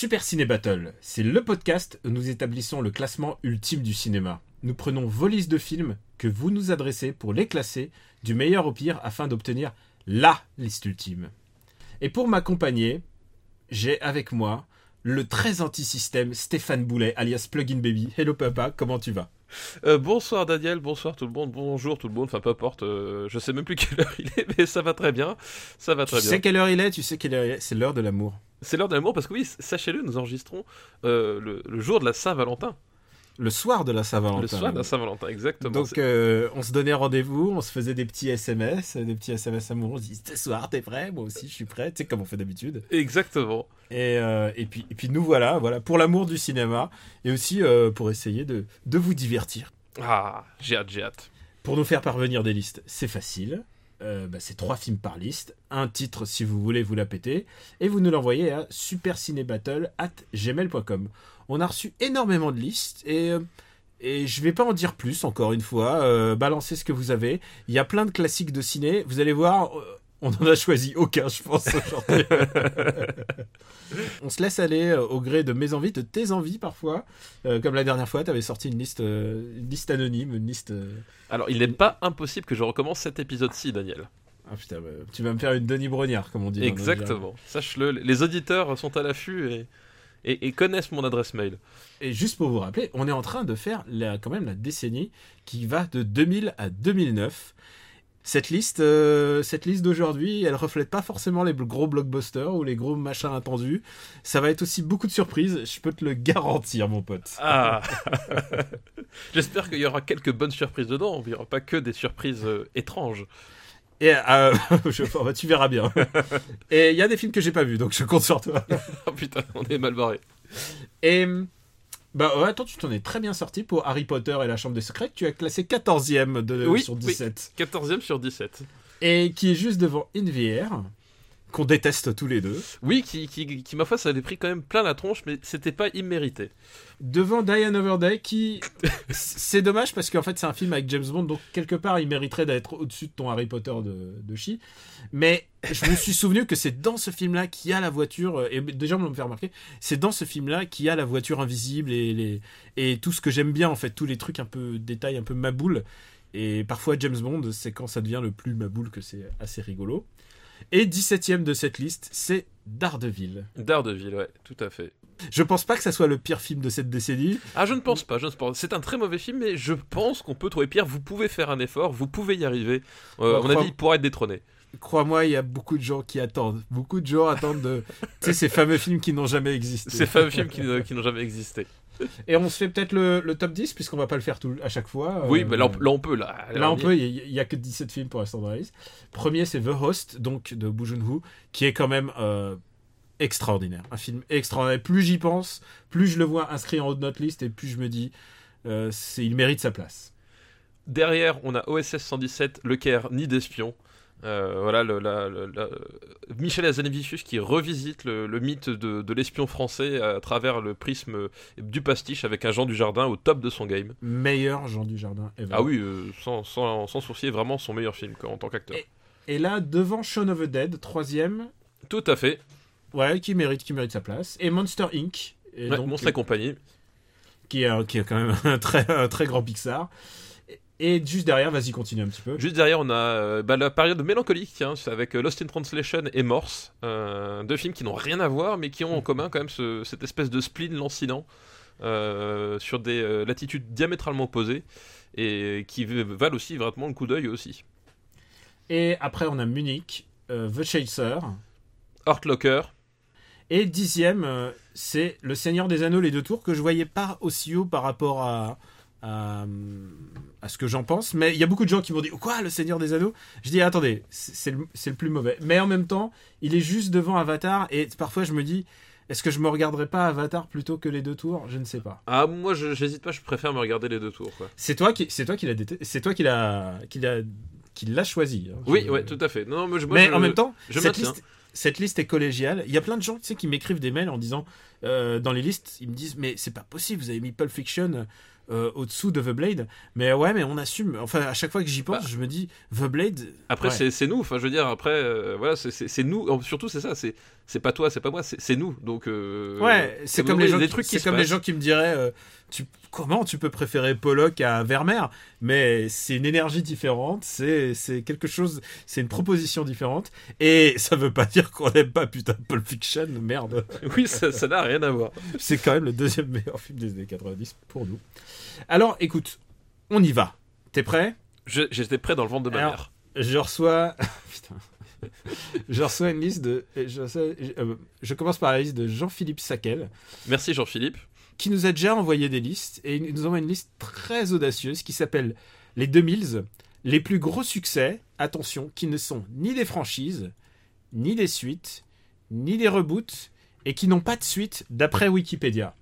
Super Ciné Battle, c'est le podcast où nous établissons le classement ultime du cinéma. Nous prenons vos listes de films que vous nous adressez pour les classer du meilleur au pire afin d'obtenir LA liste ultime. Et pour m'accompagner, j'ai avec moi le très anti-système Stéphane Boulet, alias Plugin Baby. Hello papa, comment tu vas? Euh, bonsoir Daniel, bonsoir tout le monde, bonjour tout le monde, enfin peu importe, euh, je sais même plus quelle heure il est, mais ça va très bien, ça va Tu très bien. sais quelle heure il est? Tu sais quelle heure il est? C'est l'heure de l'amour. C'est l'heure de l'amour parce que oui, sachez-le, nous enregistrons euh, le, le jour de la Saint-Valentin, Le soir de la Saint-Valentin. le soir de la Saint-Valentin, exactement. Donc euh, on se donnait rendez-vous, on se faisait des petits SMS, des petits SMS amoureux, on se dit ce soir t'es prêt, moi aussi je suis prêt, tu sais comme on fait d'habitude. Exactement. Et, euh, et, puis, et puis nous voilà, voilà pour l'amour du cinéma et aussi pour essayer de, de vous divertir. Ah, j'ai hâte, j'ai hâte. Pour nous faire parvenir des listes, c'est facile. Euh, bah, c'est trois films par liste, un titre si vous voulez vous la péter, et vous nous l'envoyez à supercinébattle@gmail.com. On a reçu énormément de listes et euh, et je vais pas en dire plus encore une fois. Euh, balancez ce que vous avez. Il y a plein de classiques de ciné. Vous allez voir. On en a choisi aucun, je pense, aujourd'hui. on se laisse aller euh, au gré de mes envies, de tes envies parfois. Euh, comme la dernière fois, tu avais sorti une liste, euh, une liste anonyme, une liste. euh, Alors, il n'est pas impossible que je recommence cet épisode-ci, Daniel. Ah putain, bah, tu vas me faire une Denis Brognard, comme on dit. Exactement. Sache-le, les auditeurs sont à l'affût et, et, et connaissent mon adresse mail. Et juste pour vous rappeler, on est en train de faire la, quand même la décennie qui va de 2000 à 2009. Cette liste, euh, cette liste d'aujourd'hui, elle reflète pas forcément les gros blockbusters ou les gros machins attendus. Ça va être aussi beaucoup de surprises, je peux te le garantir, mon pote. Ah J'espère qu'il y aura quelques bonnes surprises dedans, il n'y aura pas que des surprises euh, étranges. Et euh, je- enfin, tu verras bien. Et il y a des films que j'ai pas vus, donc je compte sur toi. Oh putain, on est mal barré. Et bah ouais, attends, tu t'en es très bien sorti pour Harry Potter et la Chambre des Secrets. Tu as classé 14e de, Oui, sur oui. 17. 14e sur 17. Et qui est juste devant InVR, qu'on déteste tous les deux. Oui, qui, qui, qui, ma foi, ça avait pris quand même plein la tronche, mais c'était pas immérité. Devant Die Another Day, qui. C'est dommage parce qu'en fait, c'est un film avec James Bond, donc quelque part, il mériterait d'être au-dessus de ton Harry Potter de, de Chi. Mais je me suis souvenu que c'est dans ce film-là qu'il y a la voiture, euh, et déjà, on me fait remarquer, c'est dans ce film-là qu'il y a la voiture invisible et, les, et tout ce que j'aime bien, en fait, tous les trucs un peu détails, un peu maboule. Et parfois, James Bond, c'est quand ça devient le plus maboule que c'est assez rigolo. Et 17ème de cette liste, c'est Daredevil. Daredevil, ouais, tout à fait. Je pense pas que ça soit le pire film de cette décennie. Ah, je ne pense pas, je ne pense pas. C'est un très mauvais film, mais je pense qu'on peut trouver pire. Vous pouvez faire un effort, vous pouvez y arriver. Euh, à mon avis, il pourra être détrôné. Crois-moi, il y a beaucoup de gens qui attendent. Beaucoup de gens attendent de. tu sais, ces fameux films qui n'ont jamais existé. Ces fameux films qui, euh, qui n'ont jamais existé. Et on se fait peut-être le, le top 10, puisqu'on va pas le faire tout, à chaque fois. Oui, Euh, mais là, on, là, on peut. Là, Là, on peut, il y, a que 17 films pour l'instant dans la liste. Premier, c'est The Host, donc de Boo Joon-ho, qui est quand même euh, extraordinaire. Un film extraordinaire. Plus j'y pense, plus je le vois inscrit en haut de notre liste, et plus je me dis, euh, c'est, il mérite sa place. Derrière, on a OSS 117, Le Caire, Nid d'espion. Euh, voilà, le, la- le- la- Michel Hazanavicius qui revisite le, le mythe de, de l'espion français à travers le prisme du pastiche avec un Jean du Jardin au top de son game. Meilleur Jean Dujardin ever. Ah oui, euh, sans, sans, sans sourcier, vraiment son meilleur film quoi, en tant qu'acteur. Et là, devant Shaun of the Dead, troisième, Tout à fait. ouais, qui mérite, qui mérite sa place. Et Monster Inc. Et Ouais, donc, Monstre et compagnie. qui, est, un- qui est quand même un très, un très grand Pixar. Et- juste derrière, vas-y, continue un petit peu. Juste derrière, on a euh, bah, la période mélancolique, avec euh, Lost in Translation et Morse, euh, deux films qui n'ont rien à voir, mais qui ont en commun quand même ce- cette espèce de spleen lancinant sur des latitudes diamétralement opposées et qui valent aussi vraiment le coup d'œil aussi. Et après, on a Munich, The Chaser. Hurt Locker, Et dixième, c'est Le Seigneur des Anneaux, les deux tours, que je voyais pas aussi haut par rapport à, à, à ce que j'en pense. Mais il y a beaucoup de gens qui m'ont dit Quoi, Le Seigneur des Anneaux? Je dis Attendez, c'est le, le plus mauvais. Mais en même temps, il est juste devant Avatar. Et parfois, je me dis Est-ce que je me regarderais pas Avatar plutôt que les deux tours? Je ne sais pas. Ah, moi, je- j'hésite pas, je préfère me regarder les deux tours. C'est toi qui, c'est toi qui l'a c'est toi qui l'a, qui l'a, qui l'a choisi. hein. Oui, Je- ouais, tout à fait. Non, moi, je- moi, Mais je- en même temps, liste, cette liste est collégiale. Il y a plein de gens, tu sais, qui m'écrivent des mails en disant, euh, dans les listes, ils me disent, mais c'est pas possible, vous avez mis Pulp Fiction euh, au-dessous de The Blade. Mais ouais, mais on assume. Enfin, à chaque fois que j'y pense, Bah. je me dis, The Blade. Après, ouais. c'est- nous. Enfin, je veux dire, après, euh, voilà, c'est- nous. Surtout, c'est ça. C'est c'est pas toi, c'est pas moi, c'est nous. Donc, euh, Ouais, c'est comme les gens, des qui- trucs qui comme les gens qui me diraient, euh, tu, comment tu peux préférer Pollock à Vermeer? Mais c'est une énergie différente, c'est c'est quelque chose, c'est une proposition différente, et ça veut pas dire qu'on n'aime pas putain Pulp Fiction, merde. Oui, ça n'a rien à voir. C'est quand même le deuxième meilleur film des années 90 pour nous. Alors, écoute, on y va. T'es prêt? J'étais prêt dans le ventre de ma Alors, mère. Je reçois. Putain. Je reçois une liste de. Je, reçois- euh, je commence par la liste de Jean-Philippe Saquel. Merci Jean-Philippe. qui nous a déjà envoyé des listes et il nous envoie une liste très audacieuse qui s'appelle les 2000 les plus gros succès, attention, qui ne sont ni des franchises, ni des suites, ni des reboots et qui n'ont pas de suite d'après Wikipédia.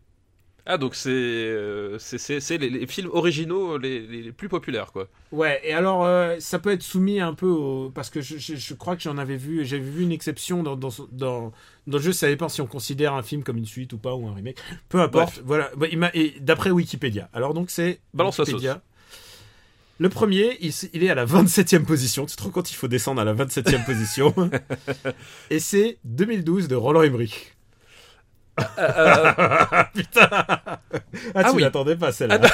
Ah, donc c'est euh, c'est- les, les films originaux les, les- plus populaires, quoi. Ouais, et alors euh, ça peut être soumis un peu au... Parce que je, je- je crois que j'en avais vu, j'avais vu une exception dans, dans, dans, dans le jeu, ça dépend si on considère un film comme une suite ou pas, ou un remake. Peu importe, Bref. voilà. Et D'après Wikipédia. Alors donc c'est... Balance la Wikipédia. Le premier, il, il est à la 27e position. Tu te rends compte, il faut descendre à la 27e position. et c'est 2012 de Roland Emmerich. Putain Ah, Ah tu oui. l'attendais pas celle-là.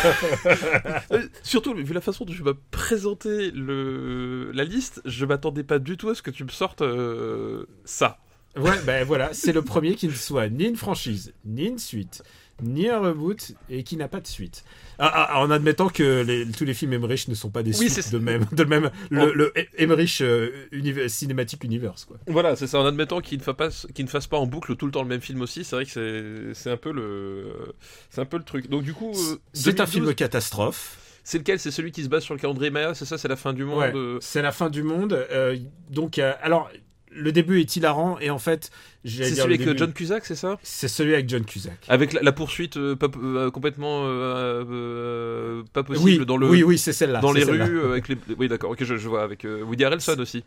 Euh, surtout, vu la façon dont tu m'as présenté le, la liste, je m'attendais pas du tout à ce que tu me sortes euh, ça. Ouais, ben voilà, c'est le premier qui ne soit ni une franchise, ni une suite, ni un reboot, et qui n'a pas de suite. Ah, ah, en admettant que les- tous les films Emmerich ne sont pas des Oui, suites de même, de même, le, le Emmerich euh, univer- Cinematic Universe, quoi. Voilà, c'est ça, en admettant qu'il ne, pas, qu'il ne fasse pas en boucle tout le temps le même film aussi, c'est vrai que c'est, un peu le c'est un peu le truc. Donc du coup, euh, C'est un 2012, film catastrophe. C'est lequel? C'est celui qui se base sur le calendrier Maya, c'est ça, c'est la fin du monde. Ouais, euh, c'est la fin du monde. euh, donc, euh, alors, le début est hilarant, et en fait, C'est celui avec début- John Cusack, c'est ça? C'est celui avec John Cusack. Avec la, la poursuite euh, pas, euh, complètement euh, euh, pas Oui, possible dans le oui, oui, c'est celle-là. dans les rues euh, avec les oui d'accord ok je, je vois avec euh, Woody Harrelson aussi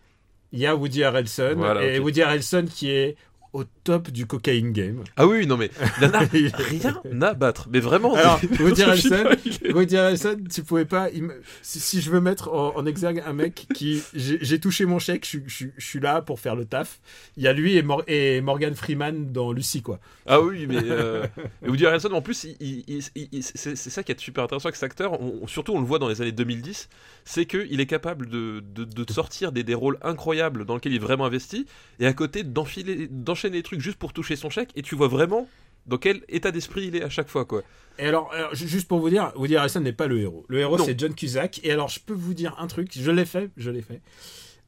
Il y a Woody Harrelson, Voilà, et ok. Woody Harrelson qui est au top du cocaine game. ah oui non mais il rien à battre mais vraiment Alors, Woody Harrelson, Woody Harrelson, tu pouvais pas. Si, si je veux mettre en, en exergue un mec qui. J'ai touché mon chèque, je, suis- je je suis là pour faire le taf. Il y a lui et, Mor- et Morgan Freeman dans Lucie, quoi. ah oui mais euh, Woody Harrelson en plus c'est ça qui est super intéressant avec cet acteur on- surtout on le voit dans les années 2010 c'est que il est capable de, de, de sortir des, des rôles incroyables dans lesquels il est vraiment investi et à côté d'enfiler d'enchaîner les trucs juste pour toucher son chèque et tu vois vraiment dans quel état d'esprit il est à chaque fois quoi Et alors, alors, ju- juste pour vous dire, Woody Harrelson n'est pas le héros. Le héros, c'est John Cusack. Et alors, je peux vous dire un truc, je l'ai fait, je l'ai fait.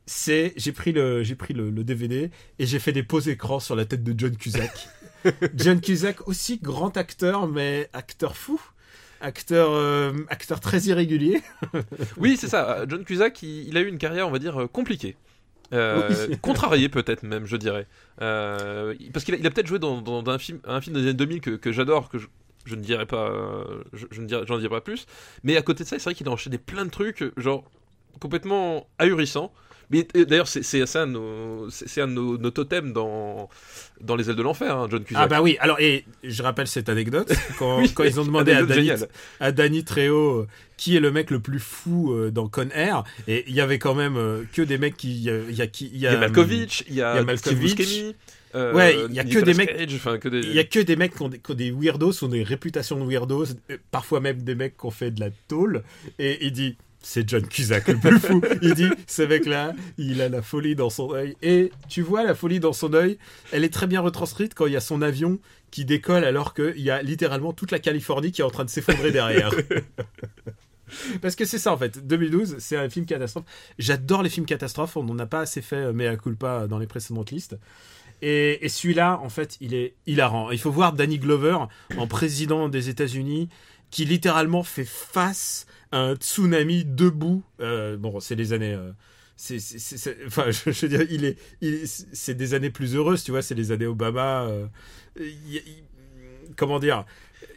C'est, j'ai pris le, j'ai pris le, le DVD et j'ai fait des poses écran sur la tête de John Cusack. John Cusack, aussi grand acteur, mais acteur fou. Acteur, euh, acteur très irrégulier. Oui, c'est ça. John Cusack, il, il a eu une carrière, on va dire, euh, compliquée. Euh, Oui. contrariée peut-être même, je dirais. Euh, parce qu'il a, peut-être joué dans, dans un film, un film des années 2000 que, que j'adore, que je, je ne dirais pas, euh, je, je ne dirais, j'en dirai pas plus. Mais à côté de ça, c'est vrai qu'il a enchaîné plein de trucs, genre complètement ahurissants. Mais euh, d'ailleurs, c'est un de nos, c'est totems dans, dans les ailes de l'enfer, hein, John Cusack. Ah bah oui, alors, et je rappelle cette anecdote, quand, Oui, quand ils ont demandé à Danny, à Danny Trejo euh, qui est le mec le plus fou euh, dans Con Air, et il y avait quand même que des mecs qui... Il y a, y a Malkovich, il y a, il y a Malkovich. Euh, Ouais, il y a que des mecs-. Il y a que des mecs qui ont des, qui ont des weirdos, ont des réputations de weirdos, parfois même des mecs qui ont fait de la tôle, et il dit... C'est John Cusack le plus fou. Il dit, ce mec-là, il a la folie dans son œil. Et tu vois, la folie dans son œil, elle est très bien retranscrite quand il y a son avion qui décolle alors qu'il y a littéralement toute la Californie qui est en train de s'effondrer derrière. Parce que c'est ça en fait. 2012, c'est un film catastrophe. J'adore les films catastrophes. On n'en a pas assez fait, euh, mea culpa, dans les précédentes listes. Et, et celui-là, en fait, il est hilarant. Il faut voir Danny Glover en président des États-Unis qui littéralement fait face à un tsunami debout. Euh, bon, c'est les années. euh, c'est, enfin, je, je veux dire, il est, il c'est des années plus heureuses, tu vois. C'est les années Obama. euh, il- il- comment dire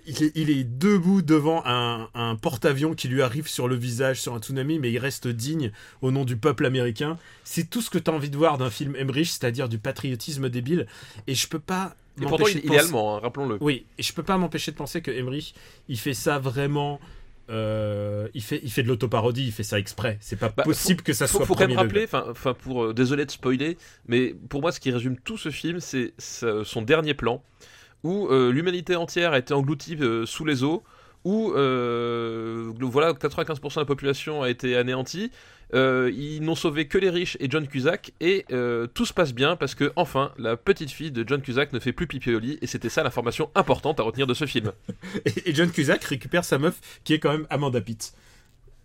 il est, il est debout devant un, un porte-avions qui lui arrive sur le visage sur un tsunami, mais il reste digne au nom du peuple américain. C'est tout ce que tu as envie de voir d'un film Emmerich, c'est-à-dire du patriotisme débile. Et je peux pas. Et pourtant, m'empêcher il, est allemand, hein, rappelons-le. Oui, et je peux pas m'empêcher de penser que Emmerich, il fait ça vraiment. Euh, il, fait, il fait de l'autoparodie, il fait ça exprès. C'est pas Bah, possible que ça faut, soit faut quand même rappeler, enfin, pour euh, désolé de spoiler, mais pour moi, ce qui résume tout ce film, c'est son dernier plan où euh, l'humanité entière a été engloutie sous les eaux, où voilà 95% de la population a été anéantie. Euh, ils n'ont sauvé que les riches et John Cusack et euh, tout se passe bien parce que enfin la petite fille de John Cusack ne fait plus pipi au lit et c'était ça l'information importante à retenir de ce film. Et, et John Cusack récupère sa meuf qui est quand même Amanda Pitt.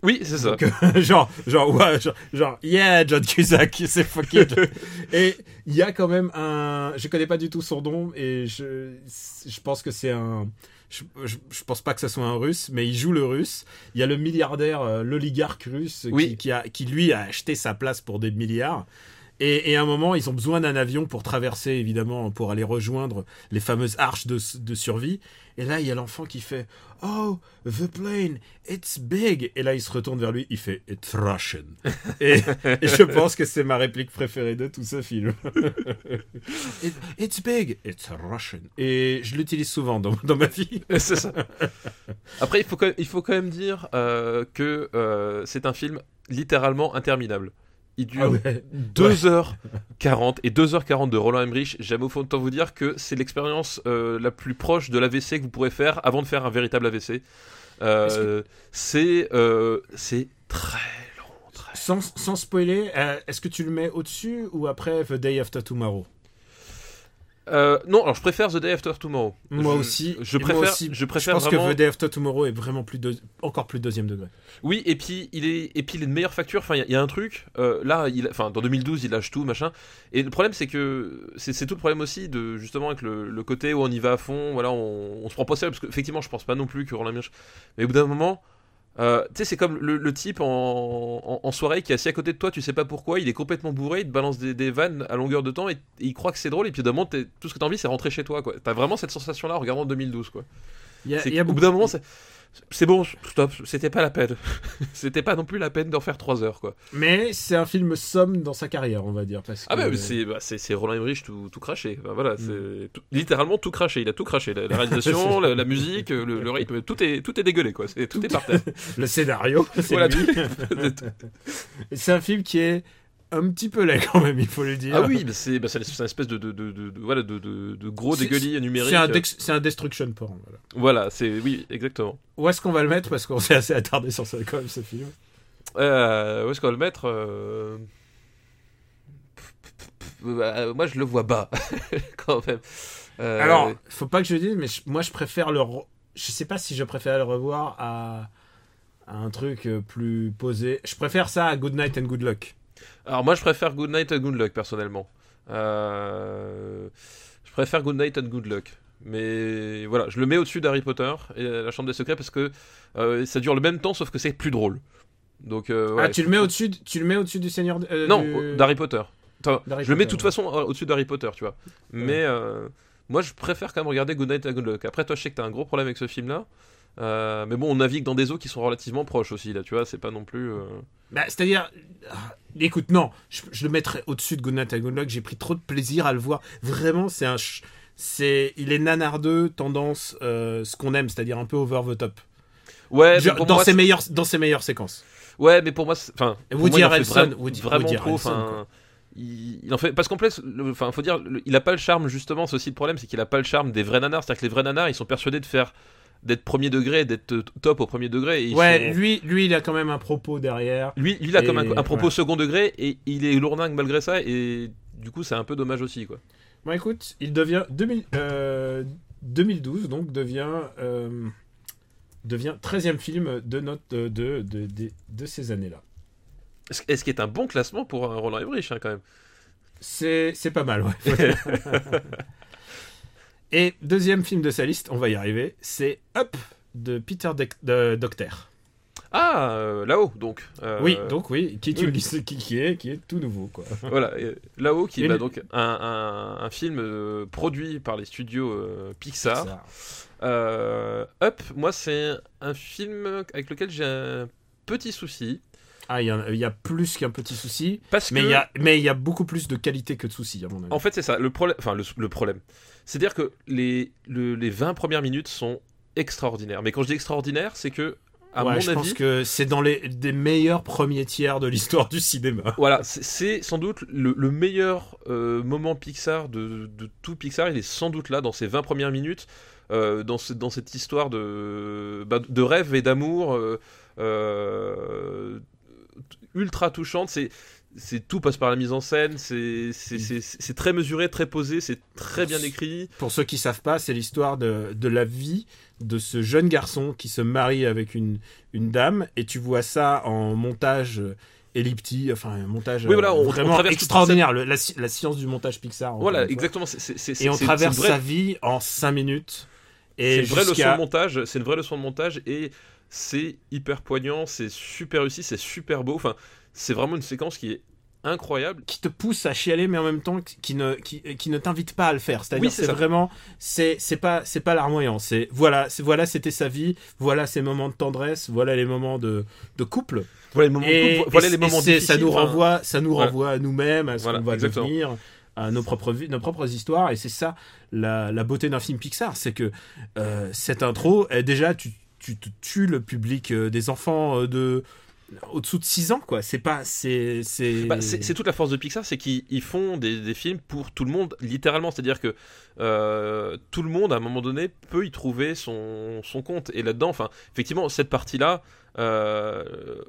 Oui, c'est ça. Donc, euh, genre, genre, ouais, genre, genre, yeah, John Cusack, c'est fucking. et il y a quand même un. Je connais pas du tout son nom et je, je pense que c'est un. Je, je, je pense pas que ça soit un russe, mais il joue le russe. Il y a le milliardaire, euh, l'oligarque russe, qui- Oui. qui, a, qui lui a acheté sa place pour des milliards. Et, et à un moment, ils ont besoin d'un avion pour traverser, évidemment, pour aller rejoindre les fameuses arches de, de survie. Et là, il y a l'enfant qui fait Oh, the plane, it's big. Et là, il se retourne vers lui, il fait It's Russian. et, et je pense que c'est ma réplique préférée de tout ce film. It- it's big, it's Russian. Et je l'utilise souvent dans, dans ma vie. c'est ça. Après, il faut quand même, il faut quand même dire euh, que euh, c'est un film littéralement interminable. Il dure Ah ouais. 2h40 et 2h40 de Roland Emmerich. J'aime autant vous dire que c'est l'expérience euh, la plus proche de l'AVC que vous pourrez faire avant de faire un véritable AVC. Euh, c'est euh, c'est très long. Très... Sans, sans spoiler, euh, est-ce que tu le mets au-dessus ou après The Day After Tomorrow? Euh, non, alors je préfère The Day After Tomorrow. Moi Je- aussi. Je moi préfère, aussi. je préfère pense vraiment... que The Day After Tomorrow est vraiment plus deux- encore plus deuxième degré. Oui, et puis il est, et puis il est de meilleure facture. Enfin, il y a- il y, a un truc. euh, là, il, enfin, dans 2012, il lâche tout, machin. Et le problème, c'est que c'est tout le problème aussi de justement avec le, le côté où on y va à fond. Voilà, on, on se prend pas sérieux parce qu'effectivement, je pense pas non plus que Roland Emmerich. Mais au bout d'un moment. Euh, tu sais, c'est comme le, le type en, en- en soirée qui est assis à côté de toi, tu sais pas pourquoi, il est complètement bourré, il te balance des, des vannes à longueur de temps et, et il croit que c'est drôle, et puis d'un moment, tout ce que t'as envie, c'est rentrer chez toi, quoi. T'as vraiment cette sensation-là en regardant 2012, quoi. Y a, y a bout d'un moment, c'est c'est bon, stop, c'était pas la peine. c'était pas non plus la peine d'en faire 3 heures, quoi. Mais c'est un film somme dans sa carrière, on va dire. Parce Ah que- bah, c'est bah, Roland Emmerich tout, tout craché. Voilà, Mm. c'est tout- littéralement tout craché. Il a tout craché. La, la réalisation, la, la musique, le, le rythme, tout est tout est dégueulé quoi. C'est tout est par terre. le scénario. c'est Voilà, c'est un film qui est un petit peu laid quand même, il faut le dire. ah oui, mais c'est bah, c'est une espèce de de, de, de- de- voilà de, de, de gros dégueulis numériques. C'est un, destruction porn. Voilà. Voilà, c'est oui exactement. Où est-ce qu'on va le mettre? Parce qu'on s'est assez attardé sur ça quand même, ce film. Euh, où est-ce qu'on va le mettre euh... Bah, Moi, je le vois bas quand même. Euh, Alors, faut pas que je le dise, mais je- moi je préfère le. re- Je sais pas si je préfère le revoir à, à un truc euh, plus posé. Je préfère ça à Good Night and Good Luck. Alors moi je préfère Good Night and Good Luck personnellement. Euh, Je préfère Good Night and Good Luck. Mais voilà, je le mets au-dessus d'Harry Potter et la Chambre des Secrets parce que euh, ça dure le même temps sauf que c'est plus drôle. Donc euh, ah, tu le mets au-dessus, de- tu le mets au-dessus du Seigneur. Non, du- d'Harry Potter. Je le mets de toute ouais. façon au-dessus d'Harry Potter, tu vois. Mais moi je préfère quand même regarder Good Night and Good Luck. Après toi je sais que t'as un gros problème avec ce film-là. Euh, mais bon, on navigue dans des eaux qui sont relativement proches aussi, là, tu vois, c'est pas non plus... euh, Bah, C'est-à-dire, ah, écoute, non, je, je le mettrais au-dessus de Good and Good. J'ai pris trop de plaisir à le voir. Vraiment, c'est un, ch- c'est, il est nanardeux, tendance, euh, ce qu'on aime, c'est-à-dire un peu over the top. Ouais, Genre, dans moi, ses meilleures, dans ses meilleures séquences. Ouais, mais pour moi, enfin, Woody Harrelson, Woody- vraiment Woody trop. Il, en fait parce qu'en plus, enfin, faut dire, le- il a pas le charme justement. C'est aussi le problème, c'est qu'il a pas le charme des vrais nanars. C'est-à-dire que les vrais nanars, ils sont persuadés de faire, d'être premier degré, d'être euh, top au premier degré. Et Ouais, lui, lui, il a quand même un propos derrière. lui, lui, il a comme un, Et- un propos ouais. second degré et il est lourdingue malgré ça. Et du coup, c'est un peu dommage aussi, quoi. Bon, écoute, il devient 2000, euh, 2012, donc devient euh, devient 13e film de notre de de, de, de- de ces années-là. Ce est-ce qui est un bon classement pour un Roland Emmerich, hein, quand même? C'est c'est pas mal, ouais. Et deuxième film de sa liste, on va y arriver, c'est Up de Peter de Docter. Ah, euh, là-haut, donc. euh, Oui, donc oui, qui est, une oui. liste- qui, qui est, qui est tout nouveau, quoi. Voilà, là-haut, qui est bah, donc un, un- un film euh, produit par les studios Pixar. Up, moi, c'est un film avec lequel j'ai un petit souci. Ah, il y, a- il y a plus qu'un petit souci, Parce mais que, il y a, mais il y a beaucoup plus de qualité que de soucis, à mon avis. en fait, c'est ça, le problème. Enfin, le, le problème. C'est-à-dire que les, le- les 20 premières minutes sont extraordinaires. Mais quand je dis extraordinaire, c'est que, à Ouais, mon je avis. pense que c'est dans les des meilleurs premiers tiers de l'histoire du cinéma. Voilà, c'est- sans doute le, le meilleur euh, moment Pixar de, de tout Pixar. Il est sans doute là dans ces 20 premières minutes, euh, dans, ce- dans cette histoire de, bah, de rêve et d'amour euh, ultra touchante. C'est c'est tout passe par la mise en scène. C'est très mesuré, très posé, c'est très bien écrit. Pour ceux qui savent pas, c'est l'histoire de, de la vie de ce jeune garçon qui se marie avec une, une dame, et tu vois ça en montage elliptique, enfin un montage Oui, voilà, euh, on- vraiment extraordinaire, le- la, sci- la science du montage Pixar. Voilà, exactement. c'est- c'est- Et on traverse sa vie en 5 minutes. C'est une vraie leçon de montage, c'est une vraie leçon de montage et c'est hyper poignant, c'est super réussi, c'est super beau. Enfin, c'est vraiment une séquence qui est incroyable. qui te pousse à chialer mais en même temps qui ne qui, qui ne t'invite pas à le faire. C'est-à-dire Oui, c'est vraiment c'est c'est pas c'est pas larmoyant. C'est voilà c'est voilà c'était sa vie. Voilà ses moments de tendresse. Voilà les moments de, de couple. Voilà les moments, et, voilà et les moments c'est- ça nous renvoie ça nous renvoie à nous-mêmes à ce Voilà, qu'on va exactement. devenir à nos propres vies, nos propres histoires. Et c'est ça la, la beauté d'un film Pixar. C'est que euh, cette intro déjà tu tu te tues le public euh, des enfants euh, de au-dessous de 6 ans quoi c'est pas c'est Bah, toute la force de Pixar, c'est qu'ils ils font des, films pour tout le monde, littéralement. C'est-à-dire que euh, tout le monde, à un moment donné, peut y trouver son, son compte. Et là-dedans, effectivement, cette partie-là, euh,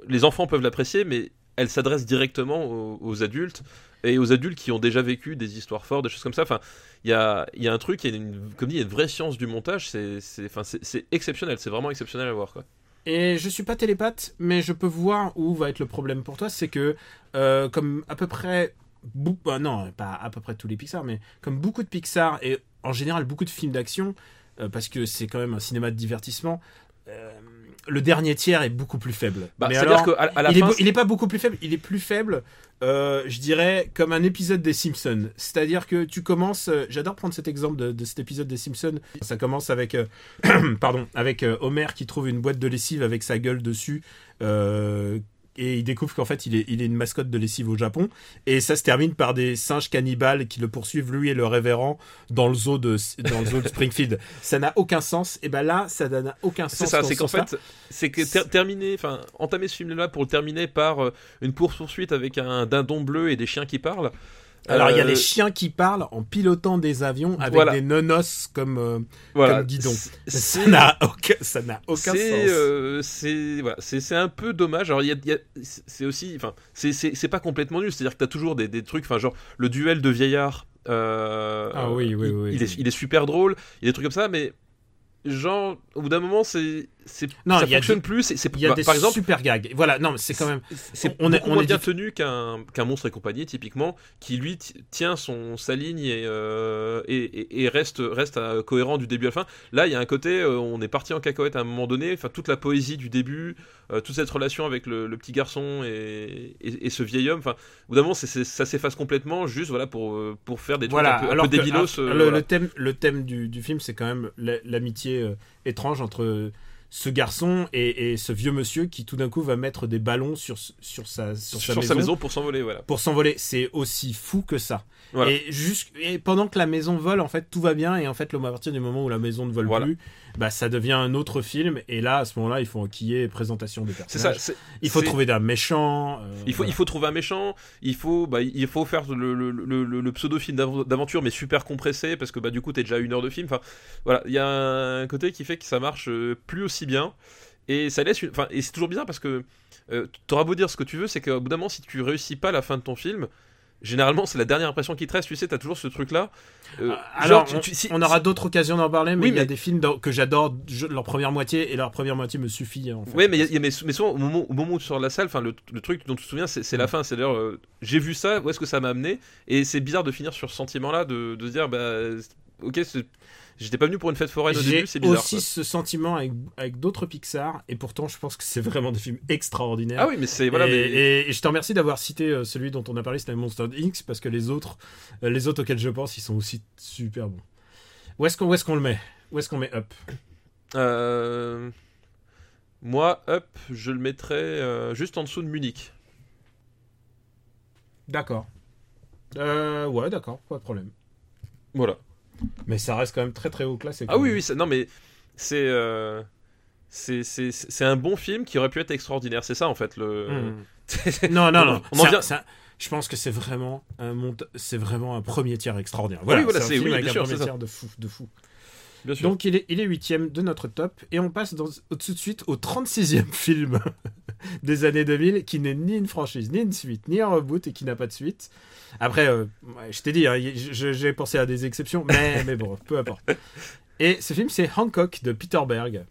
les enfants peuvent l'apprécier, mais elle s'adresse directement aux, adultes et aux adultes qui ont déjà vécu des histoires fortes, des choses comme ça. Enfin, il y a, y a un truc, y a comme dit, il y a une vraie science du montage. C'est exceptionnel, c'est vraiment exceptionnel à voir. Quoi. Et je suis pas télépathe, mais je peux voir où va être le problème pour toi. C'est que, euh, comme à peu près. euh, non, pas à peu près tous les Pixar, mais comme beaucoup de Pixar et en général beaucoup de films d'action, euh, parce que c'est quand même un cinéma de divertissement, le dernier tiers est beaucoup plus faible. Bah, mais alors, à la il, fin, il est pas beaucoup plus faible, il est plus faible, euh, je dirais, comme un épisode des Simpsons. C'est-à-dire que tu commences, euh, j'adore prendre cet exemple de, de cet épisode des Simpsons. Ça commence avec, euh, pardon, avec Homer qui trouve une boîte de lessive avec sa gueule dessus. Et il découvre qu'en fait il est, il est une mascotte de lessive au Japon. Et ça se termine par des singes cannibales qui le poursuivent lui et le révérend dans le zoo de dans le zoo de Springfield. Ça n'a aucun sens. Et ben là ça n'a aucun sens C'est ça, c'est ce qu'en fait, c'est que ter- terminer, enfin, entamer ce film-là pour le terminer par euh, une course-poursuite avec un dindon bleu et des chiens qui parlent. Alors, il y a Euh, les chiens qui parlent en pilotant des avions avec Voilà. des nonos comme, euh, voilà, comme guidon. ça n'a aucun, ça n'a aucun sens. euh, c'est voilà, c'est un peu dommage. Alors il y a, il y a- c'est aussi, enfin, c'est pas complètement nul. C'est-à-dire que t'as toujours des, des trucs, enfin genre le duel de vieillards. euh, Ah oui, oui, il, oui. il est, il est super drôle. Il y a des trucs comme ça, mais genre au bout d'un moment, c'est Non, ça y a fonctionne plus. C'est Il y a bah, des par exemple, super gags. Voilà, non, mais c'est quand même. c'est on est- on moins est bien tenu qu'un qu'un monstre et compagnie typiquement qui lui tient son sa ligne et, euh, et, et- et reste reste euh, cohérent du début à la fin là il y a un côté euh, on est parti en cacahuète à un moment donné enfin toute la poésie du début toute cette relation avec le, le petit garçon et, et, ce vieil homme enfin au bout ça s'efface complètement juste voilà pour pour faire des trucs Voilà, un peu, un alors peu débilos le, voilà. le thème, le thème du, du film, c'est quand même la- l'amitié étrange entre ce garçon et, et ce vieux monsieur qui tout d'un coup va mettre des ballons sur, sur, sa, sur, sur, sa, sa maison pour s'envoler voilà pour s'envoler. C'est aussi fou que ça. Voilà. Et, et pendant que la maison vole, en fait, tout va bien. Et en fait, le, à partir du moment où la maison ne vole Voilà. plus, bah, ça devient un autre film. Et là, à ce moment-là, il faut enquiller présentation des c'est ça personnages. c'est- il faut trouver d'un méchant. euh, Il faut, voilà. il faut trouver un méchant, il faut, bah, il faut faire le, le, le, le- le pseudo-film d'av- d'aventure, mais super compressé, parce que bah, du coup, t'es déjà à une heure de film. Enfin, voilà, il y a un côté qui fait que ça marche euh, plus aussi bien. Et ça laisse une... enfin, et c'est toujours bizarre parce que euh, t'auras beau dire ce que tu veux, c'est qu'au bout d'un moment, si tu réussis pas la fin de ton film, généralement, c'est la dernière impression qui te reste. Tu sais, t'as toujours ce truc-là. euh, Alors, genre, on, tu- tu- si- on aura d'autres occasions d'en parler, mais Oui, il y a mais- des films que j'adore, leur première moitié, et leur première moitié me suffit. En fait. Ouais, mais, y a- mais, mais souvent, au moment, au moment où tu sors de la salle, enfin, le, le truc dont tu te souviens, c'est la Mm. fin. C'est d'ailleurs, euh, j'ai vu ça, où est-ce que ça m'a amené? Et c'est bizarre de finir sur ce sentiment-là, de, de se dire, bah, ok, c'est- j'étais pas venu pour une fête foraine au J'ai début, c'est bizarre. aussi quoi. ce sentiment avec, avec d'autres Pixar, et pourtant je pense que c'est vraiment des films extraordinaires. Ah oui, mais c'est voilà, et, mais et- et je te remercie d'avoir cité euh, celui dont on a parlé, c'était Monster Inc. parce que les autres, euh, les autres auxquels je pense, ils sont aussi super bons. Où est-ce qu'on est-ce qu'on le met? Où est-ce qu'on met Up? Euh, moi, Up, je le mettrais euh, juste en dessous de Munich. D'accord. Euh, ouais, d'accord, pas de problème. Voilà. Mais ça reste quand même très très haut classé. Ah oui, oui, ça- non mais c'est euh, c'est un bon film qui aurait pu être extraordinaire. C'est ça en fait le. Hmm. Non, non, non. On en Ça- vient- ça- je pense que c'est vraiment un c'est vraiment un premier tiers extraordinaire. Voilà, Oui, voilà, c'est un oui, premier tiers de fou, de fou. Bien sûr. Donc il est, il est huitième de notre top et on passe dans, tout de suite au 36e film des années 2000 qui n'est ni une franchise, ni une suite, ni un reboot et qui n'a pas de suite. Après, euh, je t'ai dit, hein, j'ai pensé à des exceptions, mais, mais bon, peu importe. Et ce film c'est Hancock de Peter Berg.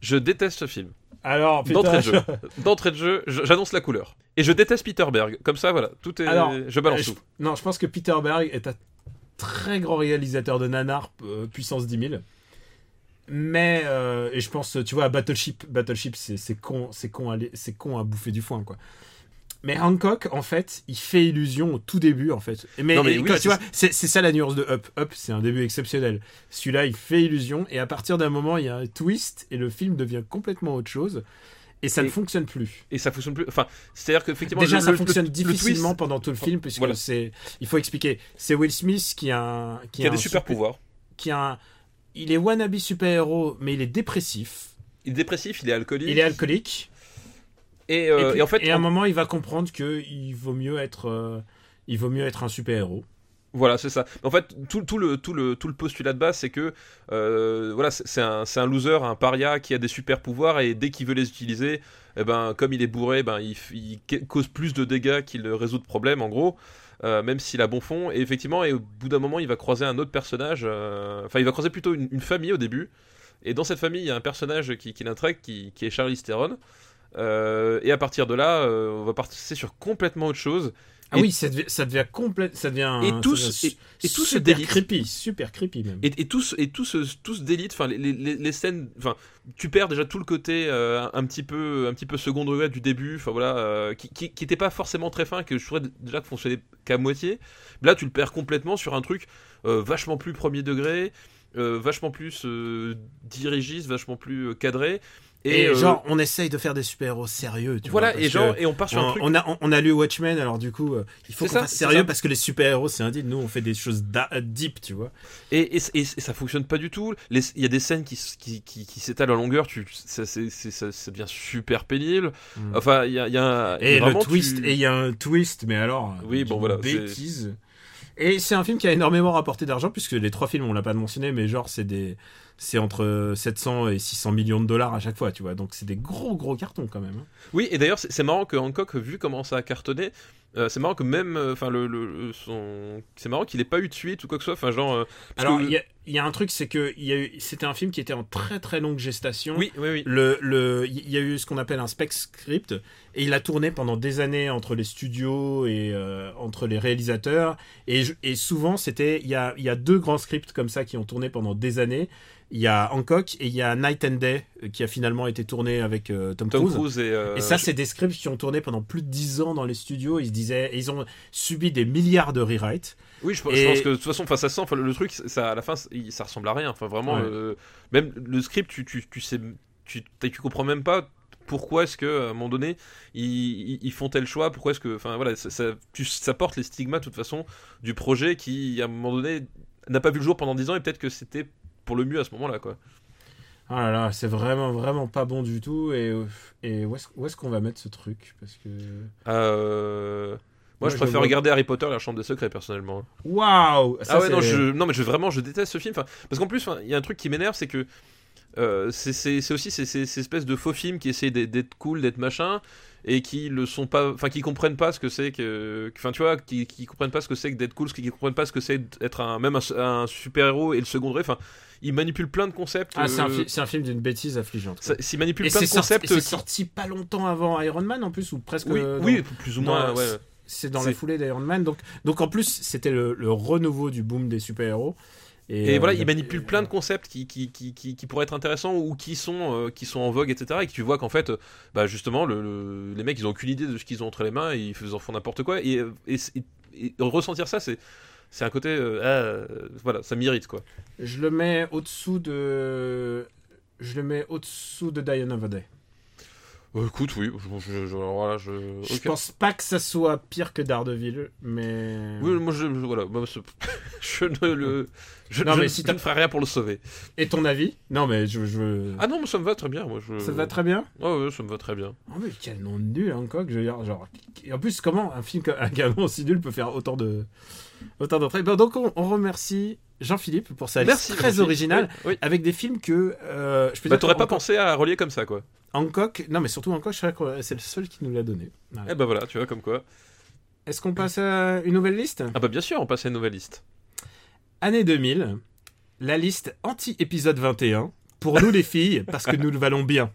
Je déteste ce film. Alors, D'entrée de jeu. D'entrée de jeu, je- j'annonce la couleur. Et je déteste Peter Berg. Comme ça, voilà, tout est. Alors, je balance je- tout. Non, je pense que Peter Berg est un très grand réalisateur de nanar euh, puissance 10 000. Mais, euh, et je pense, tu vois, à Battleship, Battleship, c'est c'est con, c'est con, c'est con à bouffer du foin, quoi. Mais Hancock, en fait, il fait illusion au tout début, en fait. Mais, Non, mais oui, quand- tu vois, c'est ça la nuance de Up. Up, c'est un début exceptionnel. Celui-là, il fait illusion, et à partir d'un moment, il y a un twist, et le film devient complètement autre chose, et ça Et- ne fonctionne plus. Et ça fonctionne plus. Enfin, c'est-à-dire qu'effectivement. Déjà, le- ça le- fonctionne le- le difficilement twist pendant tout le film, puisque Voilà. c'est. Il faut expliquer. C'est Will Smith qui a un. qui a des super pouvoirs. Qui a un- Il est wannabe super-héros, mais il est dépressif. Il est dépressif, il est alcoolique. Il est alcoolique. Et, euh, et, puis- et en fait, et à un moment, il va comprendre que il vaut mieux être. euh, Il vaut mieux être un super-héros. Voilà, c'est ça. En fait, tout, tout le, tout, le, tout le postulat de base, c'est que euh, voilà, c'est un, un loser, un paria qui a des super pouvoirs et dès qu'il veut les utiliser, eh ben, comme il est bourré, ben, il, cause plus de dégâts qu'il résout de problèmes, en gros. euh, même s'il a bon fond, et effectivement, et au bout d'un moment, il va croiser un autre personnage. euh, Enfin, il va croiser plutôt une, famille au début. Et dans cette famille, il y a un personnage qui, l'intrigue, qui, est Charlie Theron. Et à partir de là, on va passer sur complètement autre chose. Ah Et- oui, ça devient, ça devient complète, ça devient. Et ce- et- et super délite. creepy, super creepy même. Et, et tout ce, et tout ce délite, enfin les, les, les scènes, enfin tu perds déjà tout le côté euh, un, petit peu, un petit peu second degré du début, enfin voilà, euh, qui, qui, qui était pas forcément très fin, que je trouvais déjà que fonctionnait qu'à moitié. Là, tu le perds complètement sur un truc euh, vachement plus premier degré, euh, vachement plus euh, dirigiste, vachement plus euh, cadré. Et, euh, genre, on essaye de faire des super-héros sérieux. Tu voilà, vois, et genre, et on part sur un truc. on a, on, a lu Watchmen, alors du coup, euh, il faut qu'on ça, fasse sérieux parce que les super-héros, c'est deal. Nous, on fait des choses da- deep, tu vois. Et, et, et- ça fonctionne pas du tout. Il y a des scènes qui, qui, qui, qui s'étalent en longueur, tu, ça, c'est- ça, ça devient super pénible. Mm. Enfin, il y a, y a un- Et le twist, tu- et il y a un twist, mais alors. Oui, bon, voilà, Bêtise. Et c'est un film qui a énormément rapporté d'argent, puisque les trois films, on l'a pas mentionné, mais genre, c'est des. C'est entre 700 et 600 millions de dollars à chaque fois, tu vois. Donc c'est des gros, gros cartons quand même. hein. Oui, et d'ailleurs, c'est marrant que Hancock, vu comment ça a cartonné, euh, c'est marrant que même, euh, enfin, le, le- son, c'est marrant qu'il ait pas eu de suite ou quoi que ce soit. Enfin, genre, euh, Alors, que- il y, a- il y a un truc, c'est que il y a eu- c'était un film qui était en très, très longue gestation. oui, oui, oui. Le, le, il y a eu ce qu'on appelle un spec script et il a tourné pendant des années entre les studios et euh, entre les réalisateurs et, et souvent c'était il y a, il y a deux grands scripts comme ça qui ont tourné pendant des années il y a Hancock et il y a Night and Day euh, qui a finalement été tourné avec euh, Tom, Tom Cruise. Cruise et. euh, Et ça, c'est des scripts qui ont tourné pendant plus de 10 ans dans les studios. Ils se disaient, ils ont subi des milliards de rewrites. Oui, je, pense que de toute façon, enfin, ça sent, enfin, le, le truc, ça, à la fin, ça, ça ressemble à rien. Enfin, vraiment, Ouais. euh, même le script, tu, tu, tu sais, tu, tu comprends même pas pourquoi est-ce que à un moment donné ils, font tel choix pourquoi est-ce que enfin voilà ça, ça, tu- ça porte les stigmates de toute façon du projet qui à un moment donné n'a pas vu le jour pendant 10 ans et peut-être que c'était pour le mieux à ce moment-là quoi. Ah là là, c'est vraiment, vraiment pas bon du tout. Et, et où est-ce qu'on va mettre ce truc? Parce que. Euh, moi, Moi, je je préfère vois- regarder Harry Potter la chambre des secrets personnellement. Waouh! Ah ouais non je non mais je vraiment je déteste ce film. Enfin, parce qu'en plus il y a un truc qui m'énerve c'est que euh, c'est- aussi ces, ces, ces espèces de faux films qui essayent d'être- cool d'être machin et qui le sont pas enfin qui comprennent pas ce que c'est que enfin tu vois qui, qui comprennent pas ce que c'est que d'être cool qui comprennent pas ce que c'est d'être un même un, un super héros et le second enfin ils manipulent plein de concepts Ah, c'est un, euh, fi- c'est un film d'une bêtise affligeante. ça- manipulent Et plein de sorti, concepts c'est qui- sorti pas longtemps avant Iron Man en plus, ou presque. oui, dans- oui plus ou moins dans- ouais C'est dans la foulée d'Iron Man. Donc, donc en plus, c'était le, le renouveau du boom des super-héros. Et, euh, voilà, il il manipule plein de concepts qui, qui, qui, pourraient être intéressants ou qui sont, euh, qui sont en vogue, etc. Et que tu vois qu'en fait, euh, bah justement, le, le- les mecs, ils ont aucune idée de ce qu'ils ont entre les mains et ils en font n'importe quoi. Et, euh, et, et- et ressentir ça, c'est. C'est un côté, euh, ah, euh, voilà, ça m'irrite quoi. Je le mets au-dessous de. Je le mets au-dessous de Die Another Day. Euh, écoute, oui, je, je- je- voilà, je. Je ok. pense pas que ça soit pire que Daredevil, mais. Oui, moi je, je- voilà, je ne le, je, Non, je- mais si je t'as- ne ferai rien pour le sauver. Et ton avis? Non, mais je. je... Ah non, mais ça me va très bien, moi. Je... Ça te va très bien? Ah ouais, ça me va très bien. Oh, mais quel nom nul, Hancock. Je veux dire, genre. En plus, comment un film, un gamin aussi nul peut faire autant de. Autant d'entrées Bon, Donc, on, on remercie Jean-Philippe pour sa Merci. liste très merci. originale. Oui, oui. Avec des films que. euh, je peux Bah, dire t'aurais pas pensé à relier comme ça, quoi. Hancock, non, mais surtout Hancock, c'est le seul qui nous l'a donné. Ouais. Eh bah voilà, tu vois, comme quoi. Est-ce qu'on passe à une nouvelle liste? Ah bah bien sûr, on passe à une nouvelle liste. Année 2000, la liste anti-épisode 21, pour nous les filles, parce que nous le valons bien.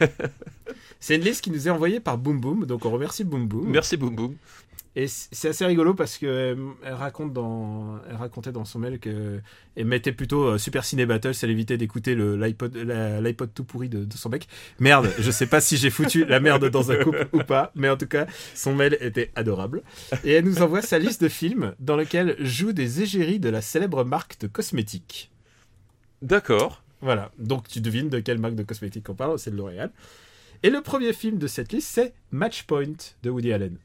C'est une liste qui nous est envoyée par Boom Boom, donc on remercie Boom Boom. Merci Boum Boum. Et c'est assez rigolo parce que euh, elle raconte dans, elle racontait dans son mail que elle mettait plutôt euh, Super Ciné Battle, elle évitait d'écouter le l'iPod, la- l'iPod tout pourri de, de son mec. Merde, je sais pas si j'ai foutu la merde dans un couple ou pas, mais en tout cas, son mail était adorable. Et elle nous envoie sa liste de films dans lequel jouent des égéries de la célèbre marque de cosmétiques. D'accord. Voilà, donc tu devines de quelle marque de cosmétiques on parle, c'est de L'Oréal. Et le premier film de cette liste, c'est Match Point de Woody Allen.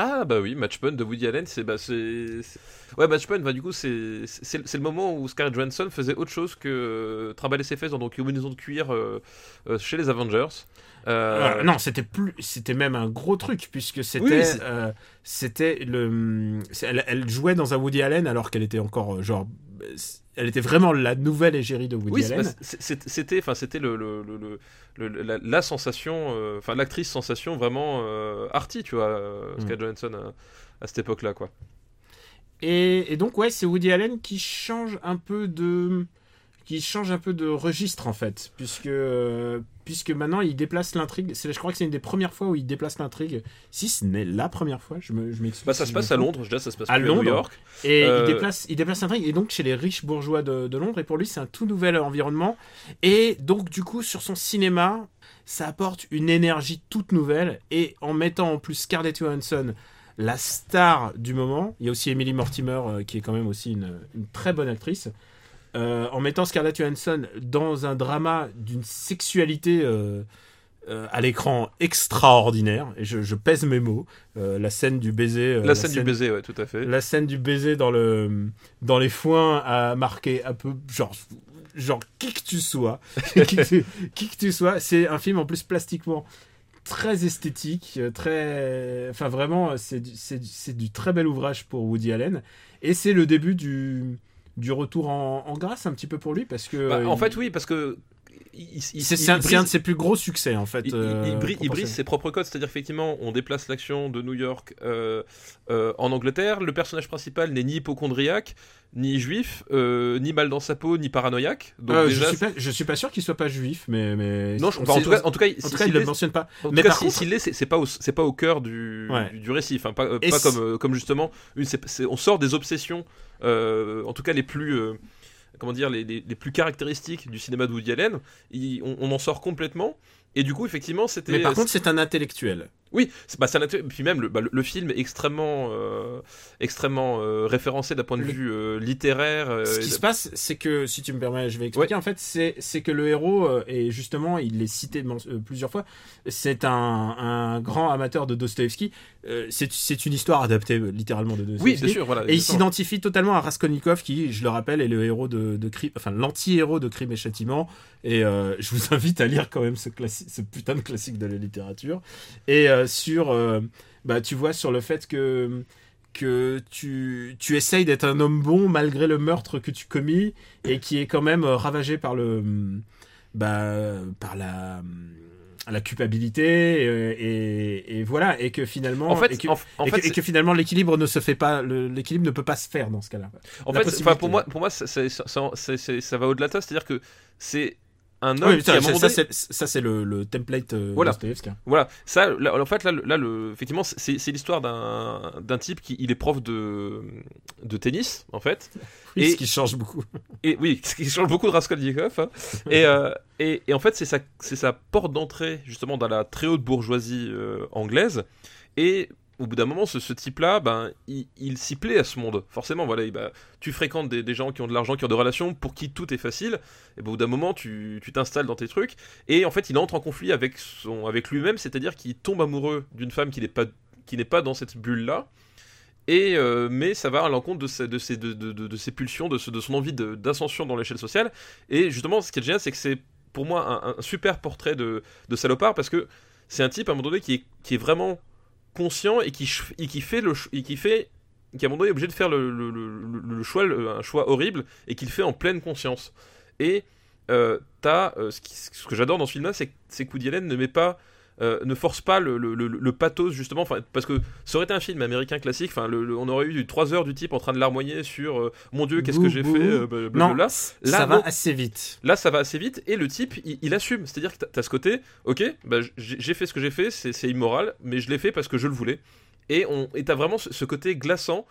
Ah bah oui, Match de Woody Allen, c'est bah c'est ouais Match Point, bah du coup c'est c'est le moment où Scarlett Johansson faisait autre chose que euh, trimballer ses fesses dans donc une maison de cuir euh, euh, chez les Avengers. Euh, Euh, non, c'était plus, c'était même un gros truc puisque c'était, Oui, euh, c'était le, elle, elle jouait dans un Woody Allen alors qu'elle était encore genre, elle était vraiment la nouvelle égérie de Woody Oui, Allen. c'était, enfin, c'était le, le, le- la, la sensation, euh, enfin, l'actrice sensation vraiment arty, tu vois, Mm. Scarlett Johansson à, à cette époque-là, quoi. Et, et donc ouais, c'est Woody Allen qui change un peu de, qui change un peu de registre en fait, puisque euh, puisque maintenant il déplace l'intrigue. Je crois que c'est une des premières fois où il déplace l'intrigue. Si ce n'est la première fois, je me, je m'excuse. Bah, ça si se me passe à. Londres, je dis, ça se passe À plus Londres. à New York. Et Euh, il déplace, il déplace l'intrigue et donc chez les riches bourgeois de, de Londres et pour lui c'est un tout nouvel environnement et donc du coup sur son cinéma ça apporte une énergie toute nouvelle et en mettant en plus Scarlett Johansson la star du moment, il y a aussi Emily Mortimer euh, qui est quand même aussi une, une très bonne actrice. Euh, en mettant Scarlett Johansson dans un drama d'une sexualité euh, euh, à l'écran extraordinaire, et je, je pèse mes mots, la scène du baiser, la, scène du baiser, ouais, tout à fait. la scène du baiser dans le dans les foins a marqué un peu genre genre qui que tu sois qui, que tu, qui que tu sois c'est un film en plus plastiquement très esthétique très enfin vraiment c'est du, du très bel ouvrage pour Woody Allen et c'est le début du du retour en, en grâce un petit peu pour lui parce que Bah, en fait, oui, parce que c'est il un, brise- c'est un de ses plus gros succès en fait il, il- euh, il brise, il ses propres codes, c'est-à-dire effectivement, on déplace l'action de New York euh, euh, en Angleterre. Le personnage principal n'est ni hypochondriaque, ni juif, ni mal dans sa peau, ni paranoïaque. Donc déjà, je suis pas je suis pas sûr qu'il soit pas juif mais mais non, je- en tout cas, en tout cas, en si- tout cas, s'il il le mentionne pas. En tout mais cas, contre, s'il l'est, c'est pas c'est pas au cœur du, Ouais. du, du récit. Enfin, pas, comme, comme justement, une, on sort des obsessions, en tout cas les plus, comment dire, les, les- les plus caractéristiques du cinéma de Woody Allen. Il- on, on en sort complètement. Et du coup, effectivement, c'était. mais par contre, c'est un intellectuel. Oui, c'est bah, un inté- puis même le, bah, le- le film est extrêmement, euh, extrêmement euh, référencé d'un point de Le- vue euh, littéraire. Ce qui se passe, c'est que, si tu me permets, je vais expliquer. En fait, c'est que le héros, et justement, il est cité plusieurs fois, c'est un, un grand amateur de Dostoevsky. Euh, c'est une histoire adaptée euh, littéralement de Dostoevsky. Oui, bien sûr, voilà. Et il s'identifie totalement à Raskolnikov, qui, je le rappelle, est le héros de, de crime, enfin l'anti-héros de Crime et Châtiment. Et euh, je vous invite à lire quand même ce, ce putain de classique de la littérature. Et euh, sur, bah, tu vois, sur le fait que que tu, tu essayes d'être un homme bon malgré le meurtre que tu commis et qui est quand même ravagé par le bah, par la la culpabilité et, et, et voilà et que finalement En fait, et que, en, en et fait, que- et que finalement l'équilibre ne se fait pas l'équilibre ne peut pas se faire dans ce cas-là. En La fait, pour moi, pour moi, ça, ça- ça va au-delà de ça, c'est-à-dire que c'est un homme Oui, qui, ça, à un ça, moment ça, donné- c'est ça, c'est le, le template euh, Voilà. Hein. Voilà, ça, là, en fait, là, là le, effectivement, c'est l'histoire d'un d'un type qui il est prof de, de tennis, en fait. Oui, Et- ce qui change beaucoup. Et oui, ce qui change beaucoup de Raskolnikov. hein. et, euh, et, et en fait, c'est sa, c'est sa porte d'entrée, justement, dans la très haute bourgeoisie euh, anglaise. Et au bout d'un moment, ce, type-là, ben, il, s'y plaît à ce monde. Forcément, voilà, il- bah, tu fréquentes des, gens qui ont de l'argent, qui ont des relations, pour qui tout est facile. Et ben, au bout d'un moment, tu t'installes dans tes trucs. Et en fait, il entre en conflit avec, son, avec lui-même, c'est-à-dire qu'il tombe amoureux d'une femme qui n'est pas, qui pas dans cette bulle-là. Et euh, mais ça va à l'encontre de, ses- de, ses- de, de, ses pulsions, de, son envie d'ascension dans l'échelle sociale. Et justement, ce qui est génial, c'est que c'est pour moi un, un super portrait de, de salopard parce que c'est un type à un moment donné qui est, qui est vraiment conscient et qui, qui fait le et qui fait qui à un moment donné est obligé de faire le, le- le- choix, un choix horrible et qu'il fait en pleine conscience. Et euh, t'as euh, ce, que j'adore dans ce c'est que- c'est que Woody Allen ne met pas euh, ne force pas le, le- le- le pathos justement parce que ça aurait été un film américain classique enfin on aurait eu 3 heures du type en train de larmoyer sur euh, mon dieu qu'est-ce que j'ai fait euh, blablabla. Non, là ça non. va assez vite. Là, ça va assez vite et le type, il, il assume. C'est-à-dire que t'as as ce côté, ok, bah, j'ai fait ce que j'ai fait, c'est immoral, mais je l'ai fait parce que je le voulais. Et t'as vraiment ce, ce côté glaçant.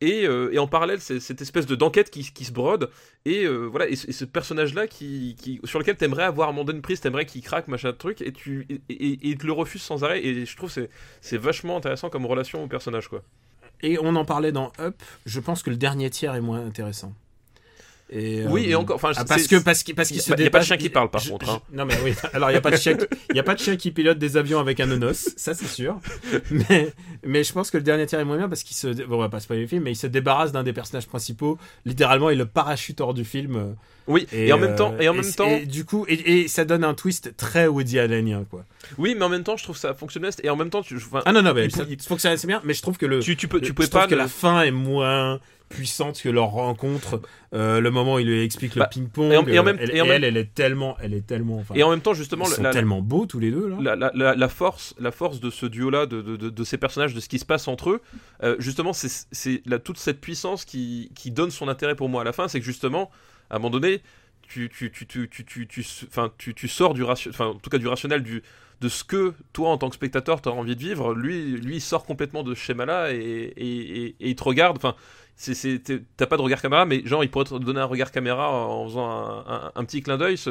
Et, euh, et en parallèle, cette espèce de d'enquête qui, se brode. Et euh, voilà, et, ce- et ce personnage-là qui, sur lequel t'aimerais avoir une prise, t'aimerais qu'il craque, machin de truc, et tu et, te le refuse sans arrêt. Et je trouve c'est- c'est vachement intéressant comme relation au personnage, quoi. Et on en parlait dans Up. Je pense que le dernier tiers est moins intéressant. Et, Oui, euh, et encore, enfin, ah, parce que parce qu'il parce qu'il a se pas- y a pas de chien qui parle, par contre, hein. Non mais oui. Alors il y a pas de chien. qui- Il y a pas de chien qui pilote des avions avec un nonos, ça c'est sûr. Mais mais je pense que le dernier tiers est moins bien parce qu'il se bon, on va pas spoiler le film, mais il se débarrasse d'un des personnages principaux. Littéralement, il le parachute hors du film. Euh, Oui, et, en même euh, temps, et en même et- temps, et du coup, et, ça donne un twist très Woody Allenien quoi. oui, mais en même temps, je trouve ça fonctionne bien. Et en même temps, tu, enfin, Ah non non, mais Il ça, il- ça c'est bien. Mais je trouve que le tu, tu peux, tu pouvais pas que le- la fin est moins puissante que leur rencontre. Euh, le moment où il lui explique le Bah, ping-pong. et en- et en euh, même- elle, et en même- elle, elle est tellement, elle est tellement. Enfin, Et en même temps, justement, ils sont la, la- tellement beaux tous les deux là. la, la- la- la force, la force de ce duo-là, de, de, de- de ces personnages, de ce qui se passe entre eux, euh, justement, c'est- toute cette puissance qui, qui donne son intérêt pour moi à la fin, c'est que justement, à un moment donné, tu, tu, tu, tu, tu, tu, tu, tu, tu sors du rationnel, enfin, en tout cas du rationnel, du, de ce que toi, en tant que spectateur, tu as envie de vivre. Lui, lui, il sort complètement de ce schéma-là et, et, et- et il te regarde. Enfin, t'as pas de regard caméra, mais genre, il pourrait te donner un regard caméra en faisant un, un- un petit clin d'œil, ça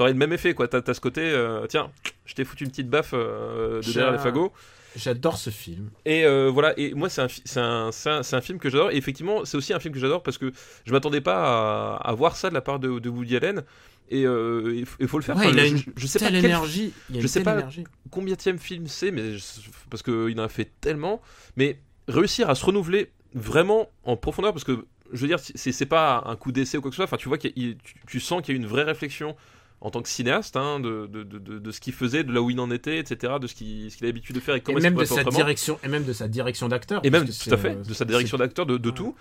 aurait le même effet, quoi. T'as as ce côté, euh, tiens, je t'ai foutu une petite baffe euh, de derrière les fagots. J'adore ce film. Et euh, voilà, et moi c'est un, un, un, un film que j'adore, et effectivement c'est aussi un film que j'adore parce que je m'attendais pas à, à voir ça de la part de, de Woody Allen, et euh, il faut- le faire. Ouais, Enfin, il a une je- je sais pas telle quel- énergie. Il a je sais pas- énergie. combienième film c'est, mais je- parce qu'il en a fait tellement, mais réussir à se renouveler vraiment en profondeur, parce que je veux dire, c'est pas un coup d'essai ou quoi que ce soit, enfin tu vois qu'il tu, tu sens qu'il y a une vraie réflexion en tant que cinéaste, hein, de, de, de, de- ce qu'il faisait, de là où il en était, etc., de ce qu'il qu'il a l'habitude de faire et Et comment même il de sa direction, et même de sa direction d'acteur. Et même, tout à fait, euh, de sa direction d'acteur, de, de Ouais. tout.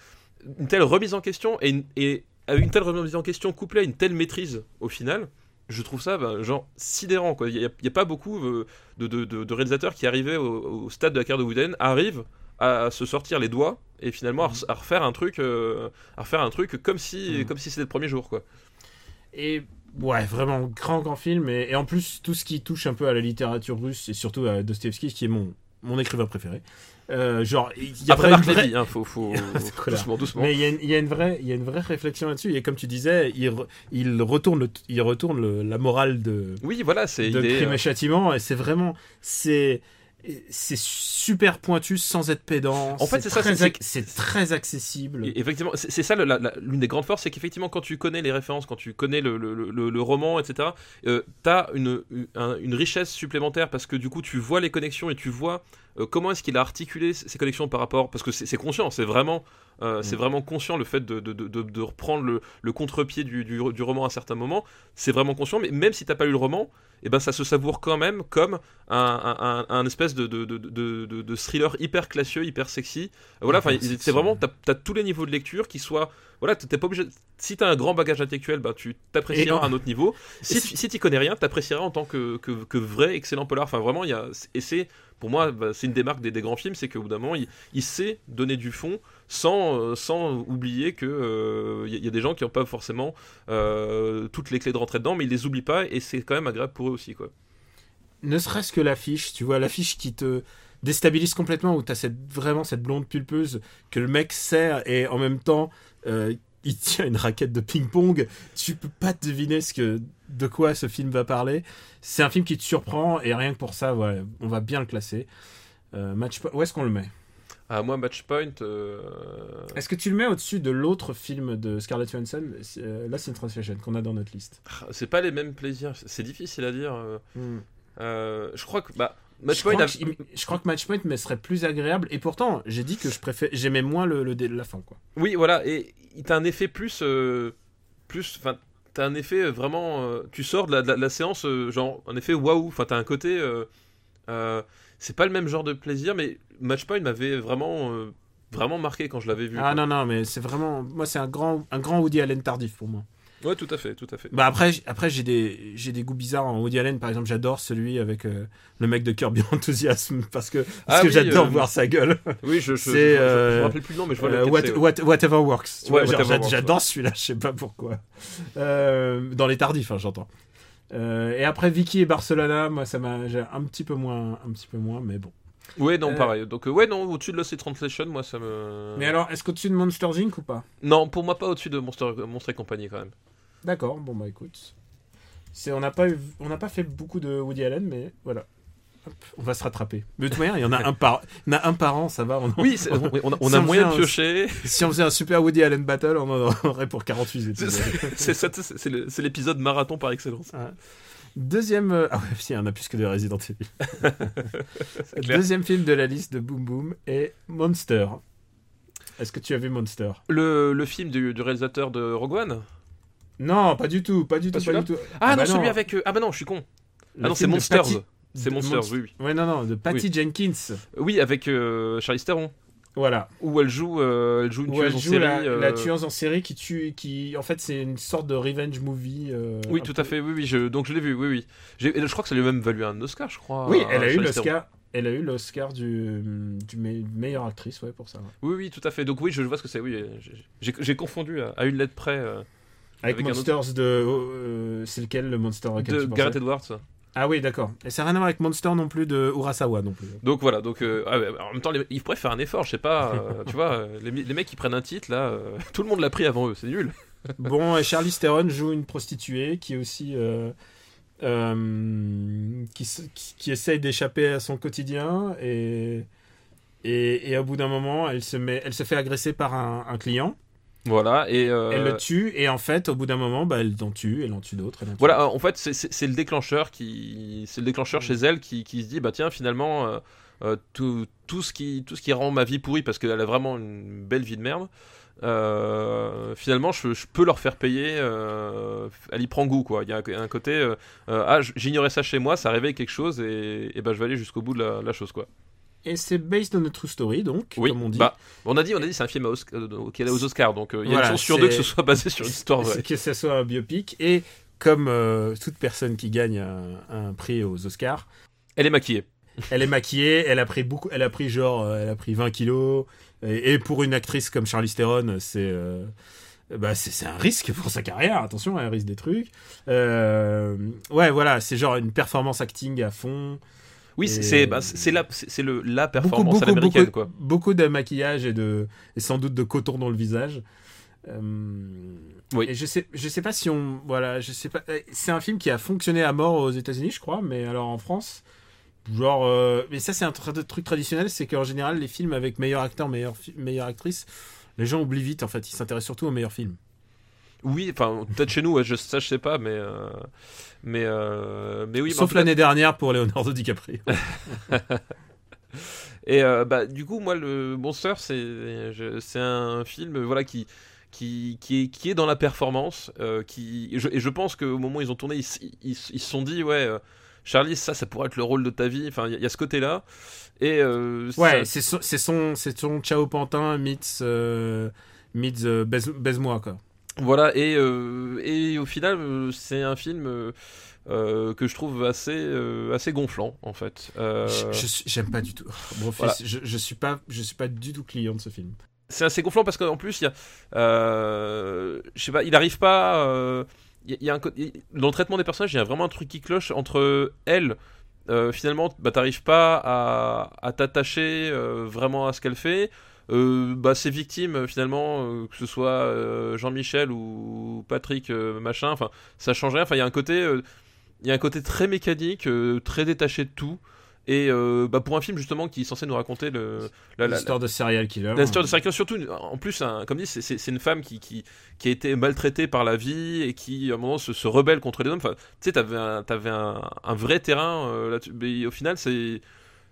Une telle remise en question et, une- et une telle remise en question couplée à une telle maîtrise au final, je trouve ça ben, genre sidérant. quoi. Il n'y a, pas beaucoup euh, de, de- de- réalisateurs qui arrivaient au, au stade de la carrière de Wooden arrivent à, se sortir les doigts et finalement à, à refaire un truc, euh, à refaire un truc comme si, Mhm. comme si c'était le premier jour. Quoi. Et ouais, vraiment grand grand film. Et, et en plus, tout ce qui touche un peu à la littérature russe et surtout à Dostoevsky, qui est mon, mon écrivain préféré. Euh, genre, il y a Après Marc une vraie- hein, faut, doucement, doucement. Mais il y, a une, il y a une vraie, il y a une vraie réflexion là-dessus. Et comme tu disais, il, re- il retourne, le- il retourne le- la morale de, Oui, voilà, c'est de Crime euh, et Châtiment. Et c'est vraiment, c'est, c'est super pointu sans être pédant. En fait, c'est ça, très c'est- très accessible. Effectivement, c'est ça l'une des grandes forces, c'est qu'effectivement, quand tu connais les références, quand tu connais le, le- le- le roman, etc., euh, t'as une, un- une richesse supplémentaire parce que du coup, tu vois les connexions et tu vois euh, comment est-ce qu'il a articulé ces connexions par rapport. Parce que c'est c'est conscient, c'est vraiment, euh, c'est Mm. vraiment conscient le fait de, de, de, de- reprendre le, le contre-pied du, du, du roman à certains moments. C'est vraiment conscient, mais même si t'as pas lu le roman, et ben ça se savoure quand même comme un, un, un- un espèce de, de, thriller hyper classieux, hyper sexy. Voilà, enfin, c'est vraiment, t'as as tous les niveaux de lecture qui soient. Voilà, t'es pas obligé. Si t'as un grand bagage intellectuel, bah, tu t'apprécieras à un autre niveau. Si, si t'y connais rien, t'apprécieras en tant que, que, que vrai excellent polar. Enfin, vraiment, il y a. Et c'est pour moi, bah, c'est une des marques des, grands films, c'est qu'au bout d'un moment, il, il sait donner du fond sans, euh, sans oublier que euh, il y, a des gens qui n'ont pas forcément euh, toutes les clés de rentrer dedans, mais ils les oublient pas et c'est quand même agréable pour eux aussi, quoi. Ne serait-ce que l'affiche, tu vois, l'affiche qui te déstabilise complètement, où tu as cette, vraiment cette blonde pulpeuse que le mec serre et en même temps euh, il tient une raquette de ping-pong. Tu peux pas deviner ce que, de quoi ce film va parler. C'est un film qui te surprend et rien que pour ça, ouais, on va bien le classer. Euh, match, où est-ce qu'on le met? Ah, moi, Matchpoint. euh, Est-ce que tu le mets au-dessus de l'autre film de Scarlett Johansson, euh, Lost in Translation, qu'on a dans notre liste C'est pas les mêmes plaisirs, c'est difficile à dire. euh, Hmm. euh, je crois que. Bah, Je Matchpoint. crois, a- je crois que Matchpoint me serait plus agréable et pourtant j'ai dit que je préfère j'aimais moins le, le dé- la fin quoi. Oui, voilà, et t'as un effet plus. euh, plus enfin, t'as un effet vraiment. euh, tu sors de la, de la- de la séance, euh, genre, un effet waouh. Enfin, t'as un côté. euh, euh, c'est pas le même genre de plaisir, mais Matchpoint m'avait vraiment. euh, vraiment marqué quand je l'avais vu. Ah quoi. non non mais c'est vraiment moi c'est un grand un grand Woody Allen tardif pour moi. Ouais, tout à fait, tout à fait. Bah après après j'ai des j'ai des goûts bizarres en Woody Allen par exemple j'adore celui avec euh, le mec de Kirby Enthusiasm parce que parce Ah que oui, j'adore euh, voir sa gueule. Oui, je, je, je, je euh, me rappelle plus le nom, mais je vois Euh, lequel what- c'est, ouais. what- whatever works. Ouais, J'adore celui-là, je sais pas pourquoi. Dans les tardifs, hein, j'entends. Et après Vicky et Barcelona, moi ça m'a j'ai un petit peu moins, un petit peu moins, mais bon. Ouais, non, Euh, pareil. Donc, euh, ouais, non, au-dessus de Lost in Translation, moi, ça me. Mais alors, est-ce qu'au-dessus de Monsters Inc ou pas? Non, pour moi, pas au-dessus de Monster, Monster et compagnie, quand même. D'accord, bon bah écoute. C'est, on n'a pas, eu- on n'a pas fait beaucoup de Woody Allen, mais voilà. Hop, on va se rattraper. Mais de toute manière, il y en a un par, il y en a un par an, ça va. On en- Oui, c'est- on, on a, on Si a on moyen de un- piocher. si on faisait un super Woody Allen battle, on en aurait pour 48 C'est- épisodes. C'est ça, c'est- c'est le- c'est l'épisode marathon par excellence. Deuxième. euh, Ah ouais, si, il y en a plus que de Resident Evil. clair. Deuxième film de la liste de Boom Boom est Monster. Est-ce que tu as vu Monster? Le, le film du, du réalisateur de Rogue One? Non, pas du tout, pas du Pas tout, pas du tout. Ah, bah non, celui avec. euh, Ah, bah non, je suis con. Le Ah non, c'est Monsters. Patty- C'est Monsters, Monst- oui, oui. Ouais, non, non, de Patty Jenkins. Oui, avec euh, Charlize Theron. Voilà. Où elle joue, euh, elle joue une Où elle tueuse en série. la, euh, la tueuse en série qui tue, qui en fait c'est une sorte de revenge movie. euh, Oui, tout peu- à fait, oui, oui. Je, donc je l'ai vu, oui, oui. Je crois que ça lui a même valu un Oscar, je crois. Oui, elle a eu l'Oscar. Elle a eu l'Oscar du, du me- meilleure actrice, ouais, pour ça. ouais. Oui, oui, tout à fait. Donc oui, je vois ce que c'est. Oui, j'ai- confondu à, à une lettre près Avec, Monsters de, euh, c'est lequel le Monster de Gareth Edwards. Ah oui, d'accord. Et ça n'a rien à voir avec Monster non plus de Urasawa non plus. Donc voilà, donc euh, ah en même temps, les- ils pourraient faire un effort, je sais pas, euh, tu vois, les, les mecs qui prennent un titre là, euh, tout le monde l'a pris avant eux, c'est nul. Bon, et Charlize Theron joue une prostituée qui est aussi qui, qui, qui essaye d'échapper à son quotidien et et, et au bout d'un moment, elle se met, elle se fait agresser par un, un client. Voilà, et euh, Elle le tue et en fait, au bout d'un moment, bah, elle en tue, elle en tue d'autres. voilà, en fait, c'est- le déclencheur qui, c'est le déclencheur chez elle qui, qui se dit, bah tiens, finalement, euh, euh, tout, tout ce qui, tout ce qui rend ma vie pourrie parce qu'elle a vraiment une belle vie de merde. finalement, je, je peux leur faire payer. elle y prend goût, quoi. Il y a un, un côté, ah, j'ignorais ça chez moi, ça réveille quelque chose et, et ben je vais aller jusqu'au bout de la, la chose, quoi. Et c'est based on a true story, donc, Oui, comme on dit. bah, on a dit, on a dit, c'est un film euh, qui est aux Oscars, donc euh, il y a Voilà, une chance sur deux que ce soit basé sur une histoire vraie. Que ce soit un biopic et comme euh, toute personne qui gagne un, un prix aux Oscars, Elle est maquillée. elle est maquillée, elle a pris beaucoup, elle a pris genre, elle a pris 20 kilos et, et pour une actrice comme Charlize Theron, c'est euh, bah c'est un risque pour sa carrière. Attention, elle risque des trucs. Ouais, voilà, c'est genre une performance acting à fond. Oui, c'est bah, la, c'est c'est le la Beaucoup, performance beaucoup, à l'américaine, beaucoup, quoi. beaucoup de maquillage et de et sans doute de coton dans le visage. Euh, Oui. Et je sais, je sais pas si on, voilà, je sais pas. euh, C'est un film qui a fonctionné à mort aux États-Unis, je crois, mais alors en France, genre, euh, mais ça c'est un tr- truc traditionnel, c'est qu'en général les films avec meilleur acteur, meilleure, meilleure actrice, les gens oublient vite. En fait, ils s'intéressent surtout aux meilleurs films. Oui, enfin peut-être chez nous, ouais, je, ça je sais pas, mais euh, mais euh, mais oui. en Sauf l'année dernière pour Leonardo DiCaprio. Et euh, bah du coup, moi le Monster, c'est un film voilà qui qui, qui, est, qui est dans la performance, euh, qui et je, et je pense qu'au moment où ils ont tourné, ils, se sont dit ouais. Charlie, ça, ça pourrait être le rôle de ta vie. Enfin, il y, a- il y a ce côté-là. Et euh, Ouais, ça- c'est son, c'est son, Ciao Pantin meets, euh, meets euh, Baise- Baise-moi quoi. Voilà, et, euh, et au final, euh, c'est un film euh, que je trouve assez, assez gonflant, en fait. J'aime pas du tout. Bon, Voilà. fils, je, je suis pas, je suis pas du tout client de ce film. c'est assez gonflant parce qu'en plus, il y a. je sais pas, il arrive pas. il y a- y un, dans le traitement des personnages, il y a vraiment un truc qui cloche entre elle. Euh, finalement, bah, t'arrives pas à, t'attacher euh, vraiment à ce qu'elle fait. Euh, bah, ses victimes, finalement, que ce soit Jean-Michel ou Patrick, machin, ça change rien. Il y a un côté, très mécanique, très détaché de tout. Et euh, bah, pour un film justement qui est censé nous raconter le, la, la- L'histoire de serial killer. L'histoire de Sarkis, surtout, en plus, un- comme dit, c'est- une femme qui, qui, qui a été maltraitée par la vie et qui, à un moment, se, se rebelle contre les hommes. Enfin, tu sais, t'avais un, t'avais un, un vrai terrain euh, là-dessus. Mais au final, c'est.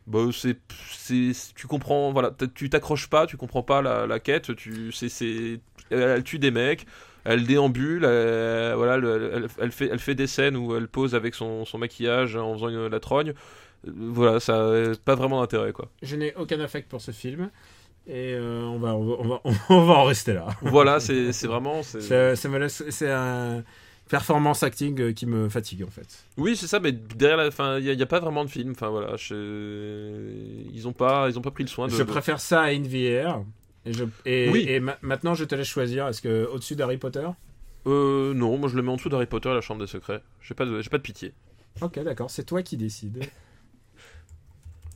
Bah, c'est, c'est, tu comprends, voilà, tu t'accroches pas, tu comprends pas la, la quête, tu, c'est, c'est, elle, tue des mecs, elle déambule, elle, voilà, le- elle, elle fait, elle fait des scènes où elle pose avec son, son maquillage en faisant une, la trogne. Voilà, ça a pas vraiment d'intérêt, quoi. Je n'ai aucun affect pour ce film. Et euh, on, va, on, va, on, va, en rester là. Voilà, c'est, vraiment. c'est- Ça, ça me laisse. C'est un performance acting euh, qui me fatigue en fait. Oui, c'est ça, mais derrière la fin, il n'y a, pas vraiment de film. Enfin voilà, je- ils ont pas, ils ont pas pris le soin de. Je préfère ça à Air. Et, je, et, Oui. et ma- maintenant, je te laisse choisir. Est-ce que au-dessus d'Harry Potter? Euh, non, moi je le mets en dessous d'Harry Potter et la Chambre des Secrets. J'ai pas de, pas de pitié. Ok, d'accord. C'est toi qui décides.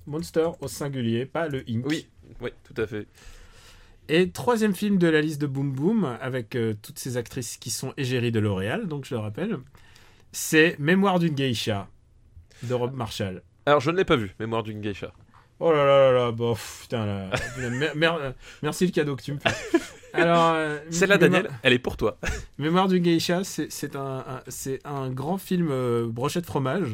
Monster au singulier, pas le Inc. Oui, oui, tout à fait. Et troisième film de la liste de Boom Boom, avec euh, toutes ces actrices qui sont égéries de L'Oréal, donc je le rappelle, c'est Mémoire d'une geisha de Rob Marshall. Alors je ne l'ai pas vu, Mémoire d'une geisha. Oh là là là là, bon, pff, putain, là, mer- mer- merci le cadeau que tu me fais. Alors, euh, Celle-là, Mémoire- Daniel, elle est pour toi. Mémoire d'une geisha, c'est un, un grand film euh, brochette fromage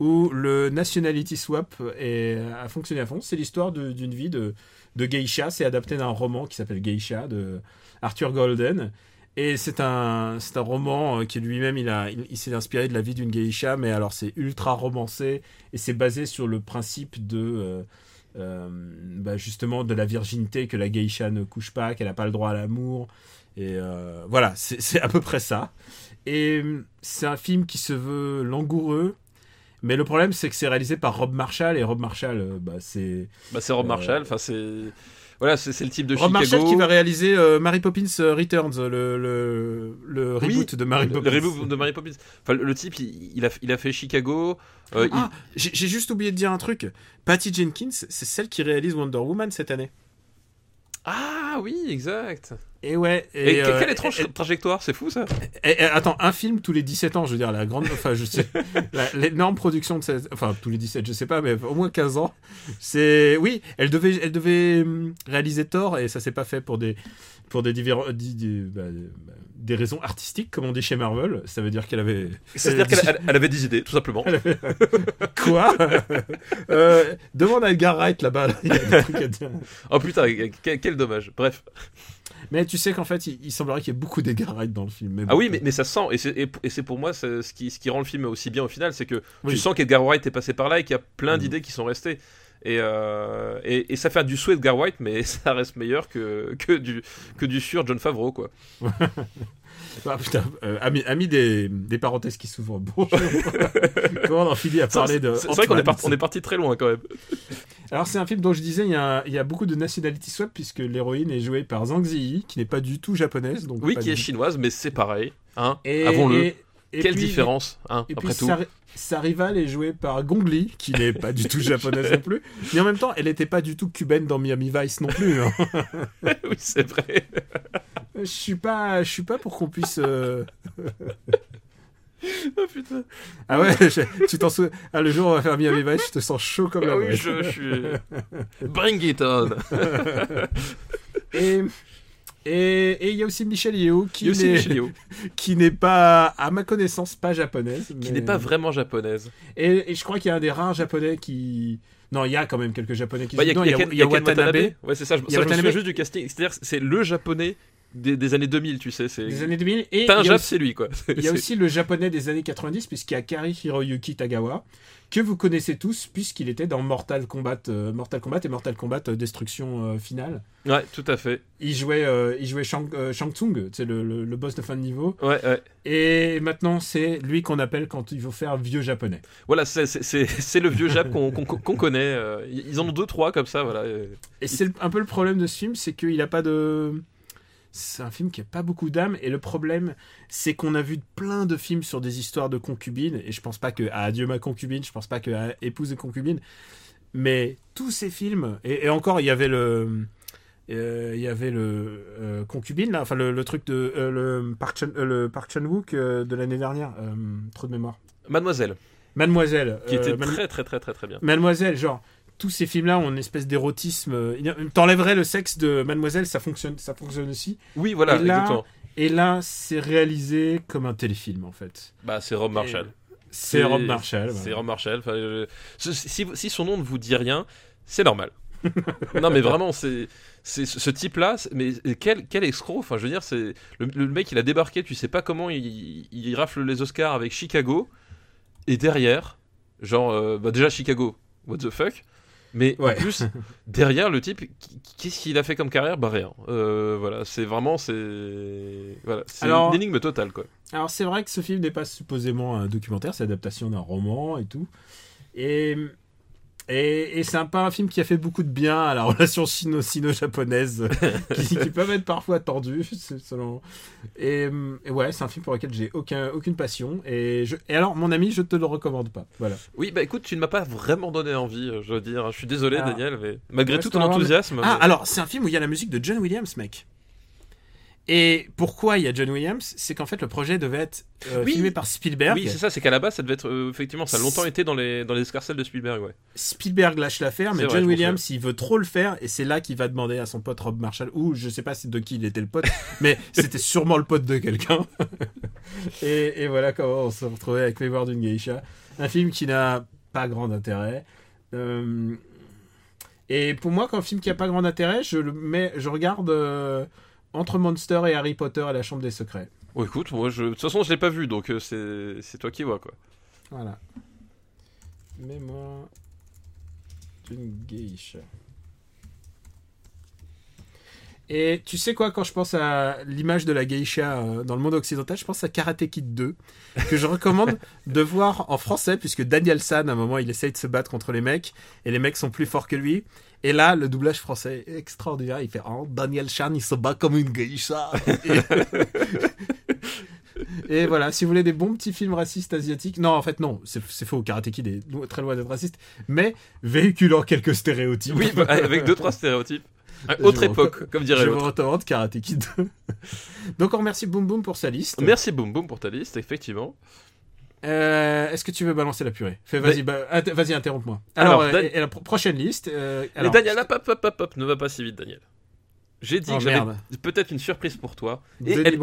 où le nationality swap est, a fonctionné à fond. C'est l'histoire d'une vie de, geisha. C'est adapté d'un roman qui s'appelle Geisha de Arthur Golden. Et c'est un, un roman euh, qui lui-même, il, a, il, s'est inspiré de la vie d'une geisha, mais alors c'est ultra romancé et c'est basé sur le principe de, euh, euh, bah, justement, de la virginité, que la geisha ne couche pas, qu'elle n'a pas le droit à l'amour. Et euh, voilà, c'est à peu près ça. Et c'est un film qui se veut langoureux, mais le problème c'est que c'est réalisé par Rob Marshall et Rob Marshall, euh, bah, c'est Bah c'est Rob Euh, Marshall. Enfin c'est, voilà, c'est, c'est le type de Rob Chicago. Marshall qui va réaliser euh, Mary Poppins Returns, le, le, le Oui, reboot de Mary Poppins. Le reboot de Mary Poppins. Enfin, le, type, il, il a, il a fait Chicago. euh, Ah, j'ai j'ai juste oublié de dire un truc. Patty Jenkins, c'est celle qui réalise Wonder Woman cette année. Ah oui, exact. Et ouais. Et, euh, quelle étrange et- trajectoire, c'est fou ça. Et, attends, un film tous les 17 ans, je veux dire, la grande. Enfin, je sais. L'énorme production de cette. Enfin, tous les 17, je sais pas, mais au moins 15 ans. C'est. Oui, elle devait, elle devait hum, réaliser Thor et ça s'est pas fait pour des. Pour des, divers- di- di- bah, bah, des raisons artistiques, comme on dit chez Marvel. Ça veut dire qu'elle avait. C'est-à-dire qu'elle elle- elle avait des idées, tout simplement. Quoi Euh, Demande à Edgar Wright là-bas. là, il y a des trucs à dire. Oh putain, quel, quel dommage. Bref. Mais tu sais qu'en fait, il, il semblerait qu'il y ait beaucoup d'Edgar Wright dans le film. mais Ah bon. oui, mais, mais ça se sent, et c'est, et, et c'est pour moi ce qui, ce qui rend le film aussi bien au final, c'est que Oui. tu sens qu'Edgar Wright est passé par là et qu'il y a plein Mm. d'idées qui sont restées. Et, euh, et, et ça fait du sous Edgar Wright, mais ça reste meilleur que, que, du, que du sur John Favreau, quoi. Ah putain, euh, ami, ami des, des parenthèses qui s'ouvrent. Bonjour. Comment on en finit à parler de. c'est vrai qu'on est, parti, on est parti très loin quand même. Alors c'est un film dont je disais, il y a, il y a beaucoup de nationality swap puisque l'héroïne est jouée par Zhang Ziyi, qui n'est pas du tout japonaise. Donc Oui, qui est chinoise, mais c'est pareil. Hein Avons-le. et- et Quelle puis- différence, hein, Et après puis tout. sa, sa rivale est jouée par Gong Li, qui n'est pas du tout japonaise non plus. Mais en même temps, elle n'était pas du tout cubaine dans Miami Vice non plus. hein. oui, c'est vrai. Je suis pas, je suis pas pour qu'on puisse. euh, Oh putain. Ah ouais, je- tu t'en souviens Ah le jour où on va faire Miami Vice, je te sens chaud comme la Ah oui, je, je suis. Bring it on. Et et il y a aussi Michelle Yeoh Il y a qui n'est pas, à ma connaissance, pas japonaise. qui n'est pas vraiment japonaise. Et, et je crois qu'il y a un des rares japonais qui. Non, il y a quand même quelques japonais qui. Bah, Il y a, y y Watanabe. Ouais, c'est ça. Je, ça, je me souviens juste du casting. C'est-à-dire, c'est le japonais des, des années 2000, tu sais. C'est... Des années 2000. Et T'as un il y a Jap, aussi- c'est lui, quoi. Il y a aussi le japonais des années 90, puisqu'il y a Kari Hiroyuki Tagawa, que vous connaissez tous, puisqu'il était dans Mortal Kombat, euh, Mortal Kombat et Mortal Kombat euh, Destruction euh, Finale. Ouais, tout à fait. Il jouait, euh, il jouait Shang, Shang Tsung, c'est le, le, le boss de fin de niveau. Ouais, ouais. Et maintenant, c'est lui qu'on appelle quand il faut faire vieux japonais. Voilà, c'est, c'est, c'est, c'est le vieux Jap qu'on, qu'on, qu'on connaît. Ils en ont deux, trois comme ça, voilà. Et c'est un peu le problème de ce film, c'est qu'il a pas de. C'est un film qui a pas beaucoup d'âme, et le problème, c'est qu'on a vu plein de films sur des histoires de concubines, et je pense pas que à Adieu ma concubine, je pense pas que à Épouse et concubine, mais tous ces films, et, et encore, il y avait le. euh, il y avait le euh, concubine là, enfin le, le truc de euh, le Park Chan, le Park Chan Wook de l'année dernière, trop de mémoire. Mademoiselle, Mademoiselle, qui était très, très, très, très, très bien. Mademoiselle, genre, tous ces films-là ont une espèce d'érotisme. euh, T'enlèverais le sexe de Mademoiselle, ça fonctionne, ça fonctionne aussi. Oui, voilà, Et là- exactement. Et là, c'est réalisé comme un téléfilm, en fait. Bah, c'est Rob Marshall. C'est Rob Marshall. C'est. Rob Marshall. Enfin, euh, si, si son nom ne vous dit rien, c'est normal. non, mais vraiment, c'est. C'est ce type-là, mais quel, quel escroc. Enfin, je veux dire, c'est le, le mec, il a débarqué. Tu sais pas comment il, il rafle les Oscars avec Chicago, et derrière, genre, euh, bah déjà Chicago, what the fuck. Mais Ouais. en plus, derrière le type, qu'est-ce qu'il a fait comme carrière? Bah rien. Euh, voilà, c'est vraiment, c'est, voilà, c'est une énigme totale, quoi. Alors, c'est vrai que ce film n'est pas supposément un documentaire, c'est l'adaptation d'un roman et tout. Et. Et, et c'est un, pas un film qui a fait beaucoup de bien à la relation sino- sino-japonaise, qui, qui peuvent être parfois tendues, c'est selon. Et, et ouais, c'est un film pour lequel j'ai aucun, aucune passion. Et, je, et alors, mon ami, je te le recommande pas. Voilà. Oui, bah écoute, tu ne m'as pas vraiment donné envie, euh, je veux dire. Je suis désolé, Ah. Daniel, mais malgré tout ton mais- enthousiasme. Ah, mais- alors, c'est un film où il y a la musique de John Williams, mec. Et pourquoi il y a John Williams? C'est qu'en fait, le projet devait être euh, Oui. filmé par Spielberg. Oui, c'est ça, c'est qu'à la base, ça devait être. euh, effectivement, ça a longtemps été dans les, dans les escarcelles de Spielberg, ouais. Spielberg lâche l'affaire, mais vrai, John Williams, il veut trop le faire, et c'est là qu'il va demander à son pote Rob Marshall, ou je sais pas de qui il était le pote, mais c'était sûrement le pote de quelqu'un. et, et voilà comment on se retrouvait avec Mémoire d'une geisha. Un film qui n'a pas grand intérêt. Euh, et pour moi, quand un film qui a pas grand intérêt, je le mets, je regarde entre Monster et Harry Potter et la Chambre des Secrets. Bon, écoute, moi, je... de toute façon, je l'ai pas vu, donc euh, c'est c'est toi qui vois, quoi. Voilà. Mémoire d'une geisha. Et tu sais quoi, quand je pense à l'image de la geisha euh, dans le monde occidental, je pense à Karate Kid 2, que je recommande de voir en français, puisque Daniel San, à un moment, il essaye de se battre contre les mecs, et les mecs sont plus forts que lui. Et là, le doublage français est extraordinaire. Il fait oh, Daniel San, il se bat comme une geisha. Et voilà, si vous voulez des bons petits films racistes asiatiques, non, en fait, non, c'est faux. Karate Kid est très loin d'être raciste, mais véhiculant quelques stéréotypes. Oui, bah, avec deux, trois stéréotypes. Je Autre époque, comme dirait Je vous l'autre. recommande Karate Kid 2. Donc, on remercie Boom Boom pour sa liste. Merci Boom Boom pour ta liste, effectivement. Euh, Est-ce que tu veux balancer la purée? Fais, vas-y, bah, inter- vas-y, interromps-moi. Alors, Alors, euh, Dan- et, et la pro- prochaine liste. euh, Mais Daniel, hop, hop, hop, hop, ne va pas si vite, Daniel. J'ai dit Oh, que j'avais peut-être une surprise pour toi. Et elle,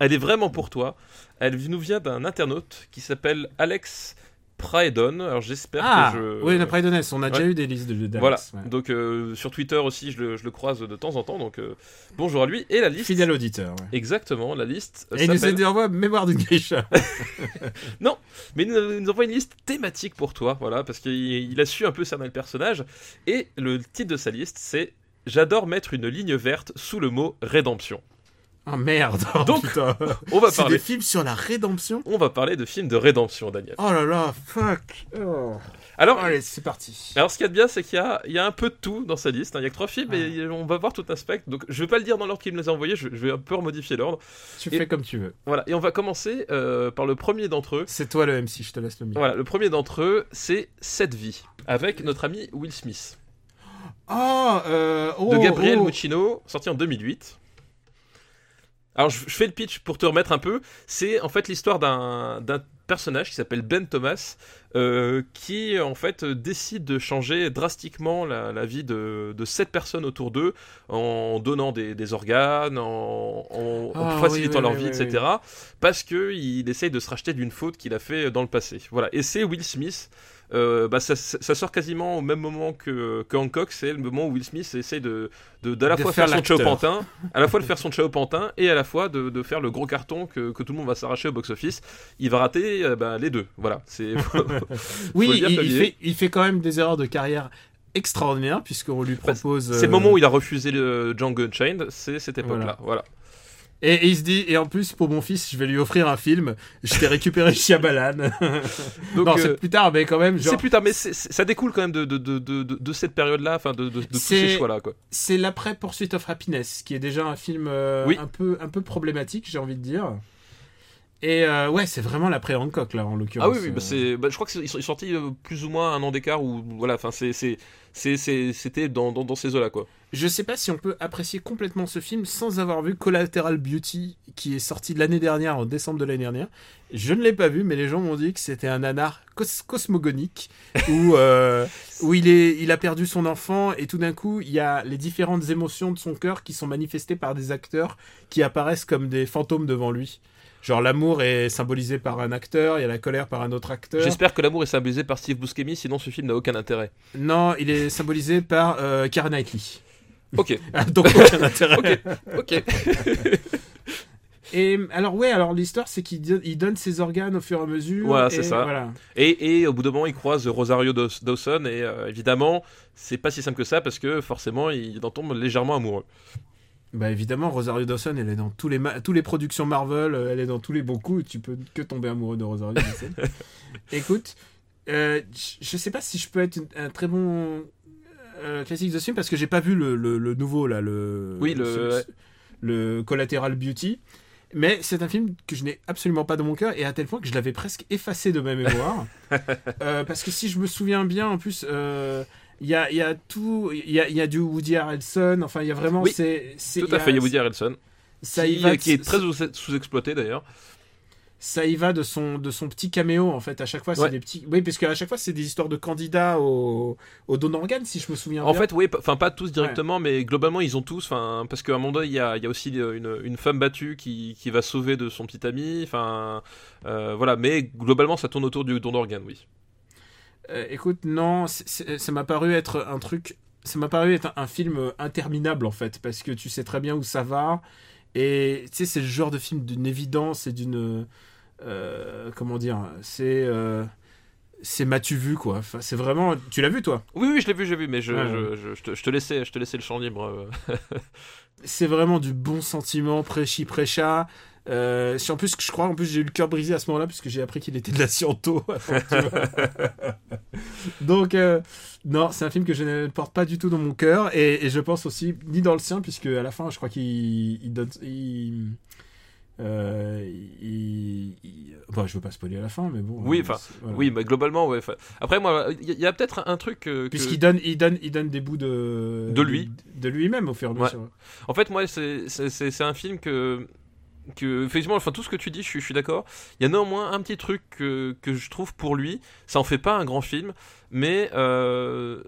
elle est vraiment pour toi. Elle nous vient d'un internaute qui s'appelle Alex Praedon. Alors j'espère Ah, que je. oui, la Praedonnes, on a déjà eu des listes de, de Voilà. ouais. Donc euh, sur Twitter aussi, je le, je le croise de temps en temps. Donc euh, bonjour à lui. Et la liste. Fidèle auditeur. ouais. Exactement, la liste. Et il nous envoie Mémoire d'une geisha. Mais il nous, envoie une liste thématique pour toi, voilà, parce qu'il il a su un peu cerner le personnage. Et le titre de sa liste, c'est J'adore mettre une ligne verte sous le mot rédemption. Oh merde. Oh, Donc, putain. On va C'est parler. des films sur la rédemption? On va parler de films de rédemption, Daniel. Oh là là, fuck. Oh. Alors, Allez, c'est parti. alors ce qu'il y a de bien, c'est qu'il y y a un peu de tout dans sa liste. hein. Il y a que trois films et on va voir tout un spectre. Donc, je vais pas le dire dans l'ordre qu'il me les a envoyés. Je, je vais un peu remodifier l'ordre. Tu Et- fais comme tu veux. Voilà. Et on va commencer euh, par le premier d'entre eux. C'est toi le MC, je te laisse le micro. Voilà, le premier d'entre eux, c'est Cette vie, avec notre ami Will Smith. Oh, euh, oh, de Gabriel oh. Muccino, sorti en 2008. Alors je, je fais le pitch pour te remettre un peu. C'est en fait l'histoire d'un d'un personnage qui s'appelle Ben Thomas, euh, qui en fait décide de changer drastiquement la, la vie de, de sept personnes autour d'eux en donnant des, des organes, en, en- en Ah, facilitant oui, leur oui, vie, etc. Parce que il essaye de se racheter d'une faute qu'il a fait dans le passé. Voilà. Et c'est Will Smith euh, bah, ça, ça sort quasiment au même moment que, que Hancock. C'est le moment où Will Smith essaie de, de, d'à la De fois faire faire, son Chao. Pantin, à la fois de faire son Chao Pantin et à la fois de, de faire le gros carton que, que tout le monde va s'arracher au box-office. Il va rater euh, bah, les deux. Voilà. C'est, Oui, il, fait, il fait quand même des erreurs de carrière extraordinaires puisqu'on lui Bah, propose. c'est le euh, moment où il a refusé le Django Unchained. C'est cette époque-là. Voilà. Et, et il se dit, et en plus pour mon fils, je vais lui offrir un film. Je t'ai récupéré Shyamalan. Donc, non, euh, c'est plus tard, mais quand même, genre, C'est plus tard, mais ça découle quand même de, de, de, de, cette période-là, enfin de, tous ces choix-là, quoi. c'est l'après Pursuit of Happiness, qui est déjà un film euh, Oui. un peu un peu problématique, j'ai envie de dire. Et euh, ouais, c'est vraiment l'après Hancock là, en l'occurrence. Ah oui, oui bah, bah, je crois qu'ils sont sortis plus ou moins un an d'écart, ou voilà, enfin c'est- c'était dans, dans, dans ces eaux-là, quoi. Je sais pas si on peut apprécier complètement ce film sans avoir vu Collateral Beauty, qui est sorti l'année dernière, en décembre de l'année dernière. Je ne l'ai pas vu, mais les gens m'ont dit que c'était un nanar cos- cosmogonique, où, euh, où il, est, il a perdu son enfant, et tout d'un coup, il y a les différentes émotions de son cœur qui sont manifestées par des acteurs qui apparaissent comme des fantômes devant lui. Genre l'amour est symbolisé par un acteur, il y a la colère par un autre acteur. J'espère que l'amour est symbolisé par Steve Buscemi, sinon ce film n'a aucun intérêt. Non, il est symbolisé par euh, Keira Knightley. Ok, Ah, Donc aucun intérêt. ok. Et alors ouais, alors l'histoire c'est qu'il do- il donne ses organes au fur et à mesure. Voilà, c'est ça. Voilà. Et, et au bout d'un moment, il croise Rosario Daws- Dawson, et euh, évidemment, c'est pas si simple que ça, parce que forcément, il en tombe légèrement amoureux. Bah évidemment, Rosario Dawson, elle est dans tous les tous les productions Marvel, euh, elle est dans tous les bons coups. Tu peux que tomber amoureux de Rosario Dawson. Écoute, euh, je- je sais pas si je peux être une- un très bon euh, classique de ce film parce que j'ai pas vu le, le- le nouveau là, le Oui, le- ce- le Collateral Beauty. Mais c'est un film que je n'ai absolument pas dans mon cœur et à tel point que je l'avais presque effacé de ma mémoire. Euh, parce que si je me souviens bien, en plus, euh, il y, a, il y a tout, il y a, il y a du Woody Harrelson, enfin il y a vraiment... Oui, c'est, Tout y à a- fait, il y a Woody Harrelson, Ça qui, y va, de- qui est très sous- sous-exploité d'ailleurs. ça y va de son, de son petit caméo en fait. À chaque fois, c'est Ouais. des petits. Oui, parce qu'à chaque fois, c'est des histoires de candidats au, au don d'organes, si je me souviens En bien. fait, oui, enfin pas tous directement, mais globalement ils ont tous, enfin parce qu'à un moment donné il y a, il y a aussi euh, une, une femme battue qui, qui va sauver de son petit ami, enfin euh, voilà, mais globalement ça tourne autour du don d'organes, oui. Euh, écoute, non, ça m'a paru être un truc. Ça m'a paru être un, un film euh, interminable en fait, parce que tu sais très bien où ça va. Et tu sais, c'est le genre de film d'une évidence et d'une. euh, comment dire C'est. euh, c'est m'as-tu vu quoi enfin, C'est vraiment. Tu l'as vu toi? Oui, oui, je l'ai vu, j'ai vu, mais je, Ouais, je, je- je te, je te laissais, je te laissais le champ libre. C'est vraiment du bon sentiment, pré-chi, pré-chat. Euh, si en plus, je crois, en plus, j'ai eu le cœur brisé à ce moment-là, puisque j'ai appris qu'il était de la Sciento. Donc, euh, non, c'est un film que je ne porte pas du tout dans mon cœur, et, et je pense aussi, ni dans le sien, puisque à la fin, je crois qu'il il donne. Il, euh, il, il- bon, je veux pas spoiler à la fin, mais bon. Oui, enfin, voilà. Oui, mais globalement, ouais. Après, moi, il y, a- il y a peut-être un truc euh, que. Puisqu'il donne, il donne, il donne des bouts de. De lui. De, de lui-même, au fur et à Ouais. mesure. En fait, moi, c'est un film que. Que, effectivement, enfin, tout ce que tu dis, je suis, d'accord. Il y a néanmoins un petit truc que, je trouve pour lui. Ça en fait pas un grand film, mais euh,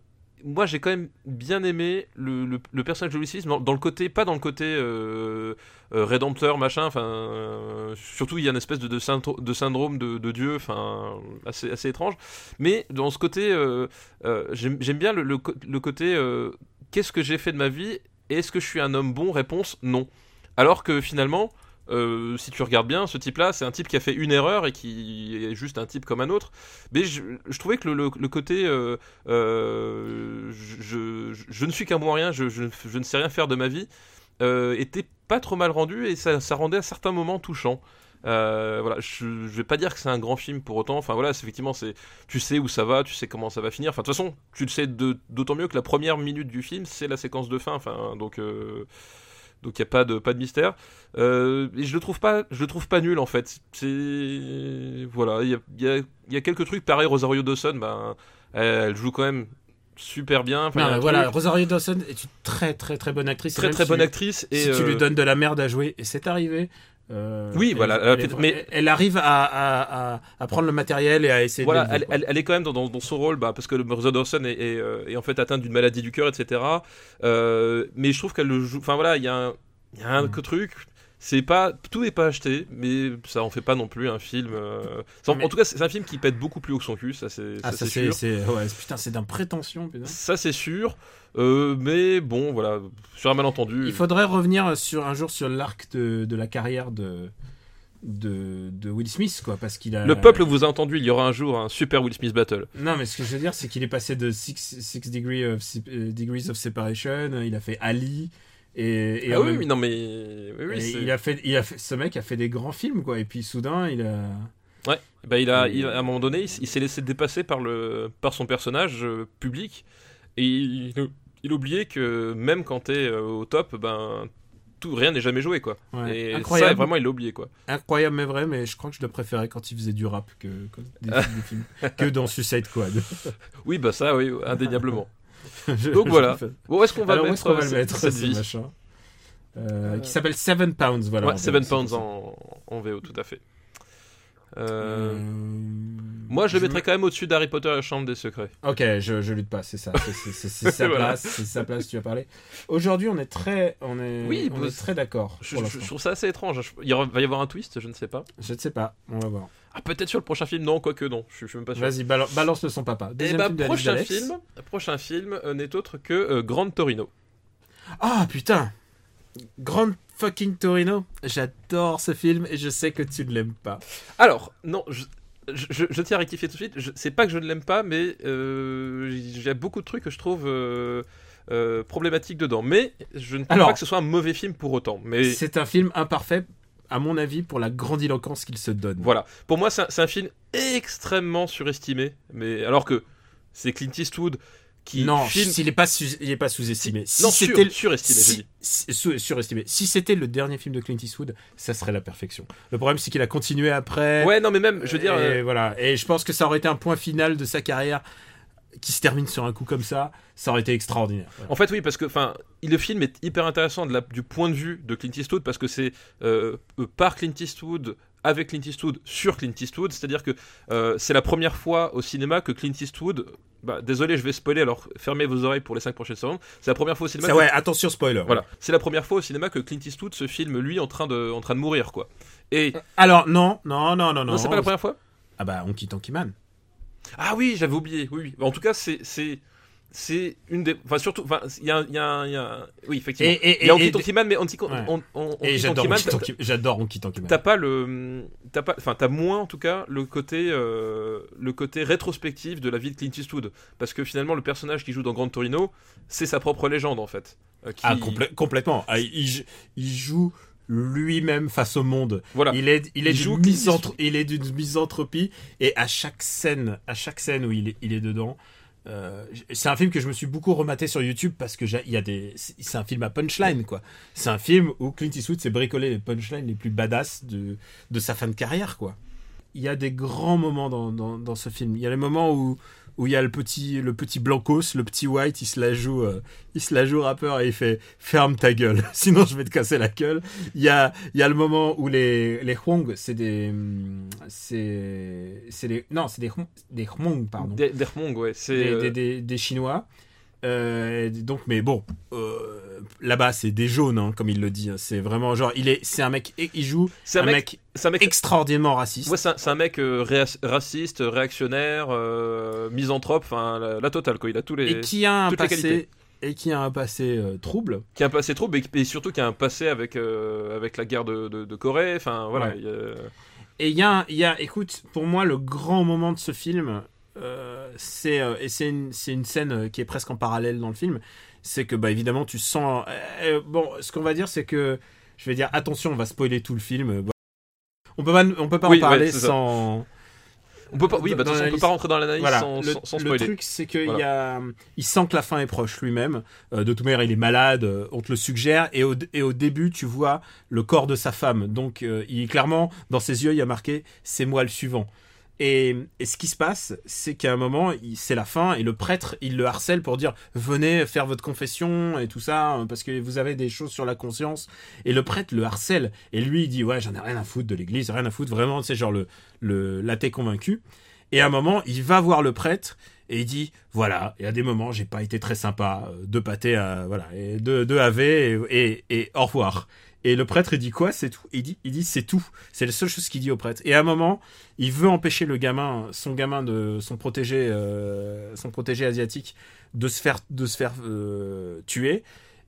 moi j'ai quand même bien aimé le, personnage de VI dans, le côté, pas dans le côté euh, euh, rédempteur, machin. Enfin, surtout il y a une espèce de, de, syndro- de syndrome de, Dieu, enfin, assez, étrange. Mais dans ce côté, j'aime bien le, le, côté qu'est-ce que j'ai fait de ma vie? Est-ce que je suis un homme bon? Réponse non. Alors que finalement, euh, si tu regardes bien, ce type-là, c'est un type qui a fait une erreur et qui est juste un type comme un autre. Mais je, trouvais que le, côté euh, euh, je, ne suis qu'un bon rien, je, ne sais rien faire de ma vie, était pas trop mal rendu et ça, rendait à certains moments touchant. Voilà, je, je vais pas dire que c'est un grand film pour autant. Enfin voilà, effectivement, c'est, tu sais où ça va, tu sais comment ça va finir. Enfin de toute façon, tu le sais d'autant mieux que la première minute du film, c'est la séquence de fin. Enfin donc. Donc il y a pas de pas de mystère. Euh, et je le trouve pas, je le trouve pas nul en fait. C'est voilà, il y a, y, a, y a quelques trucs pareil. Rosario Dawson, ben elle, elle joue quand même super bien. Enfin, Non, voilà, truc- Rosario Dawson est une très très très bonne actrice. très très si bonne actrice et si tu lui euh, donnes de la merde à jouer, et c'est arrivé. Euh, Oui, elle- voilà, elle, elle- est- mais- elle arrive à, à, à, à prendre le matériel et à essayer Voilà, de elle, est quand même dans, dans, dans son rôle, bah, parce que le Rosario Dawson est, est, euh, est en fait atteinte d'une maladie du cœur, etc. Euh, mais je trouve qu'elle le joue. Enfin voilà, il y a un, y a un Mm. truc. C'est pas tout n'est pas acheté, mais ça en fait pas non plus un film. euh, En Mais- tout cas, c'est un film qui pète beaucoup plus haut que son cul, ça c'est Ah, ça, sûr. Ouais, putain, c'est d'un prétention, putain. Ça c'est sûr. Euh, mais bon, voilà, sur un malentendu. Il faudrait revenir sur un jour sur l'arc de, de la carrière de, de, de Will Smith, quoi, parce qu'il a. Le peuple vous a entendu, il y aura un jour un super Will Smith battle. Non, mais ce que je veux dire, c'est qu'il est passé de 6 degree of, se- euh, Degrees of Separation, il a fait Ali, et, et ah oui, même- non mais oui, oui, il a fait, il a fait, ce mec a fait des grands films, quoi, et puis soudain, il a. Bah, il a, il- à un moment donné, il, s'est laissé dépasser par, le, par son personnage euh, public et il, il oubliait que même quand t'es euh, au top, ben tout, rien n'est jamais joué quoi. Ouais, et incroyable. ça, vraiment, il l'a oublié quoi. Incroyable, mais vrai, mais je crois que je le préférais quand il faisait du rap que, que, des, des films, que dans Suicide Squad. Oui, bah ça, oui, indéniablement. Je- Donc voilà. où est-ce qu'on va Alors, mettre est-ce qu'on va le mettre, cette ce vie machin Euh, Qui s'appelle Seven Pounds, voilà. Ouais, en Seven VO, Pounds c'est ça. en, en VO, tout à fait. Euh, Euh, moi, je le mettrais quand même au-dessus d'Harry Potter et la Chambre des Secrets. Ok, je, je lutte pas, c'est ça, c'est- c'est c'est- c'est sa Voilà. place, c'est sa place. Tu as parlé. Aujourd'hui, on est très, on est, Oui, on bah, est très d'accord. Je, je- trouve ça assez étrange. Il y aura- va y avoir un twist, je ne sais pas. Je ne sais pas, on va voir. Ah, peut-être sur le prochain film, non, quoique non. Je, je suis même pas sûr. Vas-y, balance le son papa. Et Deuxième bah, film d'Alice prochain film, prochain film euh, n'est autre que euh, Grande Torino. Ah putain, Grand fucking Torino. J'adore ce film et je sais que tu ne l'aimes pas. Alors, non, je, je, tiens à rectifier tout de suite. Je- C'est pas que je ne l'aime pas, mais euh, il y a beaucoup de trucs que je trouve euh, euh, problématiques dedans. Mais je ne pense Alors- pas que ce soit un mauvais film pour autant. Mais C'est un film imparfait, à mon avis, pour la grandiloquence qu'il se donne. voilà, pour moi, c'est un, film extrêmement surestimé. Mais alors que c'est Clint Eastwood qui non, filme. il est pas, su- il est pas sous-estimé. Si non, c'était sur- surestimé, si, surestimé. Si c'était le dernier film de Clint Eastwood, ça serait la perfection. Le problème, c'est qu'il a continué après. Ouais, non, mais même, je veux dire. et euh, voilà. Et je pense que ça aurait été un point final de sa carrière qui se termine sur un coup comme ça. Ça aurait été extraordinaire. Voilà. En fait, oui, parce que enfin, le film est hyper intéressant de la- du point de vue de Clint Eastwood parce que c'est euh, euh, par Clint Eastwood avec Clint Eastwood sur Clint Eastwood, c'est-à-dire que euh, c'est la première fois au cinéma que Clint Eastwood, bah, désolé, je vais spoiler, alors fermez vos oreilles pour les 5 prochaines secondes. C'est la première fois au cinéma. Que- ouais, attention spoiler. Voilà, c'est la première fois au cinéma que Clint Eastwood se filme lui en train de, en train de mourir, quoi. Et Alors non, non, non, non, non. non, c'est pas la première fois? Ah bah Honky Tonky Man. Ah oui, j'avais oublié. Oui, oui. En tout cas, c'est c'est c'est une des. Enfin, surtout, enfin, il y a, un- il y a, un- il y a oui, effectivement. Il y a et- Honky et- Tonky Man, mais Honky Ouais. on- on- Et j'adore Tonky Man, Honky Tonky, j'adore Honky Tonky Man. T'as pas le, t'as pas, enfin t'as moins en tout cas le côté, euh, le côté rétrospectif de la vie de Clint Eastwood, parce que finalement le personnage qui joue dans Grand Torino, c'est sa propre légende en fait. euh, qui- Ah, complè- complètement. Ah, il joue lui-même face au monde. Voilà. Il est, il est d'une Clint misanthro- il est d'une misanthropie et à chaque scène, à chaque scène où il est, il est dedans. euh, c'est un film que je me suis beaucoup rematé sur YouTube parce que il y a des, c'est c'est un film à punchline quoi. C'est un film où Clint Eastwood s'est bricolé les punchlines les plus badass de, de sa fin de carrière quoi. Il y a des grands moments dans, dans, dans ce film. Il y a les moments où où il y a le petit le petit Blancos, le petit White, il se la joue euh, il se la joue rappeur et il fait ferme ta gueule, sinon je vais te casser la gueule. Il y a il y a le moment où les les c'est des c'est c'est des non, c'est des Hmong- des Hmong pardon. Des- Dermong, ouais, c'est. Des, euh, des, des- des Chinois. Euh, donc, mais bon, euh, là-bas, c'est des jaunes, hein, comme il le dit. hein. C'est vraiment genre, il est, c'est un mec, il joue c'est un, mec, un mec. extraordinairement raciste. Ouais, c'est un, mec euh, réa- raciste, réactionnaire, misanthrope, enfin la, la totale quoi. Il a tous les. et qui a un passé, et qui a un passé trouble. qui a un passé trouble et, et surtout qui a un passé avec avec la guerre de, de, de Corée. Enfin voilà. Ouais. Et il y a, y a, écoute, pour moi, le grand moment de ce film, c'est euh, et c'est une, c'est une scène euh, qui est presque en parallèle dans le film. C'est que, bah, évidemment, tu sens. euh, bon, ce qu'on va dire, c'est que je vais dire attention, on va spoiler tout le film. euh, On peut pas, on peut pas Oui, en parler ouais, c'est ça. sans. On peut pas. Oui, bah, on peut pas rentrer dans l'analyse Voilà, sans, le, sans, sans le spoiler. truc c'est qu'il Voilà. y a, il sent que la fin est proche lui-même. Euh, de toute manière, il est malade, euh, on te le suggère, et au, et au début, tu vois le corps de sa femme. Donc, euh, il clairement dans ses yeux, il y a marqué "c'est moi le suivant". Et, ce qui se passe, c'est qu'à un moment, c'est la fin, et le prêtre, il le harcèle pour dire venez faire votre confession et tout ça, euh, parce que vous avez des choses sur la conscience. Et le prêtre le harcèle, et lui, il dit ouais, j'en ai rien à foutre de l'église, rien à foutre, vraiment, c'est genre le, l'athée convaincu. Et à un moment, il va voir le prêtre et il dit voilà, et à des moments, j'ai pas été très sympa, euh, deux pâtés, à, voilà, et deux AV et, et, et au revoir. Et le prêtre, il dit quoi? C'est tout. Il dit, il dit c'est tout. C'est la seule chose qu'il dit au prêtre. Et à un moment, il veut empêcher le gamin, son gamin de son protégé, euh, son protégé asiatique, de se faire, de se faire euh, tuer.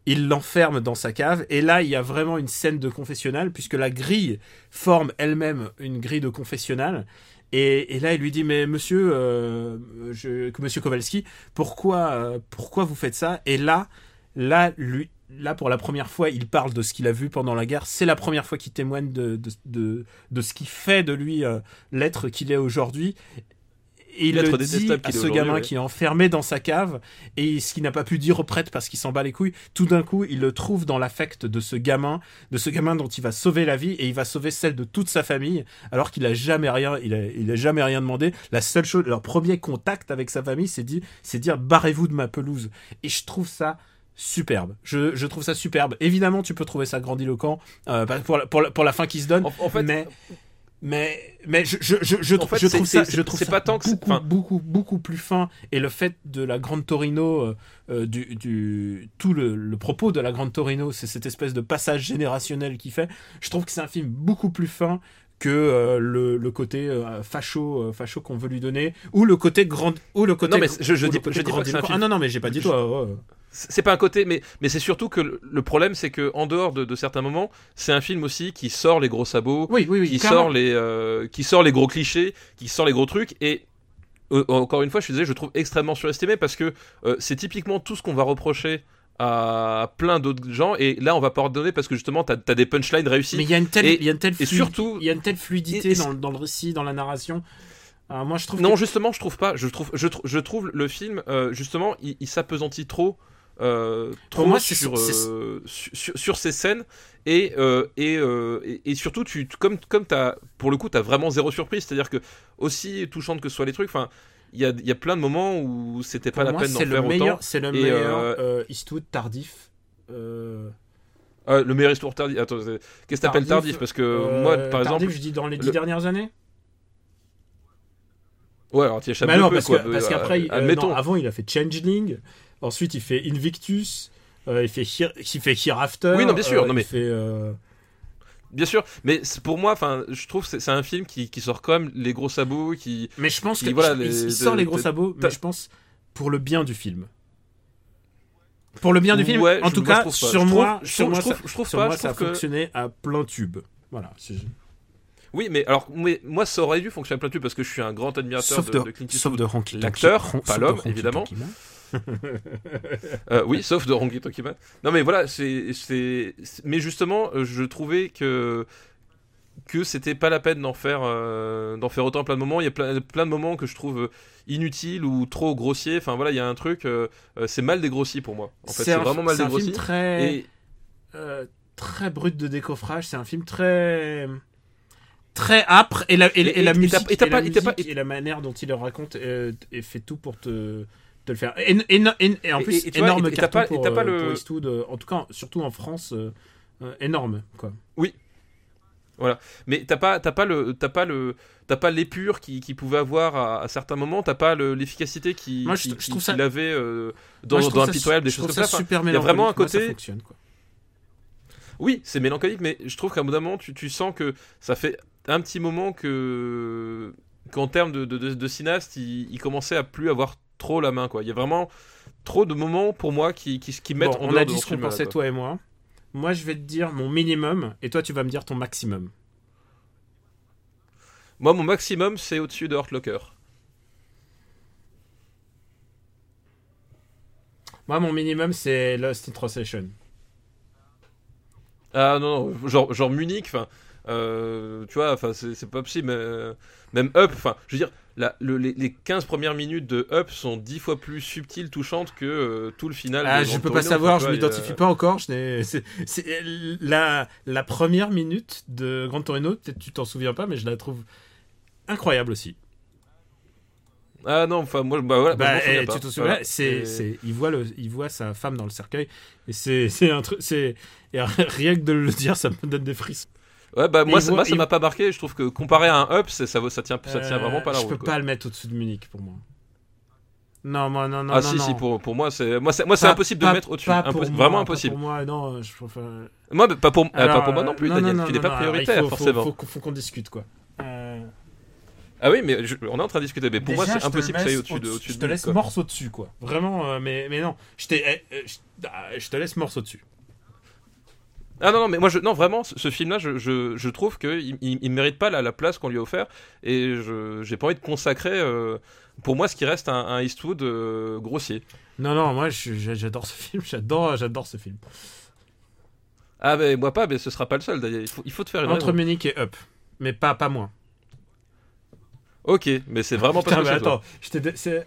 Il l'enferme dans sa cave. Et là, il y a vraiment une scène de confessionnal, puisque la grille forme elle-même une grille de confessionnal. Et, là, il lui dit, mais monsieur, euh, monsieur Kowalski, pourquoi, pourquoi vous faites ça? Et là, là, lui, là, pour la première fois, il parle de ce qu'il a vu pendant la guerre. C'est la première fois qu'il témoigne de, de, de, de, ce qui fait de lui euh, l'être qu'il est aujourd'hui. Et il le dit à ce gamin ouais. qui est enfermé dans sa cave et ce qu'il n'a pas pu dire au prêtre parce qu'il s'en bat les couilles. Tout d'un coup, il le trouve dans l'affect de ce gamin, de ce gamin dont il va sauver la vie et il va sauver celle de toute sa famille alors qu'il a jamais rien, il a, il a jamais rien demandé. La seule chose, leur premier contact avec sa famille, c'est dit, c'est dire barrez-vous de ma pelouse. Et je trouve ça superbe. Je, je, trouve ça superbe. Évidemment, tu peux trouver ça grandiloquent euh, pour, la, pour, la, pour la fin qui se donne. En, en fait, mais mais mais je je je, je, en fait, je trouve ça je trouve ça pas tant que beaucoup, beaucoup beaucoup plus fin et le fait de la grande Torino euh, du, du tout le, le, propos de la grande Torino c'est cette espèce de passage générationnel qui fait je trouve que c'est un film beaucoup plus fin que euh, le, le, côté euh, facho euh, facho qu'on veut lui donner ou le côté grand ou le côté non mais je, je dis, je dis pas que ah non non mais j'ai pas dit toi ouais. C'est pas un côté mais mais c'est surtout que le problème c'est que en dehors de, de certains moments c'est un film aussi qui sort les gros sabots oui, oui, oui, qui carrément. sort les euh, qui sort les gros clichés qui sort les gros trucs. Et euh, encore une fois je suis désolé je trouve extrêmement surestimé parce que euh, c'est typiquement tout ce qu'on va reprocher à plein d'autres gens. Et là on va pardonner parce que justement t'as as des punchlines réussies. Mais il y a une telle il y a une telle et surtout il y a une telle fluidité et, dans, dans, le récit dans la narration. Alors moi je trouve non que... justement je trouve pas. Je trouve je, je trouve le film euh, justement il, il s'apesantit trop euh, trop moi, sur, euh, sur, sur, ces scènes et, euh, et, et, et, surtout tu comme comme as, pour le coup tu as vraiment zéro surprise c'est à dire que aussi touchante que soit les trucs enfin il y a, y a, plein de moments où c'était pas la moi, peine d'en faire meilleur, autant. C'est le meilleur euh, Eastwood tardif. Euh... Euh, le meilleur Eastwood tardif. Attends, qu'est-ce que t'appelles tardif Parce que euh, moi, par tardif, exemple. je dis dans les dix le... dernières années. Ouais, alors tu échappes un peu, parce qu'après, admettons. Non, avant, il a fait Changeling. Ensuite, il fait Invictus. il fait Here, il fait Hereafter. Oui, non, bien sûr. non, mais... Il fait. Bien sûr, mais pour moi, enfin, je trouve que c'est un film qui, qui, sort comme les gros sabots, qui. Mais je pense qui, que voilà, il, les, il sort les gros sabots, mais je pense pour le bien du film. Pour le bien du film, ouais, en tout moi, cas, sur moi, sur moi, je trouve, ça a que... fonctionné à plein tube. Voilà. Oui, mais alors, mais, moi, ça aurait dû fonctionner à plein tube parce que je suis un grand admirateur sauf de, de, de Clint Eastwood, l'acteur, pas l'homme, évidemment. Euh, oui, sauf de Ronki Tokiman. Non, mais voilà, c'est, c'est, mais justement, je trouvais que que c'était pas la peine d'en faire euh, d'en faire autant à plein de moments. Il y a plein, plein de moments que je trouve inutiles ou trop grossiers. Enfin voilà il y a un truc euh, c'est mal dégrossi pour moi. En fait c'est vraiment mal c'est dégrossi. un film très et... euh, très brut de décoffrage. C'est un film très très âpre. Et la, et, et, et la musique, et, la, musique pas, et, la manière dont il le raconte euh, et fait tout pour te te le faire et, et en plus énorme vois, carton pas, pour, pas euh, le... pour Eastwood en tout cas surtout en France euh, énorme quoi oui voilà. Mais t'as pas, t'as pas le, t'as pas le, t'as pas l'épure qui, qui pouvait avoir à, à certains moments. T'as pas l'efficacité qui, Moi, je, qui, je trouve qui, ça... qu'il avait euh, dans, Moi, dans Impitoyable, des choses comme ça. ça super il y a vraiment un côté. Moi, ça fonctionne, quoi. Oui, c'est mélancolique, mais je trouve qu'à un moment, tu, tu sens que ça fait un petit moment que qu'en termes de, de, de, de cinéaste, il, il, commençait à plus avoir trop la main. Quoi. Il y a vraiment trop de moments pour moi qui, qui, qui mettent bon, en On a dit ce qu'on pensait, toi et moi. Moi, je vais te dire mon minimum, et toi, tu vas me dire ton maximum. Moi, mon maximum, c'est au-dessus de Hurt Locker. Moi, mon minimum, c'est Lost in Translation. Ah non, non genre, genre Munich, enfin, euh, tu vois, enfin, c'est pas possible. Mais, euh, même Up, enfin, je veux dire, la, le, les, les, 15 premières minutes de Up sont 10 fois plus subtiles, touchantes que euh, tout le final. Ah, je peux pas savoir, je m'identifie a... pas encore. C'est la, la première minute de Grand Torino, peut-être tu t'en souviens pas, mais je la trouve incroyable aussi. Ah non, enfin moi, bah voilà. Bah, bah, tu te souviens, c'est, c'est, il voit le, il voit sa femme dans le cercueil et c'est, c'est un truc, c'est, rien que de le dire, ça me donne des frissons. Ouais, bah moi, ça, moi, ça m'a pas marqué. Je trouve que comparé à un Up, ça, ça tient, ça tient vraiment pas la je route. Je peux quoi. pas le mettre au-dessus de Munich pour moi. Non, moi, non, non, ah non, si non. si pour, pour moi c'est moi c'est moi c'est Pas- impossible pas- de mettre au-dessus Impossible. vraiment pas impossible Pour moi, non, je préfère. moi mais pas pour euh, pas pour moi non euh, plus non, Daniel tu n'es pas non, alors, il prioritaire faut- forcément Faut, faut qu'on discute, quoi. Euh, ah oui mais je- on est en train de discuter mais pour moi c'est je te impossible que ça aille au-dessus de au-dessus- au-dessus Je de te lui, laisse morceau dessus, quoi. Vraiment, euh, mais, mais non. Je, eh, eh, je, ah, je te laisse morceau dessus. Ah non, non, mais moi, je, non, vraiment, ce, ce film-là, je, je, je trouve qu'il il, il mérite pas la, la place qu'on lui a offert, et je j'ai pas envie de consacrer, euh, pour moi, ce qui reste un, un Eastwood euh, grossier. Non, non, moi, j'adore ce film. J'adore, j'adore ce film. Ah, mais moi pas, mais ce sera pas le seul, d'ailleurs. Il faut, il faut te faire une Entre. Munich et Up. Mais pas, pas moins. Ok, mais c'est vraiment Putain, pas mais attends,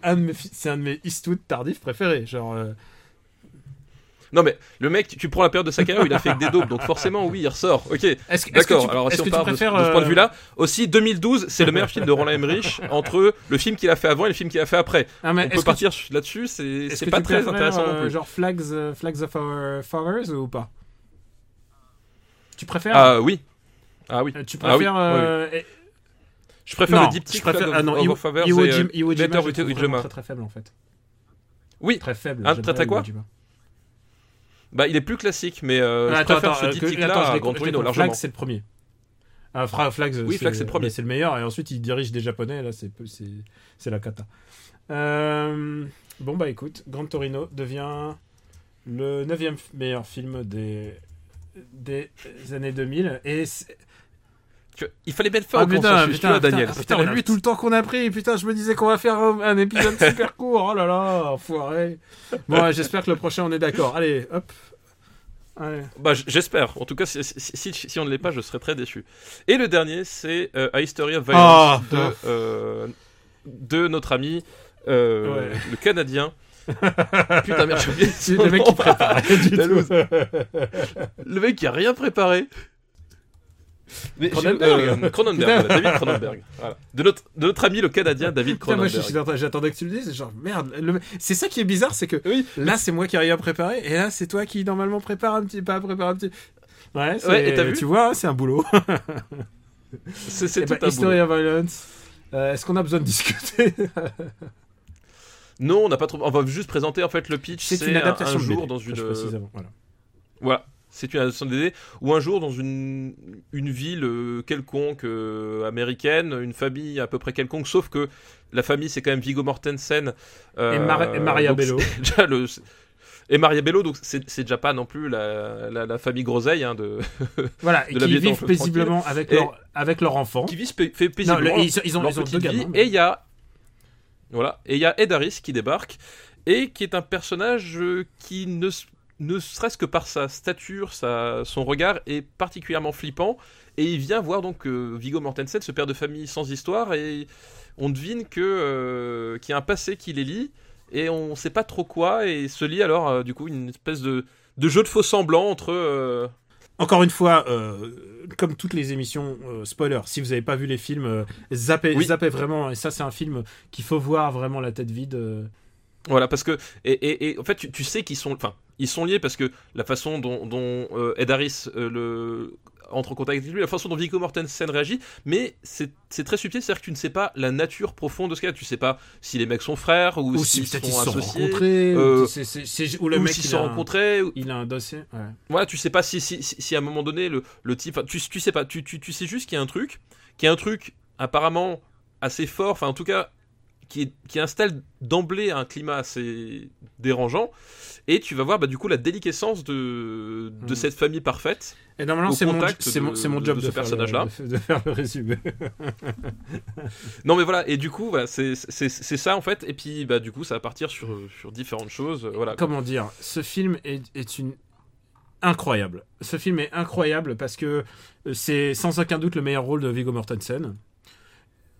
un, de mes c'est un de mes Eastwood tardifs préférés. Genre, euh, Non, mais le mec, tu, prends la période de sa carrière où il a fait que des daubes, donc forcément, oui, il ressort. Ok, d'accord. Alors, est-ce si on que tu parle de, ce- préfères, de ce point de euh, vue-là, aussi 2012, c'est le meilleur film de Roland Emmerich entre le film qu'il a fait avant et le film qu'il a fait après. On peut partir là-dessus, c'est pas très intéressant non euh, plus. Genre Flags, euh, Flags of Our Fathers ou pas? Tu préfères? Ah oui. Ah oui. Tu Ah préfères Je préfère non, le diptyque je préfère ah of- non, Iwo, Our Fathers Iwo et, Jima, Better Jima. très très faible en fait. Oui. Très faible. Ah, j'aime très, très quoi? Bah, il est plus classique, mais euh, je Ah, attends, préfère attends, ce euh, je à les- Gran je les Torino largement. Flags, c'est le premier. Ah, Flags, Oui, c'est- Flags, c'est le premier. C'est le meilleur et ensuite il dirige des japonais. Là, c'est c'est c'est la cata. Euh, bon bah écoute, Gran Torino devient le neuvième meilleur film des des années 2000 et c'est- Il fallait bien faire Ah, au putain, consensus, putain, Daniel. putain, lutte. tout le temps qu'on a pris. Putain, je me disais qu'on va faire un, un épisode super court. Oh là là, enfoiré. Bon, ouais, j'espère que le prochain on est d'accord. Allez, hop. Allez. Bah, j'espère. En tout cas, si, si, si- si on ne l'est pas, je serais très déçu. Et le dernier, c'est euh, A History of Violence Ah, de, euh, de notre ami, euh, Ouais. le Canadien. Putain, merde, j'ai oublié le mec qui prépare. Le mec qui a rien préparé. Mais Cronenberg. j'ai- euh, Cronenberg, voilà, David Cronenberg. Voilà. De, notre, de notre ami le Canadien David Putain, moi, Cronenberg. j'attendais- que tu le dises. Genre, merde. le- C'est ça qui est bizarre, c'est que Oui. là, c'est moi qui ai rien préparé. Et là, c'est toi qui, normalement, prépare un petit pas, prépare un petit. Ouais, et vu tu vois, c'est un boulot. C'est Eh tout ben, un History boulot. of Violence. Euh, Est-ce qu'on a besoin de discuter Non, on n'a pas trop. On va juste présenter en fait le pitch. C'est une un- adaptation un jour dans une. précise avant, voilà. Voilà, c'est une adaptation de BD où un jour dans une, une ville euh, quelconque euh, américaine, une famille à peu près quelconque, sauf que la famille c'est quand même Viggo Mortensen euh, Et Mar- et Maria Bello. c'est déjà le- et Maria Bello, donc c'est déjà pas non plus la, la, la famille groseille hein, de, Voilà, de qui vivent paisiblement avec Et- leur, avec leur enfant. qui fait paisiblement le- ils, ils ont, leur ils ont vie. Et il y a voilà, et il y a Ed Harris qui débarque et qui est un personnage qui ne ne serait-ce que par sa stature, sa, son regard est particulièrement flippant et il vient voir donc euh, Viggo Mortensen, ce père de famille sans histoire et on devine que euh, qu'il y a un passé qui les lie et on sait pas trop quoi et se lie alors euh, du coup une espèce de de jeu de faux semblants entre Encore une fois, comme toutes les émissions, spoiler, si vous n'avez pas vu les films, zappez, Oui. zappez vraiment. Et ça, c'est un film qu'il faut voir vraiment la tête vide. Voilà, parce que et, et, et en fait, tu, tu sais qu'ils sont, enfin, ils sont liés parce que la façon dont, dont euh, Ed Harris euh, le entre en contact avec lui, la façon dont Viggo Mortensen réagit, mais c'est très subtil, c'est-à-dire que tu ne sais pas la nature profonde de ce a. Tu sais pas si les mecs sont frères ou, Ou si s'ils peut-être ils sont sont associés, rencontrés, euh, ou, c'est- c'est- c'est- ou le ou mec s'ils sont rencontrés. ou- il a un dossier. Ouais. Voilà, tu sais pas si, si, si, si à un moment donné le, le type, tu, tu sais pas, tu, tu, tu sais juste qu'il y a un truc, qu'il y a un truc apparemment assez fort, enfin en tout cas qui, est- qui installe d'emblée un climat assez dérangeant, et tu vas voir bah, du coup la déliquescence de, de Mhm. cette famille parfaite. Et normalement, c'est mon, c'est mon, job de de, ce faire le- personnage-là. de, de faire le résumé. Non mais voilà, et du coup voilà, c'est ça en fait, et puis bah du coup ça va partir sur, sur différentes choses, euh, voilà. Comment dire Ce film est, est une incroyable. Ce film est incroyable parce que euh, c'est sans aucun doute le meilleur rôle de Viggo Mortensen.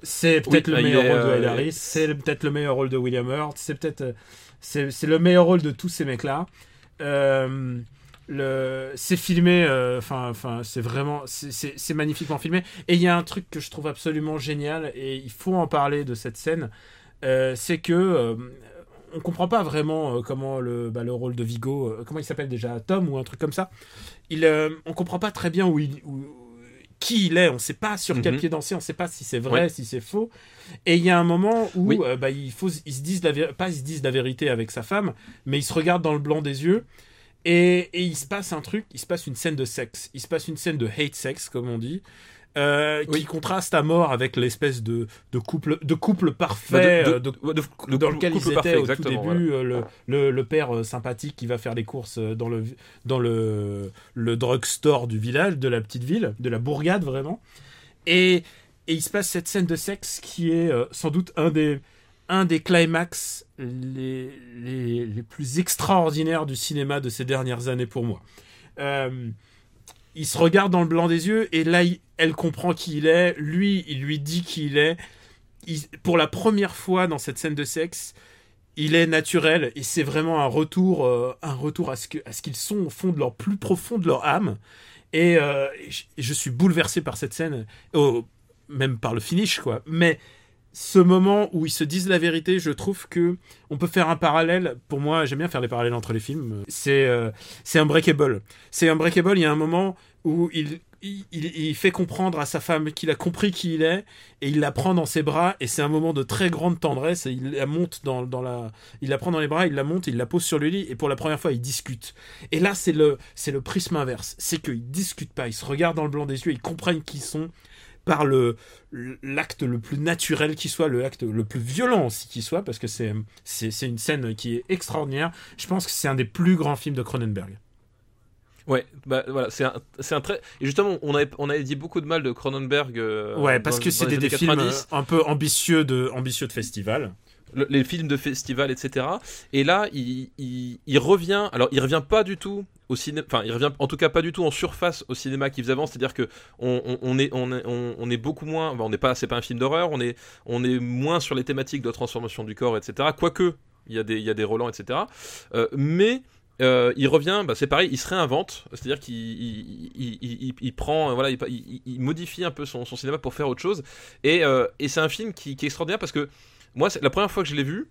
C'est peut-être Oui, le il meilleur est, rôle de euh, Ed Harris. C'est peut-être le meilleur rôle de William Hurt. C'est peut-être euh, c'est le meilleur rôle de tous ces mecs-là. Euh, le c'est filmé. euh, Enfin enfin c'est vraiment c'est- magnifiquement filmé. Et il y a un truc que je trouve absolument génial et il faut en parler de cette scène. euh, c'est que euh, on comprend pas vraiment comment le, bah, le rôle de Vigo, comment il s'appelle déjà, Tom ou un truc comme ça. Il, on comprend pas très bien où il, où- qui il est, on sait pas sur quel Mhm. pied danser, on sait pas si c'est vrai, Ouais. si c'est faux. Et il y a un moment où Oui. euh, bah, il faut, ils se disent la vé- pas ils se disent la vérité avec sa femme, mais ils se regardent dans le blanc des yeux. Et, et il se passe un truc, il se passe une scène de sexe, il se passe une scène de hate sex, comme on dit, euh, qui contraste à mort avec l'espèce de, de couple, de couple parfait Bah, euh, de, dans couple- lequel ils étaient parfait, au tout exactement, début, euh, le, le, le père sympathique qui va faire les courses dans le, dans le, le drugstore du village, de la petite ville, de la bourgade vraiment. Et, et il se passe cette scène de sexe qui est sans doute un des, un des climax les, les, les plus extraordinaires du cinéma de ces dernières années pour moi. Euh, il se regarde dans le blanc des yeux et là, elle comprend qui il est. Lui, il lui dit qui il est. Pour la première fois dans cette scène de sexe, il est naturel et c'est vraiment un retour, euh, un retour à ce qu'ils sont au fond de leur plus profond de leur âme. Et, euh, je suis bouleversé par cette scène, oh, même par le finish quoi. Mais ce moment où ils se disent la vérité, je trouve que on peut faire un parallèle. Pour moi, j'aime bien faire les parallèles entre les films. C'est euh, c'est Unbreakable. C'est Unbreakable. Il y a un moment où il- il fait comprendre à sa femme qu'il a compris qui il est et il la prend dans ses bras et c'est un moment de très grande tendresse et il la monte dans, dans la il la prend dans les bras il la monte il la pose sur le lit et pour la première fois ils discutent et là c'est le c'est le prisme inverse c'est qu'ils discutent pas ils se regardent dans le blanc des yeux ils comprennent qui ils sont par le l'acte le plus naturel qui soit le acte le plus violent aussi qui soit parce que c'est une scène qui est extraordinaire je pense que c'est un des plus grands films de Cronenberg Ouais, bah voilà, c'est un, c'est un très. Et justement, on avait, on avait dit beaucoup de mal de Cronenberg. euh, ouais parce dans- que c'est des, des films 90. un peu ambitieux de ambitieux de festival le- les films de festival, etc. Et là, il, il, revient. Alors, il revient pas du tout au cinéma. Enfin, il revient en tout cas pas du tout en surface au cinéma qu'il faisait avant. C'est-à-dire que on, on, on est, on, est- beaucoup moins. bah, on n'est pas. C'est pas un film d'horreur. On est, on est moins sur les thématiques de transformation du corps, etc. Quoique, il y a des, il y a des relents, etc. Euh, mais euh, il revient, bah, c'est pareil, il se réinvente, c'est-à-dire qu'il il, prend, voilà, il, modifie un peu son, cinéma pour faire autre chose. Et, euh, et c'est un film qui est extraordinaire parce que moi, c'est la première fois que je l'ai vu,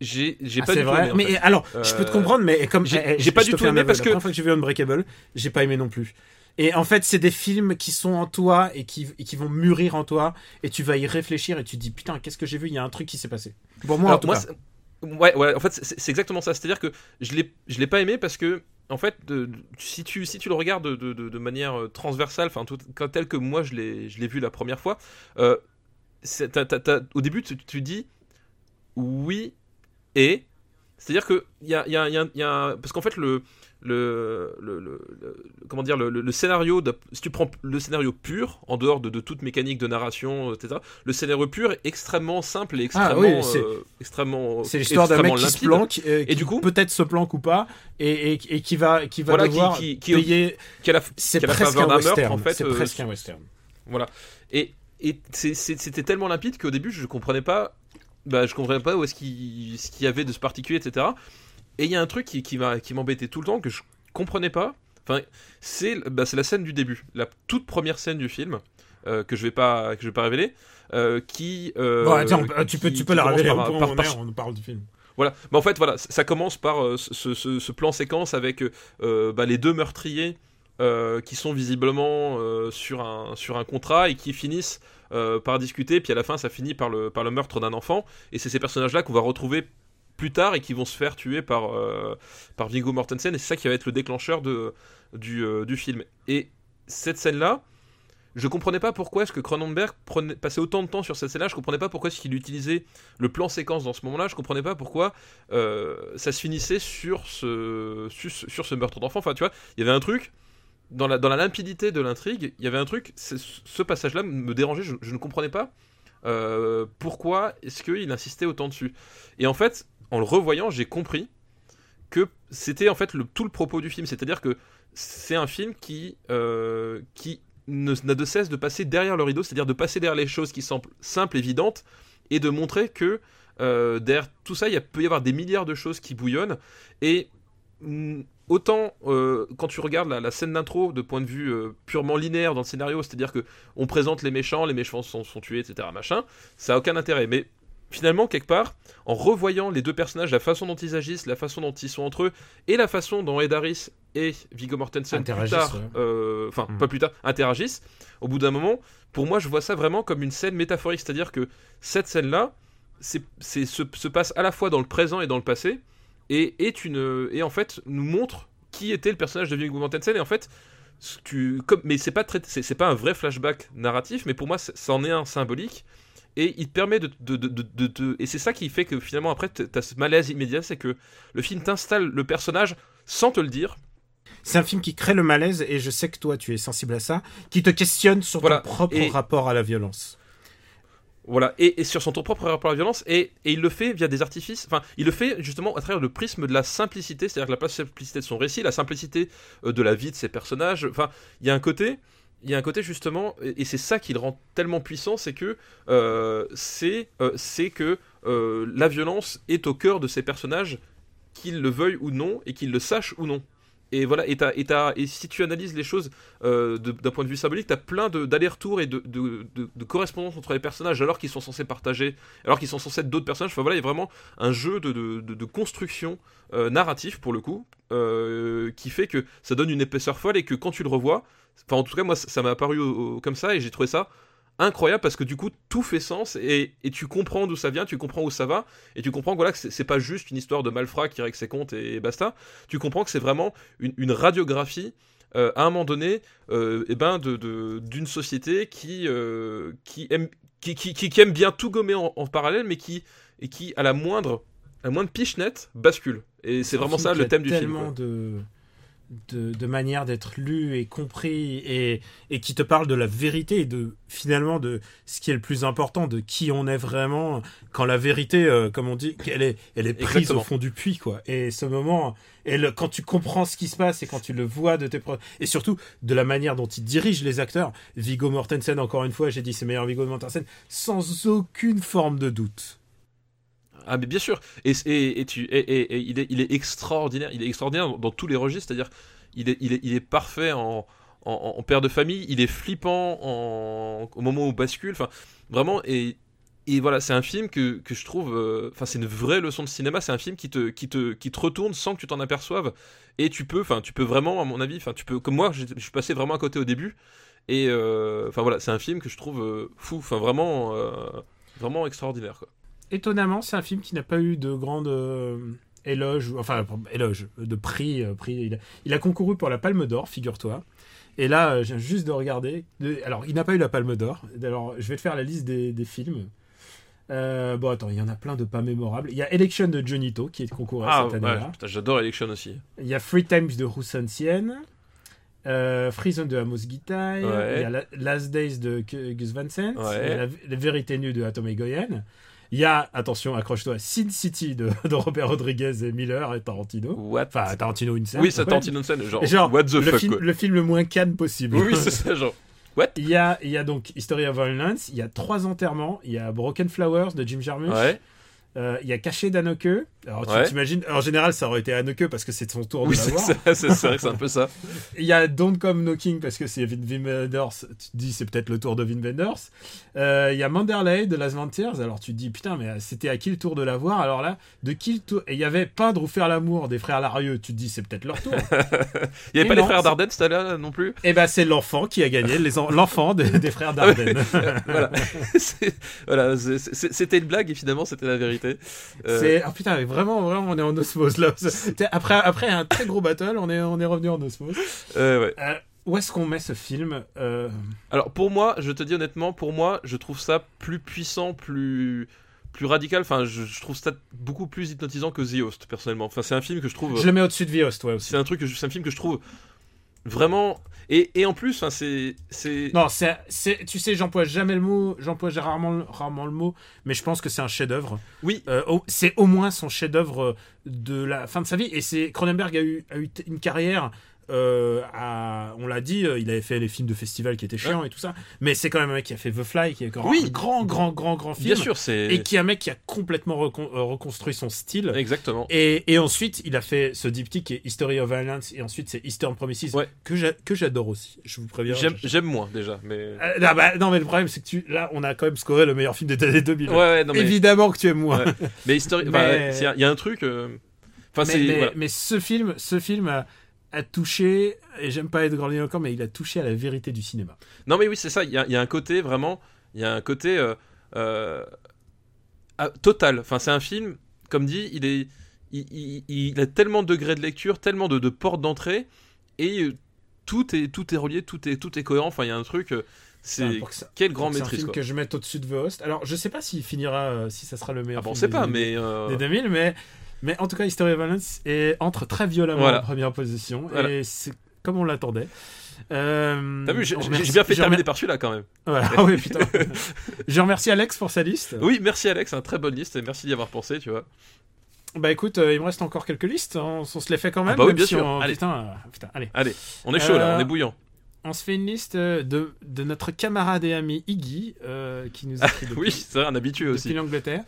j'ai j'ai Ah, pas c'est du tout vrai. aimé, en mais alors, je peux te Euh, comprendre, mais comme j'ai- eh, eh, j'ai pas je du te tout fais un aimé aveu. parce la que- première fois que j'ai vu Unbreakable, j'ai pas aimé non plus. Et en fait, c'est des films qui sont en toi et qui, et qui vont mûrir en toi, et tu vas y réfléchir et tu te dis putain, qu'est-ce que j'ai vu? Il y a un truc qui s'est passé. Pour moi, en tout moi, cas. ouais, ouais, en fait, c'est c'est exactement ça. C'est-à-dire que je l'ai, je l'ai pas aimé parce que, en fait, de- de- si tu, si tu le regardes de, manière euh, transversale, enfin, tout, quand- tel que moi je l'ai, je l'ai vu la première fois, euh, au début, tu, tu dis oui et. C'est-à-dire que il y a, il y a- il y a- il y a- parce qu'en fait le le, le, le- le- comment dire le, scénario de- si tu prends le scénario pur en dehors de, de toute mécanique de narration etc le scénario pur est extrêmement simple et Ah, extrêmement oui, c'est- euh, extrêmement C'est l'histoire d'un mec extrêmement qui se planque, euh, Et du coup peut-être se planque ou pas, et, et, et qui va, qui va Voilà, devoir qui- qui- payer. qui a la, C'est presque un western. en fait, c'est euh, presque un western. Voilà. Et, et c'était tellement limpide qu'au début, je comprenais pas. Bah, je comprenais pas où est-ce qu'il ce qu'il y avait de ce particulier, etc. Et il y a un truc qui, m'embêtait tout le temps, que je comprenais pas. Enfin, c'est bah, c'est la scène du début. La toute première scène du film, euh, que je vais pas, que je vais pas révéler. euh, qui. euh, Bon, attends, tu peux, tu peux la révéler par- on par- on parle du film. Voilà. Mais en fait, voilà, ça commence par ce, ce- ce plan séquence avec bah, les deux meurtriers euh, qui sont visiblement euh, sur, un, sur un contrat et qui finissent euh, par discuter. Puis à la fin, ça finit par le, par le meurtre d'un enfant. Et c'est ces personnages-là qu'on va retrouver plus tard et qui vont se faire tuer par, par Viggo Mortensen. Et c'est ça qui va être le déclencheur de, du, du film. Et cette scène-là, je comprenais pas pourquoi est-ce que Cronenberg passait autant de temps sur cette scène-là. Je comprenais pas pourquoi est-ce qu'il utilisait le plan séquence dans ce moment-là. Je comprenais pas pourquoi ça se finissait sur ce, sur, sur ce meurtre d'enfant. Enfin, tu vois, il y avait un truc dans la, dans la limpidité de l'intrigue. Il y avait un truc. Ce passage-là me dérangeait. Je, ne comprenais pas euh, pourquoi est-ce qu'il insistait autant dessus. Et en fait, en le revoyant, j'ai compris que c'était en fait le, tout le propos du film. C'est-à-dire que c'est un film qui, euh, qui n'a de cesse de passer derrière le rideau, c'est-à-dire de passer derrière les choses qui semblent simples, évidentes, et de montrer que euh, derrière tout ça, il peut y avoir des milliards de choses qui bouillonnent. Et mm, autant euh, quand tu regardes la, la scène d'intro de point de vue euh, purement linéaire dans le scénario, c'est-à-dire que on présente les méchants, les méchants sont, sont tués, etc. Machin, ça a aucun intérêt. Mais finalement, quelque part, en revoyant les deux personnages, la façon dont ils agissent, la façon dont ils sont entre eux, et la façon dont Ed Harris et Viggo Mortensen plus Interagissent, tard, ouais. euh, enfin Mm. pas plus tard, interagissent, au bout d'un moment, pour moi, je vois ça vraiment comme une scène métaphorique, c'est-à-dire que cette scène-là, c'est, c'est, se, se passe à la fois dans le présent et dans le passé, et est une, et en fait nous montre qui était le personnage de Viggo Mortensen, et en fait, tu, comme, mais c'est pas très, c'est, c'est pas un vrai flashback narratif, mais pour moi, c'en est un symbolique. Et il te permet de, de, de, de- Et c'est ça qui fait que finalement, après, t'as ce malaise immédiat, c'est que le film t'installe le personnage sans te le dire. C'est un film qui crée le malaise, et je sais que toi, tu es sensible à ça, qui te questionne sur Voilà. ton propre Et- rapport à la violence. Voilà, et, sur son propre rapport à la violence, et, il le fait via des artifices, enfin, il le fait justement à travers le prisme de la simplicité, c'est-à-dire la simplicité de son récit, la simplicité euh, de la vie de ses personnages, enfin, il y a un côté, il y a un côté justement, et, c'est ça qui le rend tellement puissant, c'est que euh, c'est euh, c'est que la violence est au cœur de ces personnages, qu'ils le veuillent ou non, et qu'ils le sachent ou non. Et voilà, et, t'as- et, et si tu analyses les choses euh, d'un point de vue symbolique, t'as plein de- d'allers-retours et de, de, correspondances entre les personnages alors qu'ils sont censés partager, alors qu'ils sont censés être d'autres personnages. Enfin voilà, il y a vraiment un jeu de, construction euh, narratif pour le coup, euh, qui fait que ça donne une épaisseur folle et que quand tu le revois, enfin en tout cas moi ça m'a apparu comme ça et j'ai trouvé ça incroyable parce que du coup tout fait sens et, et tu comprends d'où ça vient, tu comprends où ça va et tu comprends que, voilà, que c'est pas juste une histoire de malfrat qui règle ses comptes et, basta. Tu comprends que c'est vraiment une, une radiographie euh, à un moment donné euh, eh ben de- de- d'une société qui, euh, qui, aime, qui, qui, qui- aime bien tout gommer en, en parallèle mais qui, et qui à la moindre, à la moindre pichenette bascule. Et c'est vraiment ça le thème du film. tellement quoi. de, de, de manières d'être lu et compris et, et qui te parle de la vérité et de finalement de ce qui est le plus important, de qui on est vraiment quand la vérité, euh, comme on dit, elle est, elle est prise Exactement. au fond du puits quoi. Et ce moment, et le- quand tu comprends ce qui se passe et quand tu le vois de tes pro- et surtout de la manière dont il dirige les acteurs, Viggo Mortensen encore une fois, j'ai dit c'est meilleur Viggo Mortensen sans aucune forme de doute. Ah mais bien sûr. Et, et, tu, et, il, est, il est extraordinaire. Il est extraordinaire dans, tous les registres. C'est-à-dire, il est, il est, il est parfait en, en, en père de famille. Il est flippant en, au moment où on bascule. Enfin, vraiment. Et, et voilà, c'est un film que, que je trouve. euh, Enfin, c'est une vraie leçon de cinéma. C'est un film qui te, qui te, qui te retourne sans que tu t'en aperçoives. Et tu peux, enfin, tu peux vraiment, à mon avis, enfin, tu peux, comme moi, je, suis passé vraiment à côté au début. Et euh, enfin voilà, c'est un film que je trouve euh, fou. Enfin, vraiment, vraiment extraordinaire. Étonnamment, c'est un film qui n'a pas eu de grande euh, éloge, enfin éloge, de prix. euh, prix. Il, a, il a concouru pour la Palme d'Or, figure-toi. Et là, euh, je viens juste de regarder. de- alors, il n'a pas eu la Palme d'Or. Alors, je vais te faire la liste des, des films. Euh, bon, attends, il y en a plein de pas mémorables. Il y a Election de Johnny To qui est concouru Ah cette ouais, année-là. putain, j'adore Election aussi. Il y a Free Times de Roussan Sien. Euh, Free de Amos Gitaï. Ouais. Il y a La- Last Days de Gu- Gus Van Sant. Ouais. Il y a la, La vérité nue de Atom Egoyen. Il y a, attention, accroche-toi, Sin City de, de Robert Rodriguez et Miller et Tarantino. What? Enfin, Tarantino une scène. Oui, Ouais. Tarantino scène, genre, genre, what the le, fuck film, le film le moins canne possible. Oui, c'est ça, genre. il, y a, il y a donc History of Violence, il y a trois enterrements, il y a Broken Flowers de Jim Jarmusch, Ouais. euh, il y a Caché d'Anoke. Alors tu t'imagines, en général ça aurait été Anoke parce que c'est son tour Oui, de la c'est vrai que c'est un peu ça. Il y a Don't Come Knocking parce que c'est Vin Vin Wenders. Tu te dis c'est peut-être le tour de Vin Wenders. Euh, il y a Manderley de Las Tears. Alors tu te dis putain mais c'était à qui le tour de la voir Alors là de qui le tour? Et il y avait Peindre ou faire l'amour des frères Larieux. Tu te dis c'est peut-être leur tour. Il y avait Et pas les non, frères c'est- Dardenne, c'était là non plus? Et ben c'est l'enfant qui a gagné, les en- l'enfant des, des frères Dardenne. Voilà. C'était une blague et finalement c'était la vérité. Euh, C'est ah putain mais vraiment vraiment on est en osmose là. Après après un très gros battle on est on est revenu en osmose. euh, ouais. Euh, où est-ce qu'on met ce film Euh, Alors pour moi, je te dis honnêtement, pour moi, je trouve ça plus puissant, plus plus radical. Enfin, je, je trouve ça beaucoup plus hypnotisant que The Host personnellement. Enfin, c'est un film que je trouve. Je le mets au-dessus de Viost ouais aussi. C'est un truc, c'est un film que je trouve vraiment. Et, et en plus, c'est. Non, c'est, c'est, tu sais, j'emploie jamais le mot, j'emploie rarement, le- rarement le mot, mais je pense que c'est un chef-d'œuvre. Oui. Euh, c'est au moins son chef-d'œuvre euh, de la fin de sa vie. Et c'est Cronenberg a eu, a eu une carrière. Euh, à- on l'a dit, euh, il avait fait les films de festival qui étaient chiants et tout ça, mais c'est quand même un mec qui a fait The Fly, qui est grand, Oui. un grand, grand, grand, grand film, Bien sûr, c'est. et qui est un mec qui a complètement recon- euh, reconstruit son style. Exactement. Et, et ensuite, il a fait ce diptyque qui est History of Violence, et ensuite c'est Eastern Promises, Ouais. que, j'a- que j'adore aussi. Je vous préviens. J'aime moins déjà, mais. euh, non, bah, non, mais le problème, c'est que tu, là, on a quand même scoré le meilleur film des années 2000. Ouais, non mais. Évidemment que tu aimes moins. Mais History, Mais- enfin, ouais, c'est- il y a un truc. Enfin, mais, mais, voilà. mais ce film, ce film, a touché, et j'aime pas être encore, mais il a touché à la vérité du cinéma. Non, mais oui, c'est ça. Il y, a, il y a un côté vraiment. Il y a un côté euh, euh, ah, total. Enfin, c'est un film, comme dit, il est. Il, il- il a tellement de degrés de lecture, tellement de, de portes d'entrée, et euh, tout est, tout est relié, tout est, tout est cohérent. Enfin, il y a un truc. C'est pour que ça- quelle grande C'est un maîtrise. film Quoi. que je mette au-dessus de The Host. Alors, je sais pas s'il finira, euh, si ça sera le Ah meilleur bon, on film sait des pas, mais. euh, des 2000, mais, mais en tout cas, History of Violence est, entre très violemment Voilà. en première position, Voilà. et c'est comme on l'attendait. Euh, T'as vu, j'ai remercie- bien fait terminer remer- par celui-là quand même. Voilà. Ah oui, putain. je remercie Alex pour sa liste. Oui, merci Alex, un très bonne liste, et merci d'y avoir pensé, tu vois. Bah écoute, euh, il me reste encore quelques listes, hein, on, se les fait quand même. Ah bah oui, même bien si sûr. on- Allez. Putain, euh, putain, allez. Allez, on est chaud là, on est bouillant. On se fait une liste de, de notre camarade et ami Iggy, qui nous écrit depuis, Oui, c'est vrai, un habitué depuis aussi. l'Angleterre.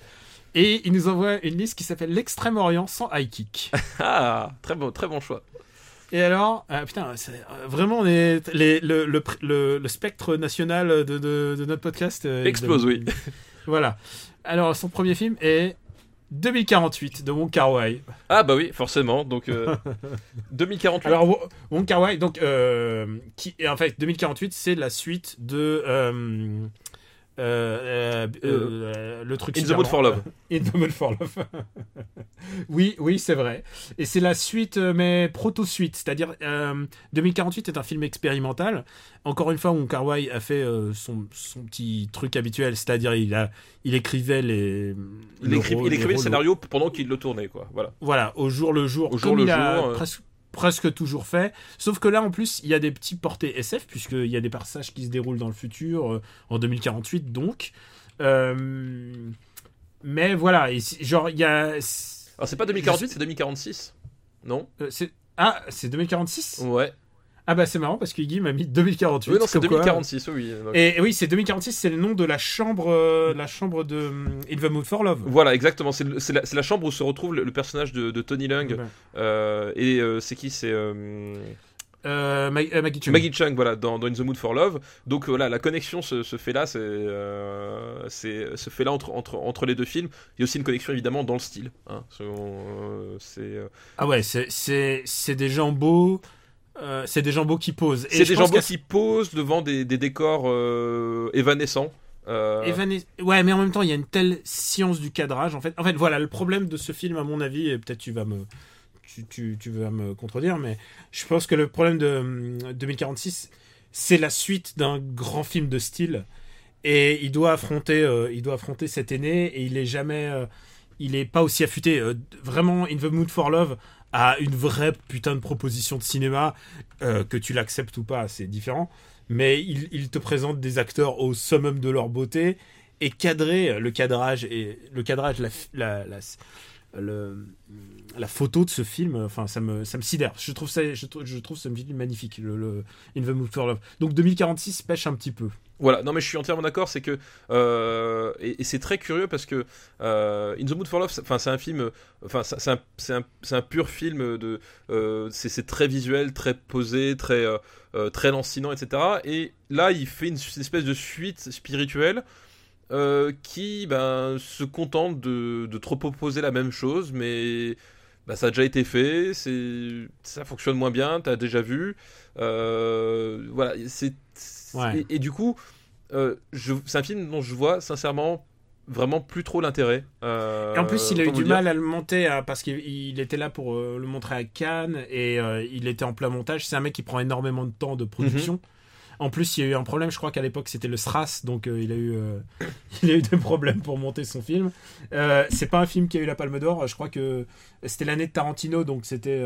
Et il nous envoie une liste qui s'appelle l'Extrême-Orient sans high kick. Ah, très bon, très bon choix. Et alors, ah, putain, euh, vraiment, on est, les- le, le, pr- le- le spectre national de, de- de notre podcast euh, Explose, oui. Voilà. Alors, son premier film est 2048 de Wong Kar Wai. Ah bah oui, forcément. Donc euh, 2048. Alors, Wo- Wong Kar Wai, donc, euh, qui, en fait, 2048, c'est la suite de. Euh, euh, euh, le truc In the Mood for. Love. In the Mood for Love. oui, oui, c'est vrai. Et c'est la suite, mais proto-suite. C'est-à-dire, euh, 2048 est un film expérimental. Encore une fois, Wong Kar Wai a fait son, son petit truc habituel. C'est-à-dire, il, a, il écrivait les. Il, le écrit- rôle- il les écrivait le scénario pendant qu'il le tournait, quoi. Voilà. voilà, au jour le jour, Au jour le jour, presque, presque toujours fait. Sauf que là, en plus, il y a des petits portés SF, puisqu'il y a des passages qui se déroulent dans le futur, euh, en 2048 donc. Euh, mais voilà, et genre, il y a. Alors c'est pas 2048, c'est 2046. Non? Euh, c'est- ah, c'est 2046 Ouais. Ah bah c'est marrant parce que Guy m'a mis 2048. Oui, non, c'est comme quoi- 2046, oui. donc- Et, et oui, c'est 2046, c'est le nom de la chambre, euh, la chambre de In the Mood for Love. Voilà, exactement. C'est la, la chambre où se retrouve le, le personnage de, de Tony Lung. Ouais. euh, et euh, c'est qui C'est euh, Euh, Ma- euh, Maggie Chung. Maggie Chung, voilà, dans, dans In the Mood for Love. Donc euh, voilà, la connexion se, se fait là, c'est, euh, se fait là entre, entre, entre les deux films. Il y a aussi une connexion évidemment dans le style. hein. C'est, euh, c'est, euh, Ah ouais, c'est des gens beaux. Euh, c'est des beaux qui posent. C'est des qu'à- qui posent devant des, des décors euh, évanescents. Euh, Ouais, mais en même temps, il y a une telle science du cadrage. En fait, en fait, voilà, le problème de ce film, à mon avis, et peut-être tu vas me, tu, tu, tu vas me contredire, mais je pense que le problème de hum, 2046, c'est la suite d'un grand film de style, et il doit affronter, euh, il doit affronter cet aîné, et il est jamais, il est pas aussi affûté. Euh, vraiment, In the Mood for Love a une vraie putain de proposition de cinéma, euh, que tu l'acceptes ou pas, c'est différent. Mais il, te présente des acteurs au summum de leur beauté et cadré le cadrage et le cadrage la, le- la photo de ce film enfin ça me ça me sidère. Je trouve ça je, trouve- ce magnifique le, In the Mood for Love. Donc 2046 pêche un petit peu. Voilà, non mais je suis entièrement d'accord, c'est que euh, et, c'est très curieux parce que euh, In the Mood for Love, enfin c'est un film, euh, enfin c'est un, un, un pur film de, euh, c'est très visuel, très posé, très euh, euh, très lancinant, etc. Et là il fait une, espèce de suite spirituelle euh, qui ben se contente de, de trop proposer la même chose, mais bah, ça a déjà été fait, ça fonctionne moins bien, t'as déjà vu, euh, voilà, c'est Ouais. et, et du coup, euh, c'est un film dont je vois sincèrement vraiment plus trop l'intérêt. Euh, et en plus il a eu du mal à le monter à- parce qu'il il était là pour le montrer à Cannes et il était en plein montage. C'est un mec qui prend énormément de temps de production En plus, il y a eu un problème, je crois qu'à l'époque c'était le SRAS, donc euh, il, a eu, euh, il a eu des problèmes pour monter son film. Euh, c'est pas un film qui a eu la Palme d'Or, je crois que c'était l'année de Tarantino, donc c'était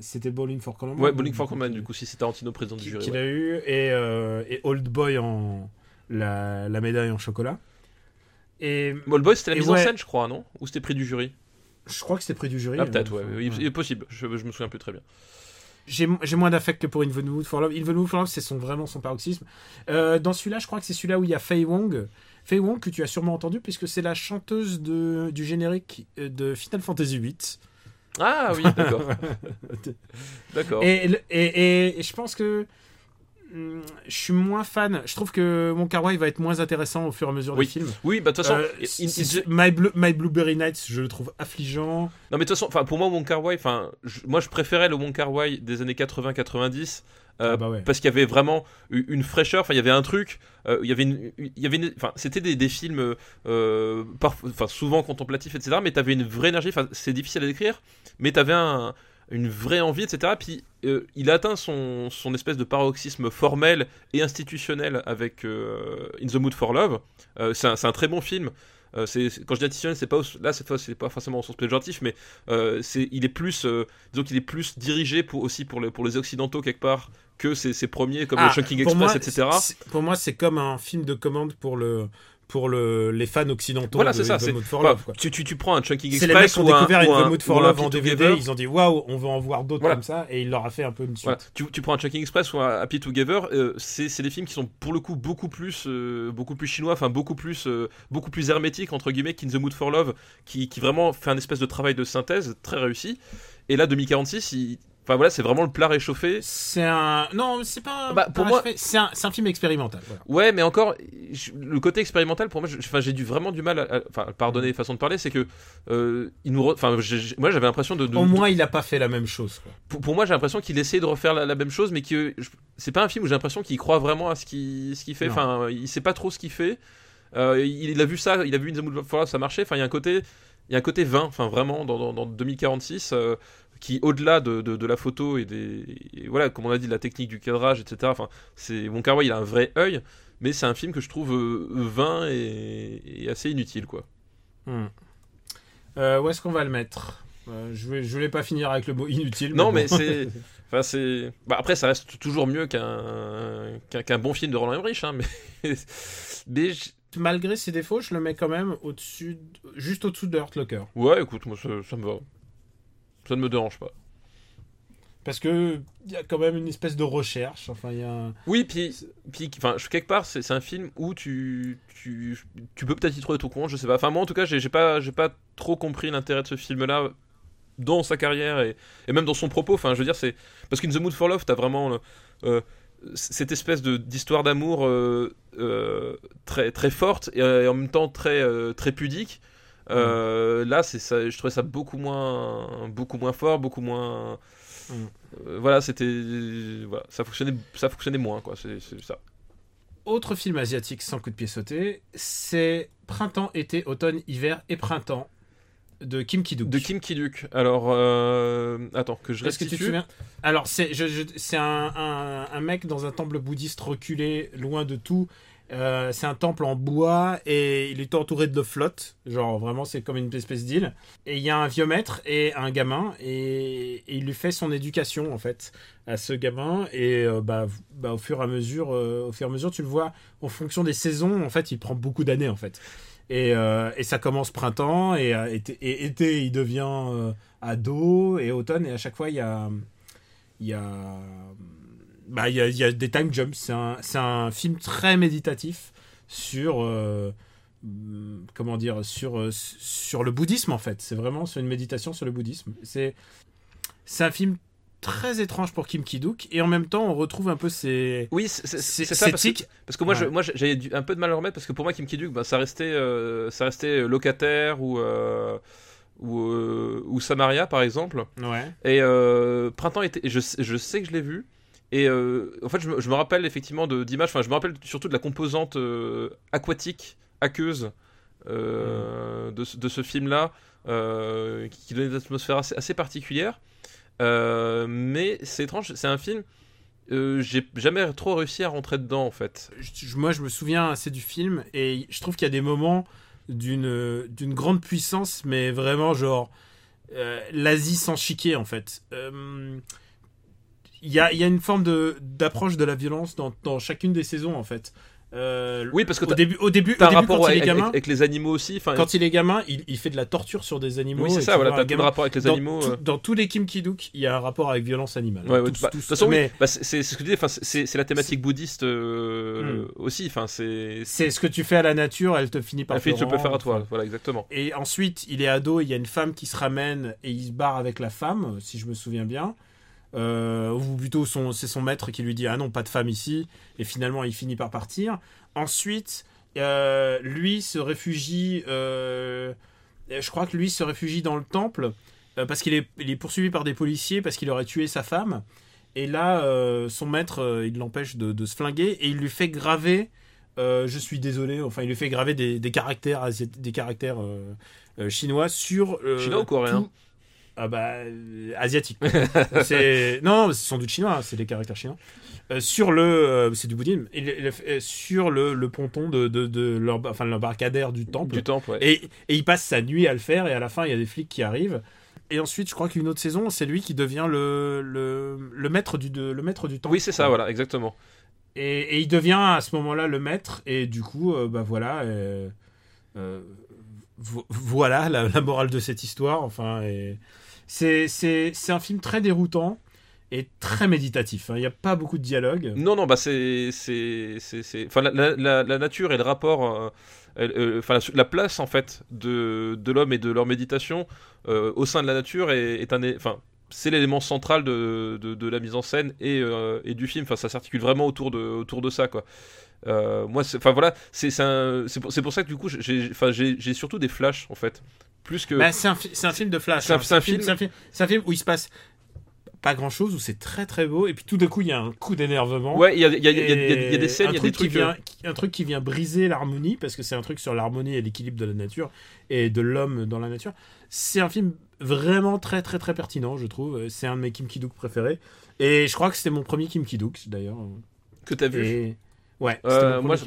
c'était Bowling for Columbine. Ouais, Bowling for Columbine, du coup, si c'est Tarantino président du jury. qu'il ouais. a eu, et, et Old Boy en la, la médaille en chocolat. Et Ball Boy, c'était la mise en ouais. scène, je crois, non? Ou c'était prix du jury? Je crois que c'était prix du jury. Ah, peut-être, ouais. enfin, Il ouais. il est possible, je, je me souviens plus très bien. J'ai moins d'affect que pour In the Mood for Love. In the Mood for Love, c'est son, vraiment son paroxysme. Euh, dans celui-là, je crois que c'est celui-là où il y a Faye Wong. Faye Wong, que tu as sûrement entendu, puisque c'est la chanteuse de, du générique euh, de Final Fantasy VIII. Ah oui, d'accord. d'accord. Et, et, et, et je pense que je suis moins fan. Je trouve que Mon Car Wai va être moins intéressant au fur et à mesure Oui. du film. Oui, bah de toute façon, Euh, My, Blue- My Blueberry Nights, je le trouve affligeant. Non mais de toute façon, pour moi enfin je- moi je préférais le Wong Kar Wai des années 80-90 euh, Ah bah ouais. parce qu'il y avait vraiment une fraîcheur, enfin il y avait un truc, euh, il y avait une, il y avait une- enfin c'était des, des films euh, enfin souvent contemplatifs etc. Mais t'avais une vraie énergie, enfin c'est difficile à décrire, mais t'avais un une vraie envie, etc. Puis euh, il a atteint son, son espèce de paroxysme formel et institutionnel avec euh, In the Mood for Love. Euh, c'est un, un très bon film. Euh, quand je dis institutionnel, c'est pas là cette fois c'est pas forcément au sens péjoratif, mais c'est il est plus disons qu'il est plus dirigé pour aussi pour les pour les occidentaux quelque part que ses, premiers comme Ah, le pour Express moi, etc. Pour moi, c'est comme un film de commande pour le pour le, les fans occidentaux Voilà de c'est ça. For Love. quoi. tu, tu, tu prends un Chunking C'est les mecs Express qui ont ou un, découvert ou un- the Mood for ou un Love en DVD, Together. ils ont dit waouh, on veut en voir d'autres Voilà. comme ça, et il leur a fait un peu une suite. Voilà. Tu, tu prends un Chunking Express ou un Happy Together, euh, c'est c'est des films qui sont pour le coup beaucoup plus, euh, beaucoup plus chinois, enfin beaucoup plus, euh, beaucoup plus hermétiques entre guillemets qu'In the Mood for Love, qui, qui vraiment fait un espèce de travail de synthèse très réussi. Et là 2046, il- enfin voilà, c'est vraiment le plat réchauffé. C'est un. Non, c'est pas. Bah, pour pas moi- achevé. c'est un, film expérimental. voilà. Ouais, mais encore, je- le côté expérimental, pour moi, j'ai vraiment du mal, à, enfin, pardonner façon de parler, c'est que euh, il nous, enfin, moi, j'avais l'impression de, de- Au de- moins, il a pas fait la même chose. quoi. pour, pour moi, j'ai l'impression qu'il essayait de refaire la, la même chose, mais que c'est pas un film où j'ai l'impression qu'il croit vraiment à ce qu'il fait. Non. Enfin, il sait pas trop ce qu'il fait. Euh, il, il a vu ça, il a vu Love, ça marchait. Enfin, il y a un côté, il y a un côté 20, enfin vraiment dans, dans, dans 2046, euh, qui au-delà de, de, de la photo et des, et voilà, comme on a dit, de la technique du cadrage, etc. Enfin, c'est Wong Kar Wai, il a un vrai œil, mais c'est un film que je trouve euh, vain et, et assez inutile, quoi. Hmm. Euh, où est-ce qu'on va le mettre? Euh, Je vais, je voulais pas finir avec le mot inutile. Non, bon. mais c'est. Enfin, c'est. Bah, après, ça reste toujours mieux qu'un qu'un bon film de Roland Emmerich, hein, mais. mais j- Malgré ses défauts, je le mets quand même au-dessus, de- juste au-dessous de Hurt Locker. Ouais, écoute, moi, ça, ça me va. Ça ne me dérange pas. Parce que il y a quand même une espèce de recherche. Enfin, il y a. un- Oui, puis, puis enfin, quelque part, c'est un film où tu, tu, tu peux peut-être y trouver ton compte, je sais pas. Enfin, moi, en tout cas, j'ai pas, j'ai pas trop compris l'intérêt de ce film-là dans sa carrière et, et même dans son propos. Enfin, je veux dire, c'est parce qu'In the Mood for Love, t'as vraiment euh, cette espèce de d'histoire d'amour euh, euh, très très forte et, euh, et en même temps très euh, très pudique. Euh, Là, c'est ça. Je trouvais ça beaucoup moins, beaucoup moins fort, beaucoup moins. Mm. Euh, voilà, c'était, voilà, ça fonctionnait, ça fonctionnait moins, quoi. C'est ça. Autre film asiatique sans coup de pied sauté, c'est Printemps, été, automne, hiver et printemps de Kim Ki-duk. De Kim Ki-duk. Alors, euh, attends, que je Est-ce que tu te restitue. souviens? Alors, c'est je- je- c'est un, un- un mec dans un temple bouddhiste reculé, loin de tout. Euh, c'est un temple en bois et il est entouré de flotte. Genre, vraiment, c'est comme une espèce d'île. Et il y a un vieux maître et un gamin et, il lui fait son éducation, en fait, à ce gamin. Et euh, bah, bah, au, fur et à mesure, euh, au fur et à mesure, tu le vois, en fonction des saisons, en fait, il prend beaucoup d'années, en fait. Et, ça commence printemps et, été, il devient ado et automne et à chaque fois il y a bah, il y a, y a des time jumps c'est un, un film très méditatif sur euh, hum, comment dire sur euh, sur le bouddhisme en fait c'est vraiment sur une méditation sur le bouddhisme c'est c'est un film très étrange pour Kim Ki-duk et en même temps on retrouve un peu ses Oui, c'est ça. Parce que, parce que moi, je- Ouais. moi, du- un peu de mal à le remettre parce que pour moi, Kim Ki-duk, bah, ça restait, euh, ça restait locataire ou euh, ou, euh, ou Samaria, par exemple. ouais Et Printemps était. Je, je sais que je l'ai vu. Et euh, en fait, je me, rappelle effectivement d'images. Enfin, je me rappelle surtout de la composante euh, aquatique, aqueuse euh, de, ce- film-là, qui, donnait une atmosphère assez, assez particulière. Mais c'est étrange, c'est un film. J'ai jamais trop réussi à rentrer dedans en fait. moi je me souviens assez du film et je trouve qu'il y a des moments d'une grande puissance mais vraiment genre l'Asie sans chiquer en fait il y, a, il y a une forme de d'approche de la violence dans, dans chacune des saisons en fait Euh, Oui, parce que au début au début, au T'as un début rapport quand il avec, est gamin avec- avec les animaux aussi. Enfin, quand il est gamin il, il fait de la torture sur des animaux oui, c'est ça. Voilà, t'as un tout le rapport avec les dans, animaux. tout- euh. dans tous les Kim Ki-duk il y a un rapport avec violence animale Ouais, ouais, Tous- bah, de toute façon, oui, bah, c'est ce que tu dis, enfin, c'est la thématique bouddhiste euh, Hmm. aussi. Enfin, c'est. c'est ce que tu fais à la nature elle te finit par film, te tu peux faire à toi. Voilà, exactement. Et ensuite, il est ado, il y a une femme qui se ramène et il se barre avec la femme, si je me souviens bien. Euh, ou plutôt c'est son maître qui lui dit ah non pas de femme ici, et finalement il finit par partir. Ensuite, euh, lui se réfugie, euh, je crois que lui se réfugie dans le temple parce qu'il est, il est poursuivi par des policiers parce qu'il aurait tué sa femme. Et là, son maître, il l'empêche de, de se flinguer et il lui fait graver. euh, je suis désolé. Enfin, il lui fait graver des, des caractères, des caractères euh, euh, chinois sur. Chinois ou coréen? tout- Ah bah euh, asiatique. c'est non, c'est sans doute chinois. hein, c'est des caractères chinois. Euh, sur le, euh, c'est du bouddhisme. Sur le, le ponton de, de, de leur, enfin l'embarcadère du temple. Du temple, ouais. Et, et il passe sa nuit à le faire, et à la fin, il y a des flics qui arrivent. Et ensuite, je crois qu'une autre saison, c'est lui qui devient le, maître du, de- le maître du temple. Oui, c'est ça, voilà, exactement. Et, et il devient à ce moment-là le maître, et du coup, euh, bah voilà. vo- voilà la, la morale de cette histoire. Enfin, et c'est un film très déroutant et très méditatif. hein. Il n'y a pas beaucoup de dialogue. Non, non, bah c'est, enfin la, nature et le rapport, euh, euh, enfin la, la place en fait de, de l'homme et de leur méditation euh, au sein de la nature est, un, enfin c'est l'élément central de, de, la mise en scène et, et du film. Enfin, ça s'articule vraiment autour de, autour de ça, quoi. Moi, enfin voilà, c'est, pour, pour ça que du coup, j'ai surtout des flashs en fait, plus que. Bah, c'est un, fi- c'est un film de flash. C'est un- hein. c'est un film- C'est un, film- c'est un film où il se passe pas grand chose, où c'est très très beau, et puis tout d'un coup il y a un coup d'énervement. ouais, il y a, y, y, y des scènes, il y a truc des trucs. qui vient, qui- un truc qui vient briser l'harmonie parce que c'est un truc sur l'harmonie et l'équilibre de la nature et de l'homme dans la nature. C'est un film vraiment très très très pertinent, je trouve. C'est un de mes Kim Ki-duk préférés et je crois que c'était mon premier Kim Ki-duk d'ailleurs. que t'as vu. Et ouais. Euh, moi, ça,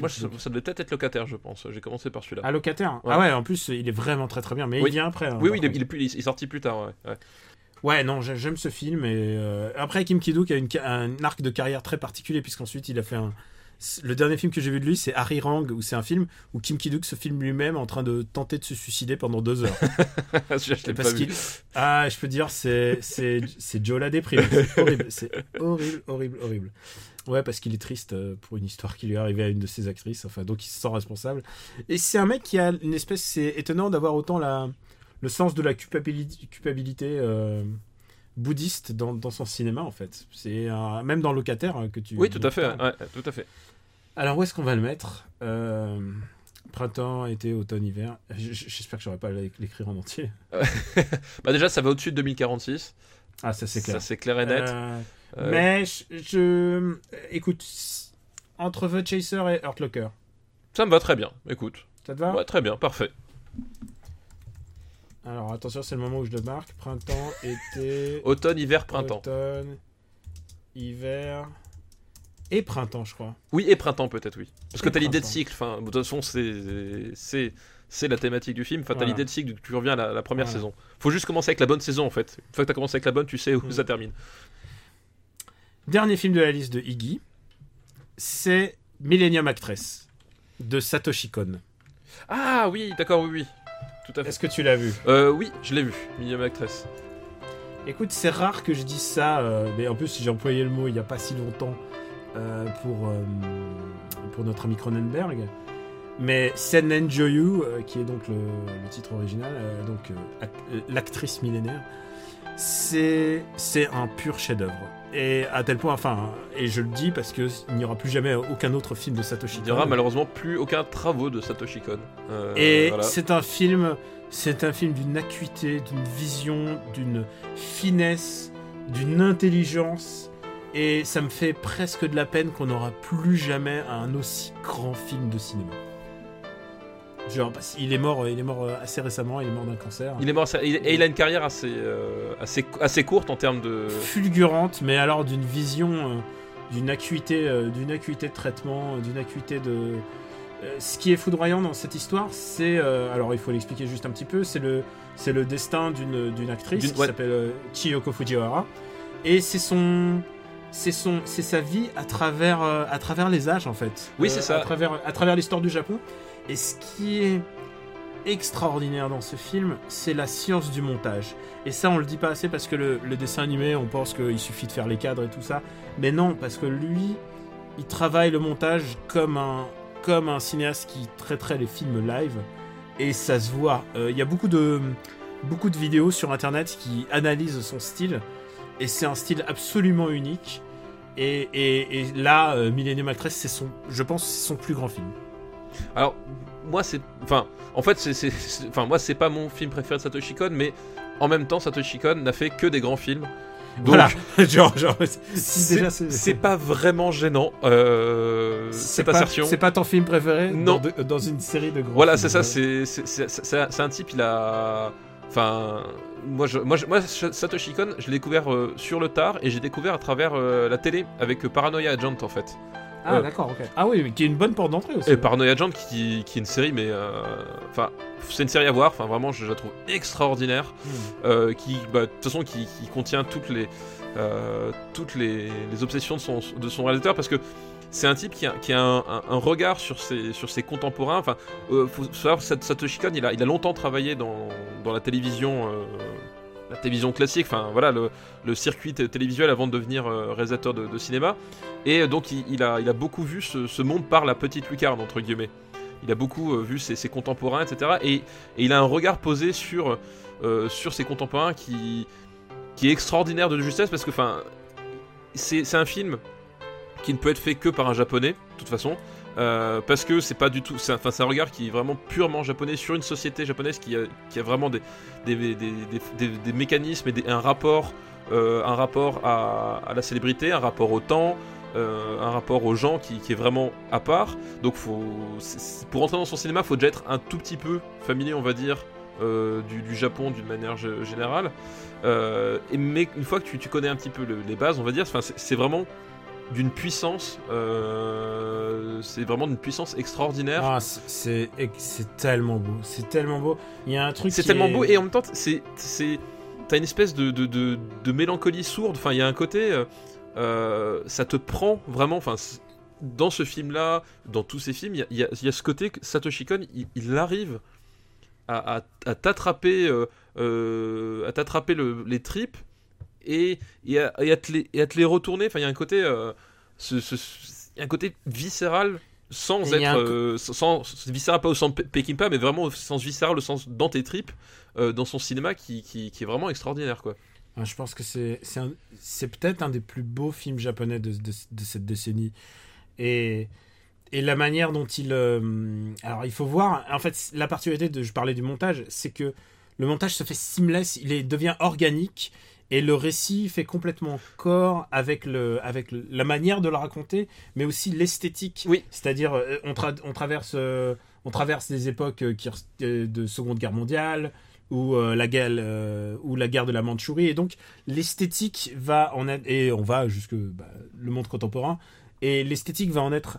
devait peut-être être locataire, je pense. J'ai commencé par celui-là. Ah locataire? Ouais. Ah ouais, en plus il est vraiment très très bien, mais Oui. il vient après. hein, oui, oui, il est, contre. il est plus, il est sorti plus tard. Ouais. ouais. Ouais, non, j'ai- j'aime ce film. Et euh, après, Kim Ki-duk a une, un arc de carrière très particulier, puisqu'ensuite il a fait un. Le dernier film que j'ai vu de lui, c'est Harry Rang, où c'est un film où Kim Ki-duk se filme lui-même en train de tenter de se suicider pendant deux heures. je pas vu. Ah, je peux dire, c'est Joe la déprime. C'est horrible, c'est horrible, horrible, horrible. Ouais, parce qu'il est triste euh, pour une histoire qui lui est arrivée à une de ses actrices. Enfin, donc il se sent responsable. Et c'est un mec qui a une espèce. C'est étonnant d'avoir autant la le sens de la culpabilité, culpabilité euh, bouddhiste dans, dans son cinéma en fait. C'est même dans Locataire hein, que tu. Oui, tout à fait. ouais, tout à fait. Alors où est-ce qu'on va le mettre? Euh, Printemps, été, automne, hiver. J'espère que j'aurai pas à l'écrire en entier. Bah déjà, ça va au-dessus de 2046. Ah, ça c'est clair. Ça c'est clair et net. Euh, Mais je, je- écoute, entre The Chaser et Hurt Locker, Ça me va très bien. Écoute. ça te va Ouais, très bien, parfait. Alors attention, c'est le moment où je le marque. Printemps, été, Automne, hiver, printemps. automne, hiver et printemps, je crois. Oui, et printemps peut-être, oui. Parce que t'as l'idée de cycle. Enfin, de toute façon, c'est la thématique du film. Enfin, t'as Voilà. l'idée de cycle. Tu reviens à la, la première Voilà. saison. Faut juste commencer avec la bonne saison en fait. Une fois que t'as commencé avec la bonne, tu sais où Mm. ça termine. Dernier film de la liste de Iggy, c'est Millennium Actress de Satoshi Kon. Ah oui, d'accord, oui, oui. Tout à fait. Est-ce que tu l'as vu? Euh, oui, je l'ai vu. Millième actrice. Écoute, c'est rare que je dise ça, euh, mais en plus j'ai employé le mot il n'y a pas si longtemps euh, pour, euh, pour notre ami Cronenberg. Mais euh, qui est donc le, le titre original, donc act- l'actrice millénaire, c'est un pur chef-d'œuvre. Et à tel point, enfin, et je le dis parce que il n'y aura plus jamais aucun autre film de Satoshi Il n'y aura malheureusement plus aucun travaux de Satoshi Kon. Euh, Et voilà. c'est un film, c'est un film d'une acuité, d'une vision, d'une finesse, d'une intelligence. Et ça me fait presque de la peine qu'on n'aura plus jamais un aussi grand film de cinéma. Genre, parce qu'il est mort, il est mort euh, assez récemment, il est mort d'un cancer. Il est mort, il- et il a une carrière assez, euh, assez, assez courte en termes de. fulgurante, mais alors d'une vision, euh, d'une acuité, euh, d'une acuité de traitement, euh, d'une acuité de. Euh, ce qui est foudroyant dans cette histoire, c'est, euh, alors il faut l'expliquer juste un petit peu, c'est le, c'est le destin d'une, d'une actrice qui s'appelle euh, Chiyoko Fujiwara, et c'est son, c'est son, c'est sa vie à travers, euh, à travers les âges en fait. Oui, c'est ça. À travers, à travers l'histoire du Japon. Et ce qui est extraordinaire dans ce film, c'est la science du montage. Et ça, on le dit pas assez parce que le, dessin animé, on pense qu'il suffit de faire les cadres et tout ça. Mais non, parce que lui, il travaille le montage comme un, comme un cinéaste qui traiterait les films live. Et ça se voit. Euh, Il y a beaucoup de, beaucoup de vidéos sur internet qui analysent son style. et c'est un style absolument unique. Et, et- et là, euh, Millennium Actress, c'est son, je pense, c'est son plus grand film. Alors, moi, c'est. Enfin, en fait, c'est. Enfin, moi, c'est pas mon film préféré de Satoshi Kon, mais en même temps, Satoshi Kon n'a fait que des grands films. Donc, voilà, genre, genre, c'est pas vraiment gênant, euh, c'est cette pas, assertion. c'est pas ton film préféré Non. dans, de- dans une série de grands. Voilà, c'est ça, c'est un type, il a. Enfin, moi, je, moi, je- moi, Satoshi Kon, je l'ai découvert euh, sur le tard et j'ai découvert à travers euh, la télé avec Paranoia Agent en fait. Ah Euh, d'accord, ok. Ah oui, mais qui est une bonne porte d'entrée aussi. Et Paranoia Agent qui, qui est une série, mais. euh, Enfin, c'est une série à voir, enfin, vraiment, je la trouve extraordinaire. Hmm. euh, qui, bah, de toute façon, qui, qui contient toutes les, euh, toutes les, les obsessions de son, de son réalisateur, parce que c'est un type qui a, qui a un, un- un regard sur ses, sur ses contemporains. Enfin, euh, faut savoir, Sat- Satoshi Kon, il a, il a longtemps travaillé dans, dans la télévision, euh, la télévision classique. Enfin, voilà, le, circuit télévisuel avant de devenir euh, réalisateur de, cinéma. Et euh, donc, il, a, beaucoup vu ce, monde par la petite lucarne entre guillemets. Il a beaucoup euh, vu ses, contemporains, etc. Et, il a un regard posé sur ses contemporains qui, qui est extraordinaire de justesse parce que enfin c'est un film qui ne peut être fait que par un japonais de toute façon euh, parce que c'est pas du tout c'est un, regard qui est vraiment purement japonais sur une société japonaise qui a, vraiment des, mécanismes et un rapport euh, un rapport à, la célébrité un rapport au temps euh, un rapport aux gens qui, est vraiment à part donc pour entrer dans son cinéma faut déjà être un tout petit peu familier on va dire du, Japon d'une manière gé- générale. Mais une fois que tu, connais un petit peu le- les bases, on va dire, c'est vraiment d'une puissance, euh, c'est vraiment d'une puissance extraordinaire. Ah, c'est- tellement beau, c'est tellement beau. Il y a un truc. c'est tellement est- beau et en même temps, c'est c'est t'as une espèce de, de, de, de mélancolie sourde. Enfin, il y a un côté, euh, euh, ça te prend vraiment. Enfin, dans ce film-là, dans tous ces films, il y a, y y ce côté que Satoshi Kon, il, il arrive à, à- à t'attraper, euh, à t'attraper le- les tripes et, et, à, et à te les, et à te les retourner. Enfin, il y a un côté, euh, ce- ce- ce- il y a un côté viscéral sans Et être, euh, sans, sans- viscéral pas au sens Pe- Peckinpah, mais vraiment au sens viscéral, au sens dans tes tripes, euh, dans son cinéma qui, qui, qui est vraiment extraordinaire, quoi. Je pense que c'est c'est peut-être un des plus beaux films japonais de, de, de cette décennie. Et, et la manière dont il... euh, alors il faut voir, en fait la particularité de... Je parlais du montage, c'est que le montage se fait seamless, il est, devient organique. Et le récit fait complètement corps avec, le, avec la manière de le raconter, mais aussi l'esthétique. Oui. C'est-à-dire, euh, on, tra- on, traverse, euh, on traverse des époques euh, qui, euh, de Seconde Guerre mondiale, ou, euh, la guerre, euh, ou la guerre de la Mandchourie. Et donc, l'esthétique va en être. Et on va jusque bah, le monde contemporain. Et l'esthétique va en être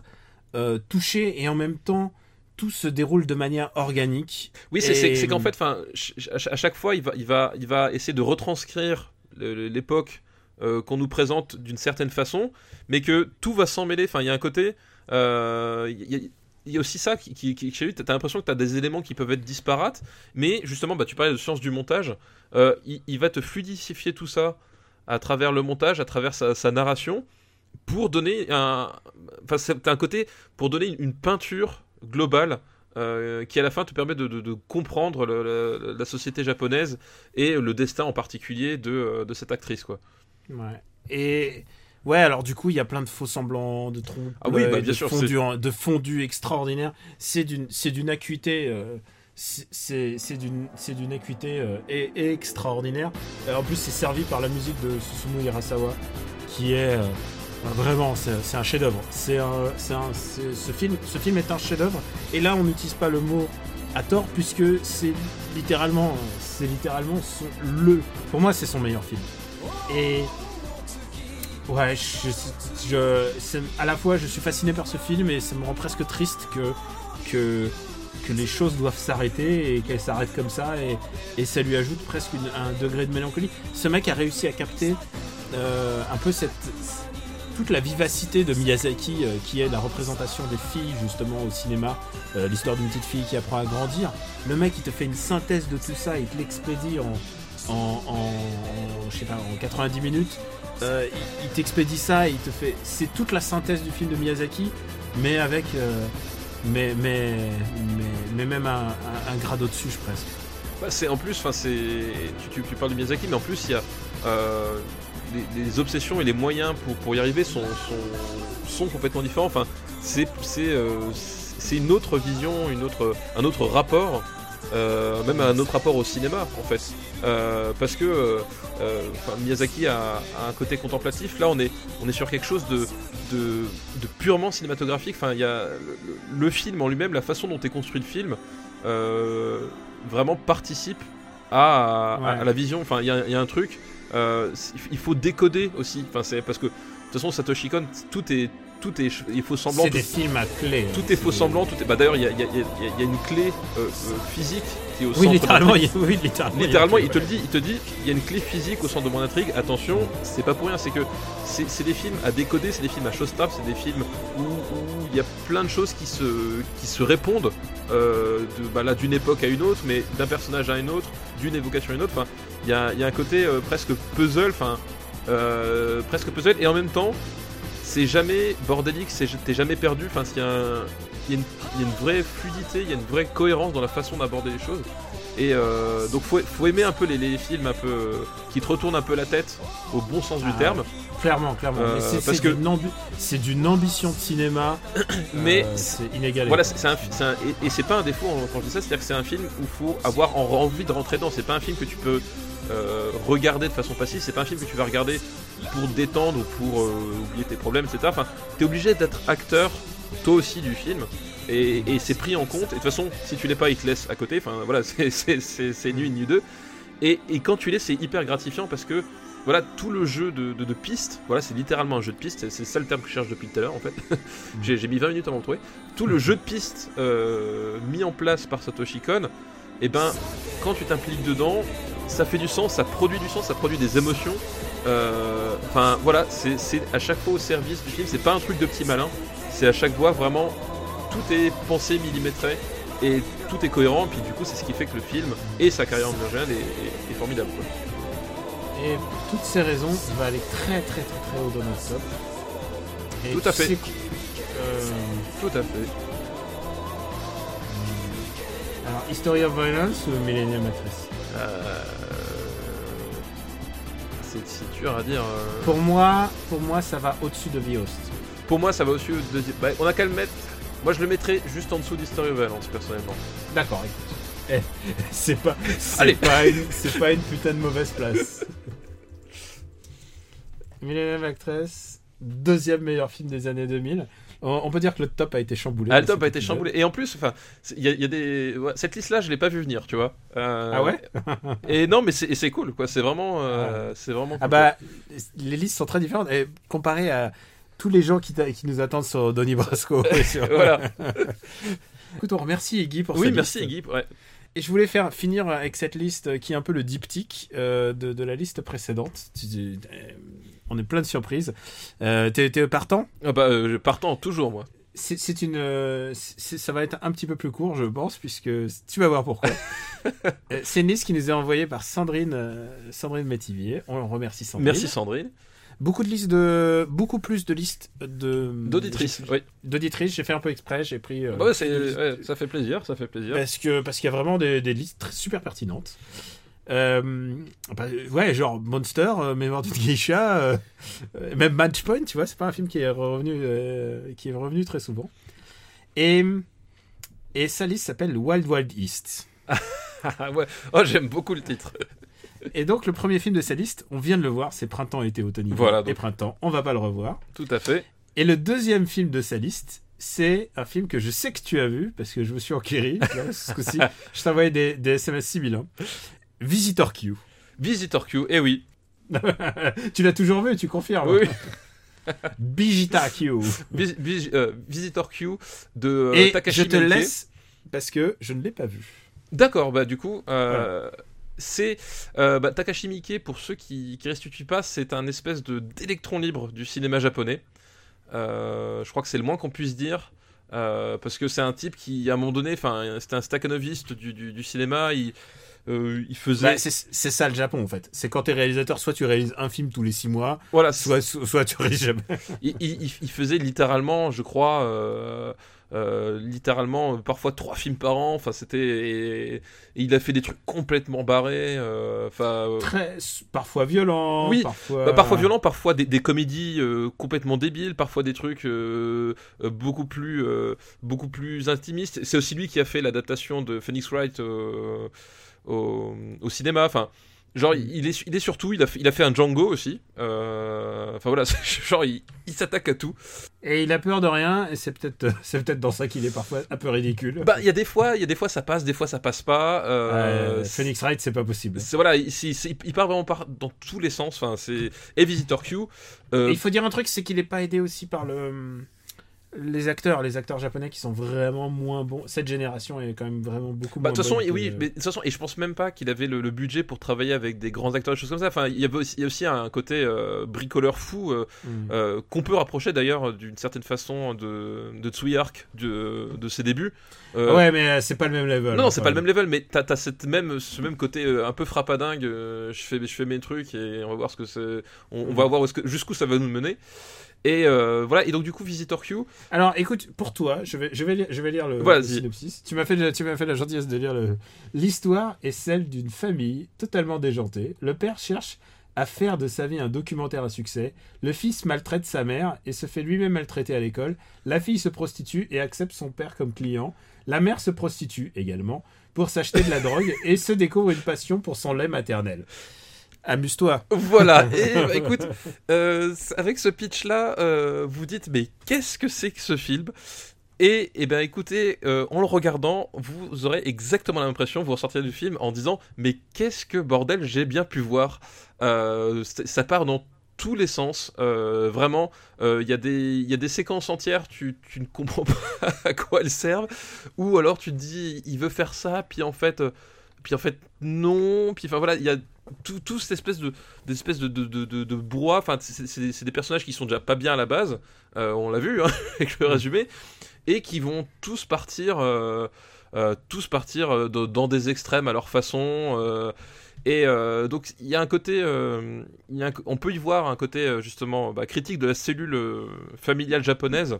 touchée, et en même temps, tout se déroule de manière organique. Oui, c'est Et- qu'en fait, enfin, à ch- à chaque fois, il va, il va, il va essayer de retranscrire l'époque euh, qu'on nous présente d'une certaine façon, mais que tout va s'en mêler. Enfin, il y a un côté, euh, il y, a- aussi ça qui, qui, qui- chez lui, t'as l'impression que t'as des éléments qui peuvent être disparates, mais justement, bah, tu parlais de science du montage, euh, il, va te fluidifier tout ça à travers le montage, à travers sa, narration, pour donner un, enfin, un côté pour donner une peinture globale euh, qui à la fin te permet de, de- de comprendre le- le- la société japonaise et le destin en particulier de, euh, de cette actrice quoi. Ouais. Et ouais, alors du coup, il y a plein de faux semblants, de trompe, Ah oui, bah, bien de sûr, fondus, en- de fondus extraordinaires. C'est d'une, c'est d'une acuité. euh, c'est- d'une c'est d'une acuité euh, et, et extraordinaire. Euh, en plus, c'est servi par la musique de Susumu Hirasawa, qui est euh, vraiment c'est un chef-d'œuvre. C'est ce film ce film est un chef-d'œuvre. Et là, on n'utilise pas le mot à tort puisque c'est littéralement c'est littéralement son- le pour moi c'est son meilleur film. Et ouais, je, je, à la fois je suis fasciné par ce film et ça me rend presque triste que que que les choses doivent s'arrêter et qu'elles s'arrêtent comme ça et, et ça lui ajoute presque un degré de mélancolie. Ce mec a réussi à capter euh, un peu cette toute la vivacité de Miyazaki euh, qui est la représentation des filles justement au cinéma, euh, l'histoire d'une petite fille qui apprend à grandir. Le mec il te fait une synthèse de tout ça, il te l'expédie en je sais pas en 90 minutes. Euh, il, t'expédie ça et il te fait c'est toute la synthèse du film de Miyazaki mais avec mais, mais, mais, mais même un, grade au-dessus, je presque. C'est en plus, enfin c'est tu, tu, parles de Miyazaki, mais en plus il y a les, les obsessions et les moyens pour, pour y arriver sont, sont, sont complètement différents. Enfin, c'est euh, une autre vision, une autre, un autre rapport, euh, même un autre rapport au cinéma en fait. Euh, parce que euh, enfin, Miyazaki a, a un côté contemplatif. Là, on est, on est sur quelque chose de, de, de purement cinématographique. Enfin, il y a le, film en lui-même, la façon dont est construit le film, vraiment participe à, à- Ouais. à la vision. Enfin, il y, y a un truc. Euh, il faut décoder aussi. Enfin, c'est parce que de toute façon, Satoshi Kon, tout est, tout est, il faut semblant. C'est des films à clé. tout est faux semblant, tout est. Bah d'ailleurs, y y y il y a une clé euh, euh, physique qui est au Oui, centre. littéralement, il oui, littéralement. Littéralement, te le dit, il te dit, il y a une clé physique au centre de mon intrigue. Attention, c'est pas pour rien, c'est que c'est des films à décoder, c'est des films à showstop, c'est des films où où il y a plein de choses qui se, qui se répondent euh, de, bah là, d'une époque à une autre, mais d'un personnage à un autre, d'une évocation à une autre. Enfin, il y a, y a un côté euh, presque puzzle, enfin, euh, presque puzzle, et en même temps, c'est jamais bordélique, c'est t'es jamais perdu. Enfin, il y, a y une- il y a une vraie fluidité, il y a une vraie cohérence dans la façon d'aborder les choses. Et euh, donc faut, faut aimer un peu les, les films un peu qui te retournent un peu la tête au bon sens du Ah, terme. Clairement, clairement. Euh, c'est- que- d'une ambi- c'est d'une ambition de cinéma. Mais euh, c'est inégalé. Voilà, c'est et, et c'est pas un défaut hein, quand je dis ça, c'est-à-dire que c'est un film où faut avoir en- envie de rentrer dedans. C'est pas un film que tu peux euh, regarder de façon passive. C'est pas un film que tu vas regarder pour te détendre ou pour euh, oublier tes problèmes, etc. Enfin, t'es obligé d'être acteur toi aussi du film. Et, et c'est pris en compte. Et de toute façon, si tu l'es pas, il te laisse à côté. Enfin, voilà, c'est- c'est- c'est nu deux. Et, et quand tu l'es, c'est hyper gratifiant parce que voilà, tout le jeu de, de, de pistes, voilà, c'est littéralement un jeu de pistes, c'est- ça le terme que je cherche depuis tout à l'heure en fait. J'ai mis 20 minutes avant de le trouver. Tout le jeu de pistes euh, mis en place par Satoshi Kon, et ben, quand tu t'impliques dedans, ça fait du sens, ça produit du sens, ça produit des émotions. Euh, Enfin voilà, c'est à chaque fois au service du film, c'est pas un truc de petit malin, c'est à chaque fois vraiment tout est pensé, millimétré et tout est cohérent. Puis du coup, c'est ce qui fait que le film et sa carrière en est, est, est formidable. quoi. Et pour toutes ces raisons, il va aller très très très très haut dans notre top. Et Tout à fait. que- euh, Tout à fait. alors, History of Violence ou Millennium Actress Euh, C'est c'est dur à dire. euh. Pour moi, pour moi, ça va au-dessus de The Host. Pour moi, ça va aussi au deuxième. Bah, on a qu'à le mettre. Moi, je le mettrais juste en dessous d'History of Violence, personnellement. D'accord, écoute. Eh, c'est pas, c'est Allez. pas une, c'est pas une putain de mauvaise place. Millennium Actress, deuxième meilleur film des années 2000. On, peut dire que le top a été chamboulé. Ah, le top a été chamboulé. Et en plus, enfin, il y, a- il y a des. ouais, cette liste-là, je l'ai pas vu venir, tu vois. Euh, Ah ouais Et non, mais c'est cool, quoi. C'est vraiment. euh, C'est vraiment. Ah cool, bah, les listes sont très différentes. Et comparé à tous les gens qui, nous attendent sur Donny Brasco. et sur-. Voilà. Écoute, on remercie Iggy pour Oui, cette merci liste. Iggy. Ouais. Et je voulais faire finir avec cette liste qui est un peu le diptyque euh, de, de la liste précédente. On est plein de surprises. Euh, T'es t'es partant? Ah bah, euh, partant toujours, moi. C'est c'est une, euh, c'est- ça va être un petit peu plus court, je pense, puisque tu vas voir pourquoi. C'est une liste qui nous est envoyée par Sandrine, Sandrine Métivier. On remercie Sandrine. Merci Sandrine. Beaucoup de listes de, beaucoup plus de listes de D'auditrice. j'ai- Oui. D'auditrices. J'ai fait un peu exprès. J'ai pris. euh, Bah ouais, c'est- ouais, ça fait plaisir, ça fait plaisir. parce que parce qu'il y a vraiment des, des listes très- super pertinentes. Euh, bah, ouais, genre Monster, euh, Mémoire d'une geisha, euh, même Matchpoint, tu vois, c'est pas un film qui est revenu, euh, qui est revenu très souvent. Et et sa liste s'appelle Wild Wild East. Ouais. Oh, j'aime beaucoup le titre. Et donc le premier film de sa liste, on vient de le voir, c'est Printemps, été, automne, hiver Voilà, et. Printemps. On va pas le revoir. Tout à fait. Et le deuxième film de sa liste, c'est un film que je sais que tu as vu, parce que je me suis enquéri, ce coup-ci. Je envoyé des, des SMS sibilants. Visitor Q. Visitor Q. Eh oui. tu l'as toujours vu, tu confirmes Oui. Bijita Q. Euh, Visitor Q de euh, Et Takashi je te Miike. laisse, parce que je ne l'ai pas vu. D'accord, bah du coup, euh, c'est euh, bah, Takashi Miike, pour ceux qui ne restituent pas, c'est un espèce de d'électron libre du cinéma japonais. Je crois que c'est le moins qu'on puisse dire. parce que c'est un type qui, à un moment donné, c'était un staccanoviste du, du, du cinéma. Il, euh, il faisait, Bah, c'est c'est ça le Japon en fait. C'est quand t'es réalisateur, soit tu réalises un film tous les six mois, voilà, soit, soit tu réalises jamais. il, il- il- il faisait littéralement, je crois, euh, euh, littéralement parfois trois films par an. Enfin, c'était et, et il a fait des trucs complètement barrés. Enfin, euh, Très, parfois violent, Oui, parfois... bah, parfois violents, parfois des, des comédies euh, complètement débiles, parfois des trucs beaucoup plus euh, beaucoup plus intimistes. C'est aussi lui qui a fait l'adaptation de Phoenix Wright euh, au, au cinéma. Enfin, genre il est il est surtout il a fait, il a fait un Django aussi. Euh, Enfin voilà, genre il, il s'attaque à tout. Et il a peur de rien, et c'est peut-être c'est peut-être dans ça qu'il est parfois un peu ridicule. Bah il y a des fois il y a des fois ça passe, des fois ça passe pas. Euh, Euh, Phoenix Wright, c'est pas possible. c'est- voilà, il, il part vraiment par, dans tous les sens. Enfin, c'est et Visitor Q. euh, Et il faut dire un truc, c'est qu'il est pas aidé aussi par le les acteurs, les acteurs japonais qui sont vraiment moins bons. Cette génération est quand même vraiment beaucoup Bah, moins de toute façon, bonne que- oui, mais de toute façon, et je pense même pas qu'il avait le, le budget pour travailler avec des grands acteurs, des choses comme ça. Enfin, il y avait aussi, il y a aussi un côté euh, bricoleur fou euh, Mm. euh, qu'on peut rapprocher d'ailleurs d'une certaine façon de, de Tsuyark de, de ses débuts. Euh, Ouais, mais c'est pas le même level. Non, non, c'est pas le même level, mais t'as as cette même, ce même côté un peu frappadingue. je fais, je fais mes trucs et on va voir ce que c'est. On, on va voir est-ce que- jusqu'où ça va nous mener. Et euh, voilà. Et donc du coup, Visitor Q. Alors, écoute, pour toi, je vais, je vais, lire, je vais lire le, Voilà, le synopsis. Tu m'as fait, tu m'as fait la gentillesse de lire le. L'histoire est celle d'une famille totalement déjantée. Le père cherche à faire de sa vie un documentaire à succès. Le fils maltraite sa mère et se fait lui-même maltraiter à l'école. La fille se prostitue et accepte son père comme client. La mère se prostitue également pour s'acheter de la drogue et se découvre une passion pour son lait maternel. Amuse-toi. Voilà. Et bah, écoute, euh, avec ce pitch-là, euh, vous dites mais qu'est-ce que c'est que ce film? Et, eh ben écoutez, euh, en le regardant, vous aurez exactement l'impression, vous ressortirez du film en disant mais qu'est-ce que bordel j'ai bien pu voir? Ça part dans tous les sens, euh, vraiment. euh, Il y, a des- il y a des séquences entières, tu, tu ne comprends pas à quoi elles servent, ou alors tu te dis il veut faire ça, puis en fait, puis en fait non, puis enfin voilà, il y a tout, tout cette espèce de des espèces de, de, de, de, de brouhaha. Enfin, c'est- des personnages qui sont déjà pas bien à la base, euh, on l'a vu hein, avec le résumé, et qui vont tous partir, euh, euh, tous partir dans, des extrêmes à leur façon. et donc il y a un côté, il y a un- on peut y voir un côté justement bah, critique de la cellule familiale japonaise.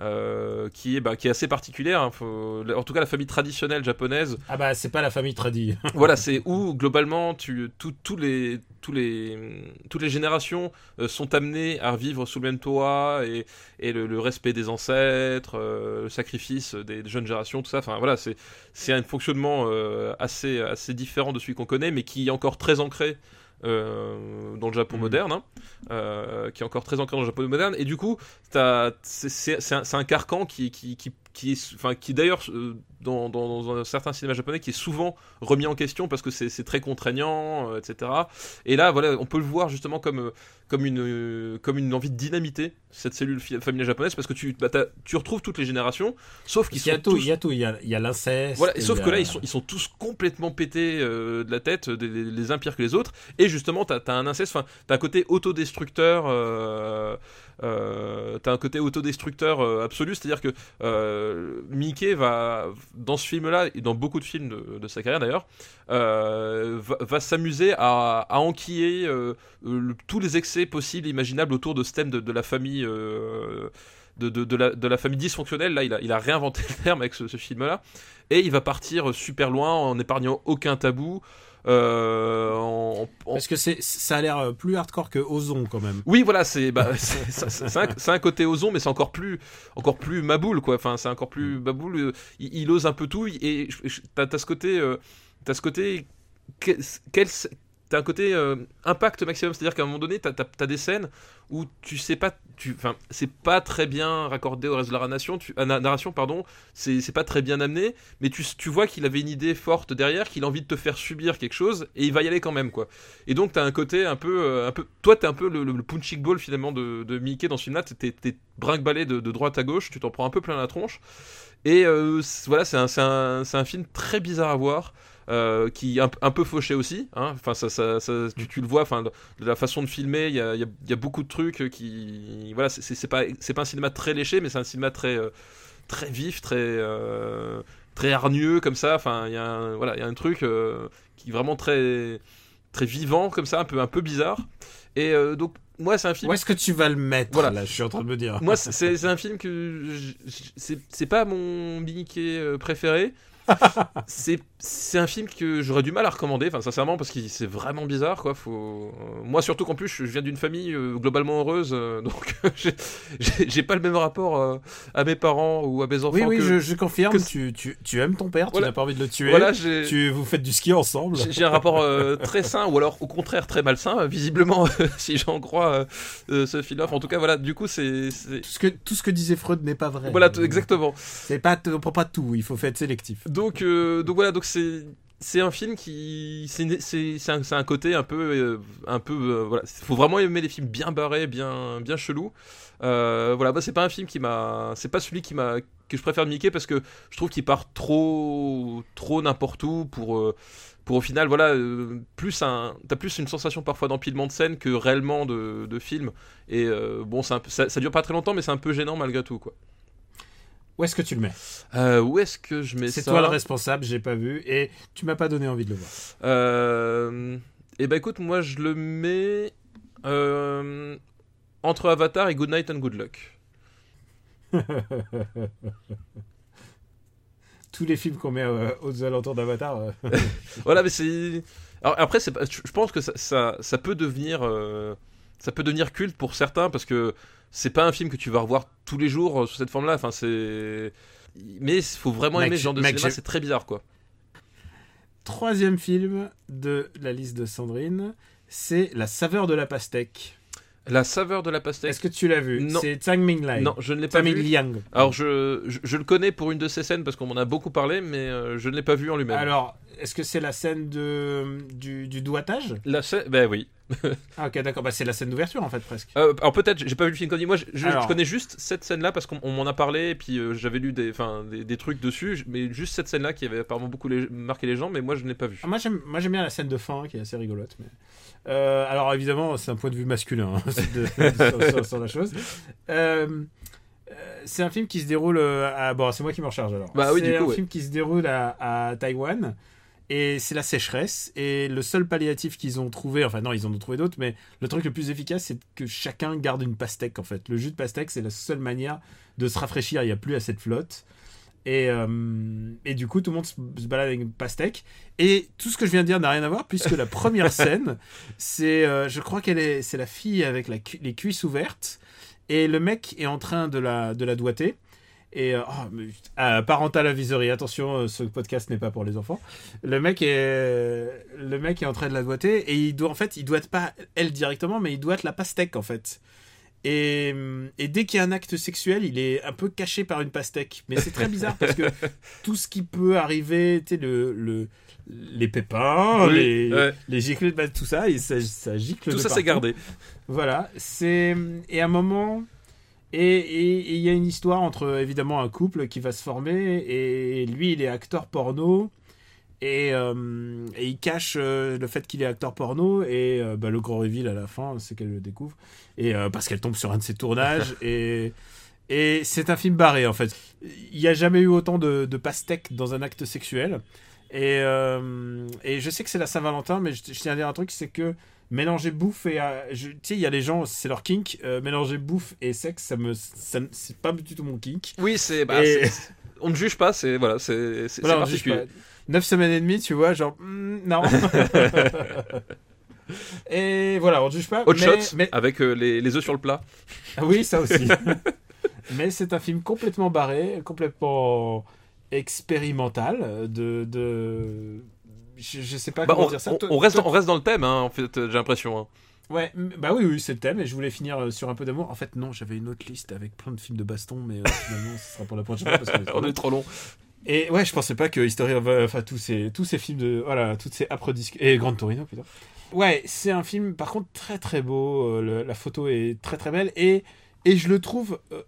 Euh, qui est bah, qui est assez particulière hein, faut- en tout cas la famille traditionnelle japonaise Ah bah, c'est pas la famille tradie. voilà, c'est où globalement tu, tout- tous les, tous les, toutes les générations euh, sont amenées à vivre sous le même toit et, et le, le respect des ancêtres, euh, le sacrifice des, des jeunes générations, tout ça. Enfin voilà, c'est c'est un fonctionnement assez, assez différent de celui qu'on connaît, mais qui est encore très ancré. Euh, dans le Japon Mhm. moderne, hein, euh, qui est encore très ancré dans le Japon moderne, et du coup, t'as- c'est un, un carcan qui, qui, qui, qui est, enfin, qui d'ailleurs, euh, dans, dans, dans un certain cinéma japonais, qui est souvent remis en question parce que c'est très contraignant, euh, etc. Et là, voilà, on peut le voir justement comme, euh, comme, une, euh, comme une envie de dynamiter cette cellule familiale japonaise parce que tu, bah, tu retrouves toutes les générations, sauf qu'ils Il y a sont tout, tous il y a tout, il y a, il y a l'inceste. voilà, sauf y que a- là, ils sont, ils sont tous complètement pétés euh, de la tête, des- les, les uns pires que les autres. Et justement, t'as as un inceste, enfin, t'as un côté autodestructeur. Euh, euh, t'as un côté autodestructeur euh, absolu, c'est-à-dire que euh, Mickey va, dans ce film-là, et dans beaucoup de films de, sa carrière d'ailleurs, va, s'amuser à, enquiller le- tous les excès possibles, imaginables autour de ce thème de, la famille. de, la, famille dysfonctionnelle, là il a, réinventé le terme avec ce, ce film-là, et il va partir super loin en épargnant aucun tabou. Euh, en- en- Parce que c'est, ça a l'air euh, plus hardcore que Ozon quand même. oui, voilà, c'est bah, un, un côté ozon, mais c'est encore plus, encore plus maboule, quoi. Enfin, c'est encore plus maboule. euh, Il, il ose un peu tout, et t'as as ce côté, euh, t'as ce côté, quel- t'as un côté euh, impact maximum, c'est-à-dire qu'à un moment donné, t'as as, des scènes où tu sais pas, tu, enfin, c'est pas très bien raccordé au reste de la narration, tu, la narration, pardon, c'est pas très bien amené, mais tu, tu vois qu'il avait une idée forte derrière, qu'il a envie de te faire subir quelque chose, et il va y aller quand même, quoi. Et donc, t'as un côté un peu. euh, un peu toi, t'es un peu le, le, punching ball finalement de, Mickey dans ce film-là. T'es, brinque-ballé de, droite à gauche, tu t'en prends un peu plein la tronche. Et euh, voilà, c'est un, un, un film très bizarre à voir. Euh, qui est un, un peu fauché aussi, hein. enfin ça, ça, ça- tu, tu le vois, enfin la façon de filmer, il y a, il y a- il y a beaucoup de trucs qui, voilà, c'est, pas, c'est pas un cinéma très léché, mais c'est un cinéma très, euh, très vif, très, euh, très hargneux comme ça. Enfin, il y a, un, voilà, il y a un truc euh, qui est vraiment très, très vivant comme ça, un peu, un peu bizarre. Et donc moi, c'est un film. Où est-ce que tu vas le mettre Voilà. Là, je suis en train de me dire. Moi, c'est- un film que c'est pas mon Mickey préféré. c'est c'est un film que j'aurais du mal à recommander, enfin sincèrement parce que c'est vraiment bizarre quoi. Faut euh, moi surtout qu'en plus je viens d'une famille euh, globalement heureuse, euh, donc j'ai- pas le même rapport euh, à mes parents ou à mes enfants. oui, oui, que- je, je confirme. que- Tu, tu, tu aimes ton père, Voilà. tu n'as pas envie de le tuer. Voilà, Tu, vous faites du ski ensemble. j'ai- un rapport très sain ou alors au contraire très malsain visiblement si j'en crois ce film. En tout cas voilà, du coup c'est Tout ce, que, tout ce que disait Freud n'est pas vrai. voilà exactement. C'est pas, on prend pas tout, il faut faire être sélectif. Donc, donc voilà, donc c'est un film qui c'est un, côté un peu euh, un peu euh, faut vraiment aimer les films bien barrés, bien bien chelous. Euh, voilà, c'est pas un film qui m'a c'est pas celui qui m'a que je préfère de Mickey parce que je trouve qu'il part trop trop n'importe où pour euh, pour au final voilà euh, plus un t'as plus une sensation parfois d'empilement de scène que réellement de, de film et bon ça, ça dure pas très longtemps mais c'est un peu gênant malgré tout quoi. Où est-ce que tu le mets Euh, où est-ce que je mets ça C'est toi le responsable, j'ai pas vu, et tu m'as pas donné envie de le voir. Euh, et bah écoute, moi je le mets euh, entre Avatar et Good Night and Good Luck. Tous les films qu'on met euh, aux alentours d'Avatar. Voilà, mais c'est. Alors après, je je pense que ça, ça, ça peut devenir, euh, ça peut devenir culte pour certains parce que c'est pas un film que tu vas revoir tous les jours euh, sous cette forme-là. Enfin, c'est. Mais il faut vraiment Mec, aimer ce genre de mec, cinéma, j'ai- c'est très bizarre quoi. Troisième film de la liste de Sandrine, c'est La saveur de la pastèque. La saveur de la pastèque. Est-ce que tu l'as vu? Non. C'est Tsang Ming Lai. Non, je ne l'ai pas Tsang vu. Liang. Alors je, je, je le connais pour une de ces scènes parce qu'on m'en a beaucoup parlé, mais euh, je ne l'ai pas vu en lui-même. Alors, est-ce que c'est la scène de, du, du doigtage La scène, ben oui. Ah ok d'accord, bah, c'est la scène d'ouverture en fait presque. Euh, alors peut-être, j'ai pas vu le film comme dit. Moi, je, je- Alors. je connais juste cette scène-là parce qu'on on m'en a parlé et puis euh, j'avais lu des, des, des trucs dessus, mais juste cette scène-là qui avait apparemment beaucoup les- marqué les gens, mais moi je ne l'ai pas vu. Ah, moi j'aime moi, j'aime bien la scène de fin qui est assez rigolote. Mais... Euh, alors évidemment c'est un point de vue masculin hein, de- sur, sur- sur la chose. Euh, euh, c'est un film qui se déroule à... Bon c'est moi qui m'en charge alors. Bah oui, c'est un ouais. film qui se déroule à, à Taïwan. Et c'est la sécheresse. Et le seul palliatif qu'ils ont trouvé, enfin non, ils en ont trouvé d'autres, mais le truc le plus efficace, c'est que chacun garde une pastèque en fait. Le jus de pastèque, c'est la seule manière de se rafraîchir. Il n'y a plus assez de flotte. Et, euh, et du coup, tout le monde se balade avec une pastèque. Et tout ce que je viens de dire n'a rien à voir, puisque la première scène, c'est, euh, je crois qu'elle est, c'est la fille avec la cu- les cuisses ouvertes, et le mec est en train de la, de la doigter. Et euh, oh, mais, ah, parental advisory, attention, ce podcast n'est pas pour les enfants. Le mec est, le mec est en train de la doigter et il doit en fait, il doite pas elle directement, mais il doite la pastèque en fait. Et, et dès qu'il y a un acte sexuel, il est un peu caché par une pastèque. Mais c'est très bizarre parce que tout ce qui peut arriver, tu sais, le, le, les pépins, Oui, les, ouais. les bah, tout ça, et ça, ça gicle Tout de ça c'est gardé. Voilà, c'est et à un moment et il y a une histoire entre évidemment un couple qui va se former et lui il est acteur porno et, euh, et il cache euh, le fait qu'il est acteur porno et euh, bah, le gros reveal à la fin c'est qu'elle le découvre. Et parce qu'elle tombe sur un de ses tournages et et c'est un film barré en fait. Il n'y a jamais eu autant de, de pastèques dans un acte sexuel. Et, et je sais que c'est la Saint-Valentin mais je, je tiens à dire un truc c'est que mélanger bouffe et tu sais il y a les gens c'est leur kink mélanger bouffe et sexe ça me ça c'est pas du tout mon kink. Oui, c'est, bah, Et- on ne juge pas, c'est voilà, c'est, voilà, particulier. Pas. Neuf semaines et demie tu vois genre hmm, non et voilà on juge pas Hot mais, shot mais- avec euh, les, les œufs sur le plat. Ah oui ça aussi mais c'est un film complètement barré complètement expérimental de de je, je sais pas Bah, comment on, dire ça on- Toi- on reste, toi- on reste dans le thème, hein, en fait, euh, j'ai l'impression. hein. Ouais, bah oui, oui, c'est le thème et je voulais finir euh, sur un peu d'amour. En fait, non, j'avais une autre liste avec plein de films de baston, mais euh, finalement, ce sera pour la prochaine fois parce qu'on est trop On long. Et ouais, je pensais pas que History of, euh, enfin tous ces tous ces films de voilà, toutes ces âpres disques et Grand Torino putain. Ouais, c'est un film par contre très très beau, euh, la photo est très très belle et et je le trouve euh,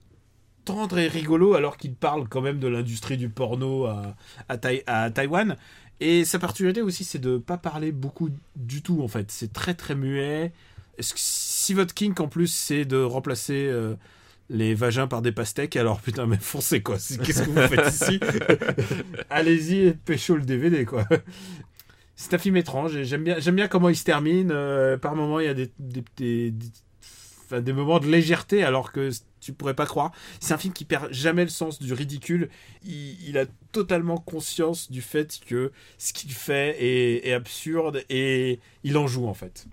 tendre et rigolo alors qu'il parle quand même de l'industrie du porno à à, Taï- à Taïwan. Et sa particularité aussi, c'est de pas parler beaucoup du tout en fait. C'est très très muet. Si votre kink en plus c'est de remplacer les vagins par des pastèques, alors putain mais foncez quoi. Qu'est-ce que vous faites ici Allez-y et pécho le DVD quoi. C'est un film étrange j'aime bien, j'aime bien comment il se termine. Euh, par moments, il y a des, des, des- des- enfin, des moments de légèreté alors que tu pourrais pas croire. C'est un film qui perd jamais le sens du ridicule. Il, il a totalement conscience du fait que ce qu'il fait est, est absurde et il en joue en fait.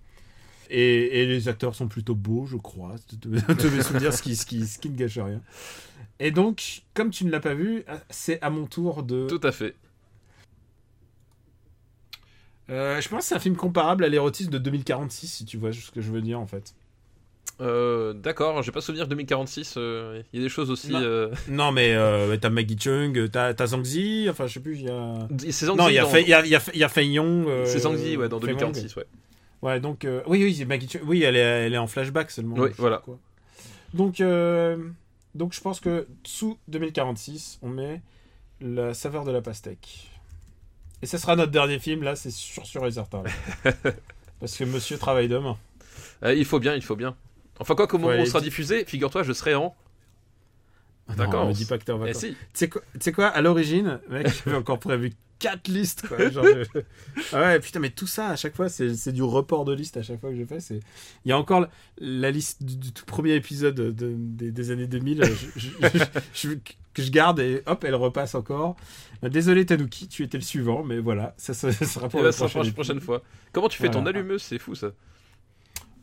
Et, et les acteurs sont plutôt beaux, je crois, de, de- de mes souvenirs, ce qui, ce, qui, ce qui ne gâche rien. Et donc, comme tu ne l'as pas vu, c'est à mon tour de. Tout à fait. Euh, je pense que c'est un film comparable à l'érotisme de 2046, si tu vois ce que je veux dire en fait. Euh, D'accord, j'ai pas souvenir 2046. euh, Il y a des choses aussi. Non. euh, Non, mais t'as Maggie Chung, t'as t'as Zhang Zi, enfin je sais plus, il y a. C'est Zhang non, il y a, dans- Fei- il y a, il y a, il y a Fei Yong. C'est Zhang Zi, ouais, dans Fei Wong. 2046, ouais. Ouais, donc. euh, oui, oui, Maggie. Oui, elle est, elle est en flashback seulement. Oui, voilà. quoi. Donc, euh, donc, je pense que sous 2046, on met la saveur de la pastèque. Et ce sera notre dernier film, là, c'est sûr, sûr et certain. Parce que monsieur travaille demain. Euh, il faut bien, il faut bien. Enfin, quoi qu'au moment où aller on sera diffusé, figure-toi, je serai en. D'accord. Me dis pas que t'es en Eh vacances. si. Tu sais quoi, tu sais quoi, à l'origine, mec, j'avais encore prévu 4 listes. Quoi. Genre, je- Ah ouais, putain, mais tout ça, à chaque fois, c'est c'est du report de liste à chaque fois que je fais. c'est- Il y a encore la, la liste du, du tout premier épisode de- des, des années 2000 je- je- je- je- que je garde et hop, elle repasse encore. Euh, Désolé, Tanuki, tu étais le suivant, mais voilà, ça, ça- ça sera pour Eh la ben, la prochaine fois. Comment tu fais ton allumeuse? C'est fou ça.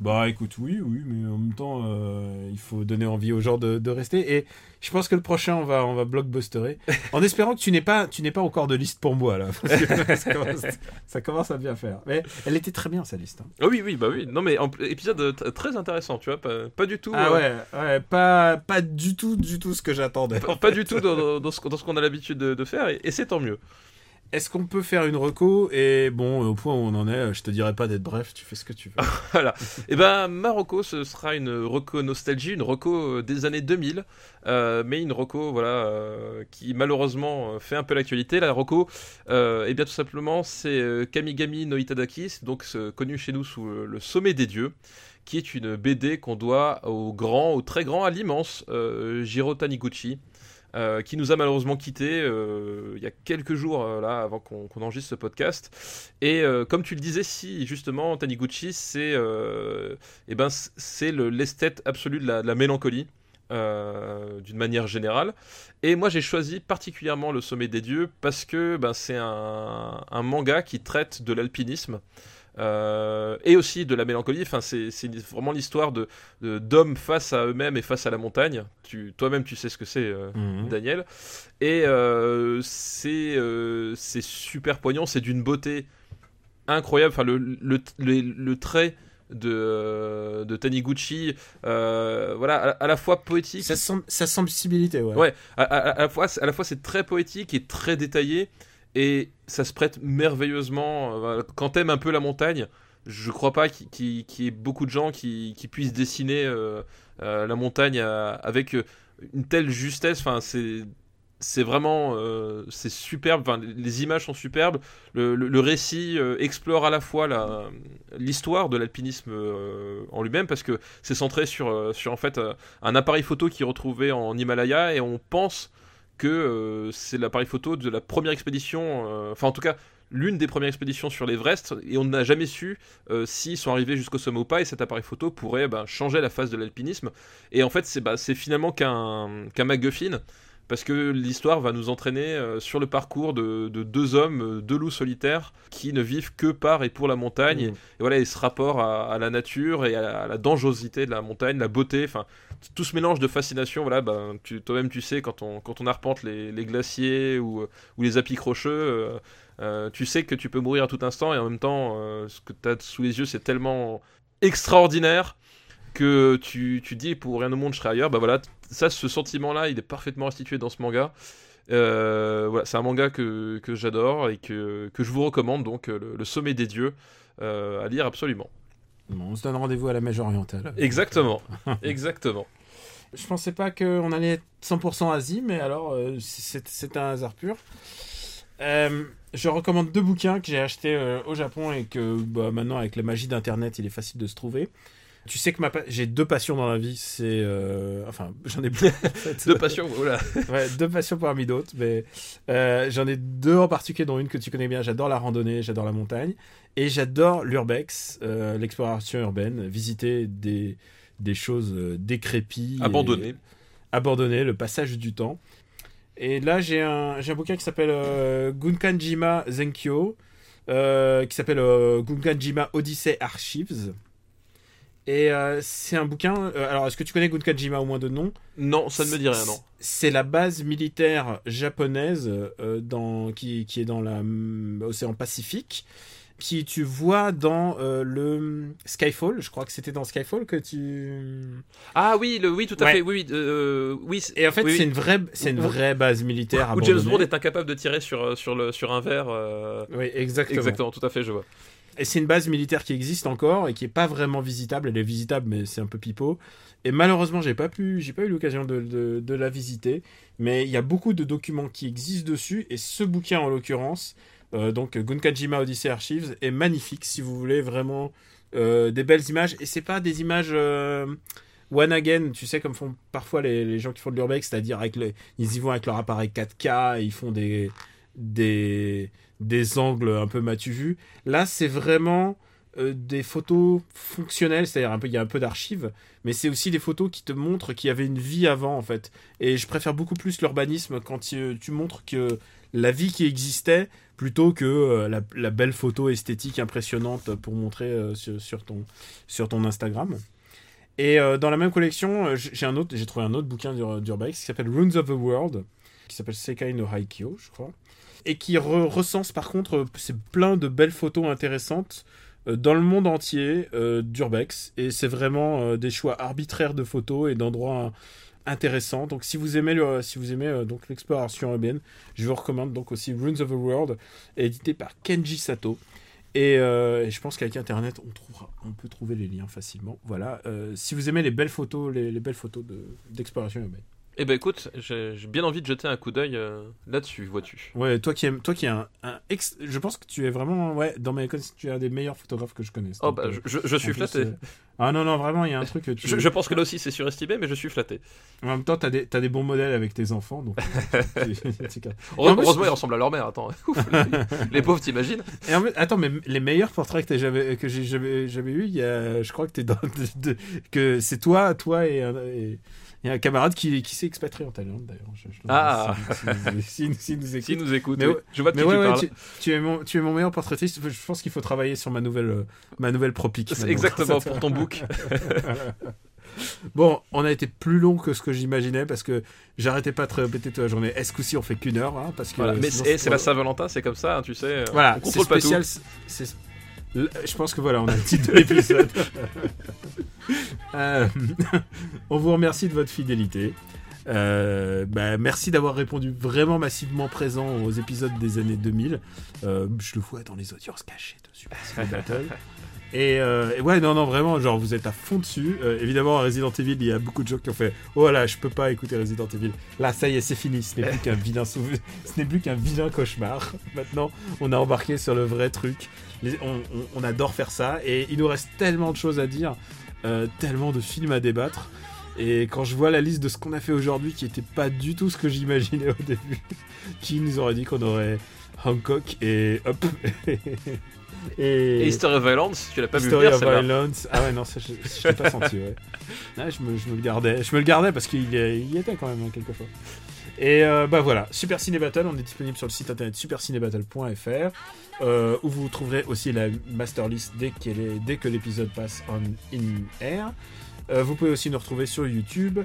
Bah écoute, oui, oui, mais en même temps, euh, il faut donner envie aux gens de, de rester. Et je pense que le prochain, on va, on va blockbusterer. En espérant que tu n'aies pas, tu pas encore de liste pour moi là. Parce que ça, commence, ça commence à bien faire. Mais elle était très bien sa liste. hein. Ah oui, oui, bah oui. Non, mais en- épisode euh, très intéressant, tu vois. Pas, pas du tout. Ah euh, ouais, ouais, pas, pas du tout, du tout ce que j'attendais. Pas, pas du tout dans, dans- dans ce, dans ce qu'on a l'habitude de, de faire, et, et c'est tant mieux. Est-ce qu'on peut faire une reco Et bon, au point où on en est, je te dirais pas d'être bref, tu fais ce que tu veux. Voilà. Et ben Marocco, ce sera une reco nostalgie, une reco euh, des années 2000, euh, mais une reco voilà euh, qui malheureusement fait un peu l'actualité. La reco, et bien tout simplement, c'est Kamigami no Itadaki, donc connu chez nous sous le, sommet des dieux, qui est une BD qu'on doit au grand, au très grand, à l'immense Jiro Taniguchi. Euh, qui nous a malheureusement quitté euh, il y a quelques jours euh, là avant qu'on enregistre ce podcast et comme tu le disais si justement Taniguchi c'est eh ben, c'est le- l'esthète absolu de la, mélancolie. d'une manière générale et moi j'ai choisi particulièrement le sommet des dieux parce que ben, c'est un manga qui traite de l'alpinisme euh, et aussi de la mélancolie enfin c'est vraiment l'histoire de d'hommes face à eux-mêmes et face à la montagne tu toi-même tu sais ce que c'est euh, Mhm. Daniel. Et euh, c'est euh, super poignant, c'est d'une beauté incroyable. Enfin, le, le, le, le trait de, de Taniguchi, euh, voilà, à, à la fois poétique. Sa, sen- sa sensibilité, ouais. Ouais, à, à- à la fois, à la fois c'est très poétique et très détaillé, et ça se prête merveilleusement. euh, Quand t'aimes un peu la montagne, je crois pas qu'il y ait beaucoup de gens qui, puissent dessiner euh, euh, la montagne avec une telle justesse. Enfin, c'est vraiment c'est superbe. Enfin, les- images sont superbes. Le, récit explore à la fois l'histoire de l'alpinisme en lui-même parce que c'est centré sur sur en fait un appareil photo qui est retrouvé en Himalaya et on pense que euh, c'est l'appareil photo de la première expédition, euh, enfin en tout cas l'une des premières expéditions sur l'Everest, et on n'a jamais su euh, s'ils sont arrivés jusqu'au sommet ou pas, et cet appareil photo pourrait ben, changer la face de l'alpinisme. Et en fait, c'est bah, finalement qu'un qu'un MacGuffin, parce que l'histoire va nous entraîner euh, sur le parcours de, de deux hommes, euh, deux loups solitaires, qui ne vivent que par et pour la montagne, Mhm. et, et voilà, et ce rapport à, à la nature et à la, à la dangerosité de la montagne, la beauté, enfin tout ce mélange de fascination, voilà, ben, toi-même tu sais, quand on, quand on arpente les, les glaciers ou, ou les appuis crocheux, euh, euh, tu sais que tu peux mourir à tout instant et en même temps, euh, ce que tu as sous les yeux, c'est tellement extraordinaire que tu, tu dis pour rien au monde je serais ailleurs. Bah voilà, ça, ce sentiment-là, il est parfaitement restitué dans ce manga. Euh, voilà, c'est un manga que, que j'adore et que, que je vous recommande, donc euh, le, le Sommet des Dieux, euh, à lire absolument. Bon, on se donne rendez-vous à la Mèche orientale. Exactement, exactement. Je pensais pas qu'on allait être 100% Asie, mais alors euh, c'est c'est un hasard pur. Euh, je recommande deux bouquins que j'ai achetés euh, au Japon et que bah, maintenant avec la magie d'internet il est facile de se trouver. Tu sais que ma pa- j'ai deux passions dans la vie, c'est euh, enfin j'en ai plus. en fait. De passion, voilà. Ouais, deux passions parmi d'autres, mais euh, j'en ai deux en particulier, dont une que tu connais bien. J'adore la randonnée, j'adore la montagne, et j'adore l'urbex, euh, l'exploration urbaine, visiter des, des choses décrépies. et- Abandonné. abandonné, le passage du temps. Et là, j'ai un, j'ai un bouquin qui s'appelle Gunkanjima Zenkyo, qui s'appelle Gunkanjima Odyssey Archives. Et euh, c'est un bouquin. euh, alors, est-ce que tu connais Gunkanjima au moins de nom? Non, ça ne me dit rien, non. C'est la base militaire japonaise euh, dans, qui, qui est dans l'océan Pacifique. Qui tu vois dans le Skyfall, je crois que c'était dans Skyfall que tu. Ah oui, le, oui, tout à Ouais. fait. Oui, oui, Et en fait, oui, c'est une vraie, c'est une Où- vraie base militaire. Où James. Bond est incapable de tirer sur, sur, le, sur un verre. Oui, exactement. Exactement, tout à fait, je vois. Et c'est une base militaire qui existe encore et qui est pas vraiment visitable. Elle est visitable, mais c'est un peu pipeau. Et malheureusement, j'ai pas pu, j'ai pas eu l'occasion de, la visiter. Mais il y a beaucoup de documents qui existent dessus. Et ce bouquin, en l'occurrence, euh, donc Gunkajima Odyssey Archives, est magnifique si vous voulez vraiment euh, des belles images. Et c'est pas des images euh, one again, tu sais, comme font parfois les, gens qui font de l'urbex, c'est-à-dire avec ils y vont avec leur appareil 4K, ils font des des des angles un peu matu vu. Là, c'est vraiment euh, des photos fonctionnelles, c'est-à-dire un peu, il y a un peu d'archives, mais c'est aussi des photos qui te montrent qu'il y avait une vie avant, en fait. Et je préfère beaucoup plus l'urbanisme quand tu, tu montres que la vie qui existait plutôt que euh, la, belle photo esthétique impressionnante pour montrer euh, sur, ton, Instagram. Et euh, dans la même collection, euh, j'ai un autre, j'ai trouvé un autre bouquin d'ur- d'urbex qui s'appelle Runes of the World, qui s'appelle Sekai no Haikyo, je crois et qui re- recense par contre euh, c'est plein de belles photos intéressantes euh, dans le monde entier euh, d'urbex. Et c'est vraiment des choix arbitraires de photos et d'endroits intéressants. Donc si vous aimez si vous aimez donc l'exploration urbaine je vous recommande donc aussi Runes of the World édité par Kenji Sato. Et, je pense qu'avec internet on trouvera on peut trouver les liens facilement. Voilà si vous aimez les belles photos les, les belles photos de- d'exploration urbaine Eh ben écoute, j'ai bien envie de jeter un coup d'œil euh, là-dessus, vois-tu. Ouais, toi qui aimes, toi qui es un, un ex, je pense que tu es vraiment, ouais, dans mes connaissances, tu es un des meilleurs photographes que je connaisse. Oh bah, euh, je, suis plus, flatté. euh, Ah non non, vraiment, il y a un truc que tu. Je, je pense que là aussi c'est surestimé, mais je suis flatté. En même temps, t'as des, des bons modèles avec tes enfants, donc. Heureusement, ils ressemblent à leur mère. Attends, Ouf, les, les pauvres, t'imagines Et en fait, attends, mais les meilleurs portraits que, t'as jamais, que j'ai jamais, eu, il y a, je crois que t'es dans, que c'est toi, toi et un, et- et un camarade qui, qui s'est expatrié en Thaïlande d'ailleurs. Je- je- Ah. si, si, si- si nous écoute. Nous écoutent, Mais oui. je vois de qui ouais, tu ouais, parles. tu, tu es mon, tu es mon meilleur portraitiste. Je pense qu'il faut travailler sur ma nouvelle, euh, ma nouvelle maintenant. exactement pour ton book. Bon, on a été plus long que ce que j'imaginais parce que j'arrêtais pas de te répéter toute la journée. Est-ce coup-ci on fait qu'une heure hein, parce que Voilà. Mais c'est la Saint-Valentin, c'est comme ça, hein, tu sais. Voilà, c'est spécial. c'est- Je pense que voilà, on a le titre de l'épisode. Euh, on vous remercie de votre fidélité. Euh, bah, merci d'avoir répondu vraiment massivement présent aux épisodes des années 2000. Euh, je le vois dans les audiences cachées de Super Battle. Et, euh, et ouais, non, non, vraiment, genre, vous êtes à fond dessus. Euh, évidemment, à Resident Evil, il y a beaucoup de gens qui ont fait Oh là, je peux pas écouter Resident Evil. Là, ça y est, c'est fini. Ce n'est plus qu'un vilain souvenir. Ce n'est plus qu'un vilain cauchemar. Maintenant, on a embarqué sur le vrai truc. On, adore faire ça. Et il nous reste tellement de choses à dire, euh, tellement de films à débattre. Et quand je vois la liste de ce qu'on a fait aujourd'hui, qui était pas du tout ce que j'imaginais au début, qui nous aurait dit qu'on aurait Hancock et hop. Et, Et History of Violence, tu l'as pas vu History venir, of. Violence. Ah ouais, non, ça, je je l'ai pas senti, ouais. Ouais, je, me, je me le gardais. Je me le gardais parce qu'il y, était quand même, hein, quelquefois. Et euh, bah voilà, Super Ciné Battle, on est disponible sur le site internet supercinébattle.fr euh, où vous trouverez aussi la master list dès, qu'elle est- dès que l'épisode passe en in air. Euh, vous pouvez aussi nous retrouver sur YouTube.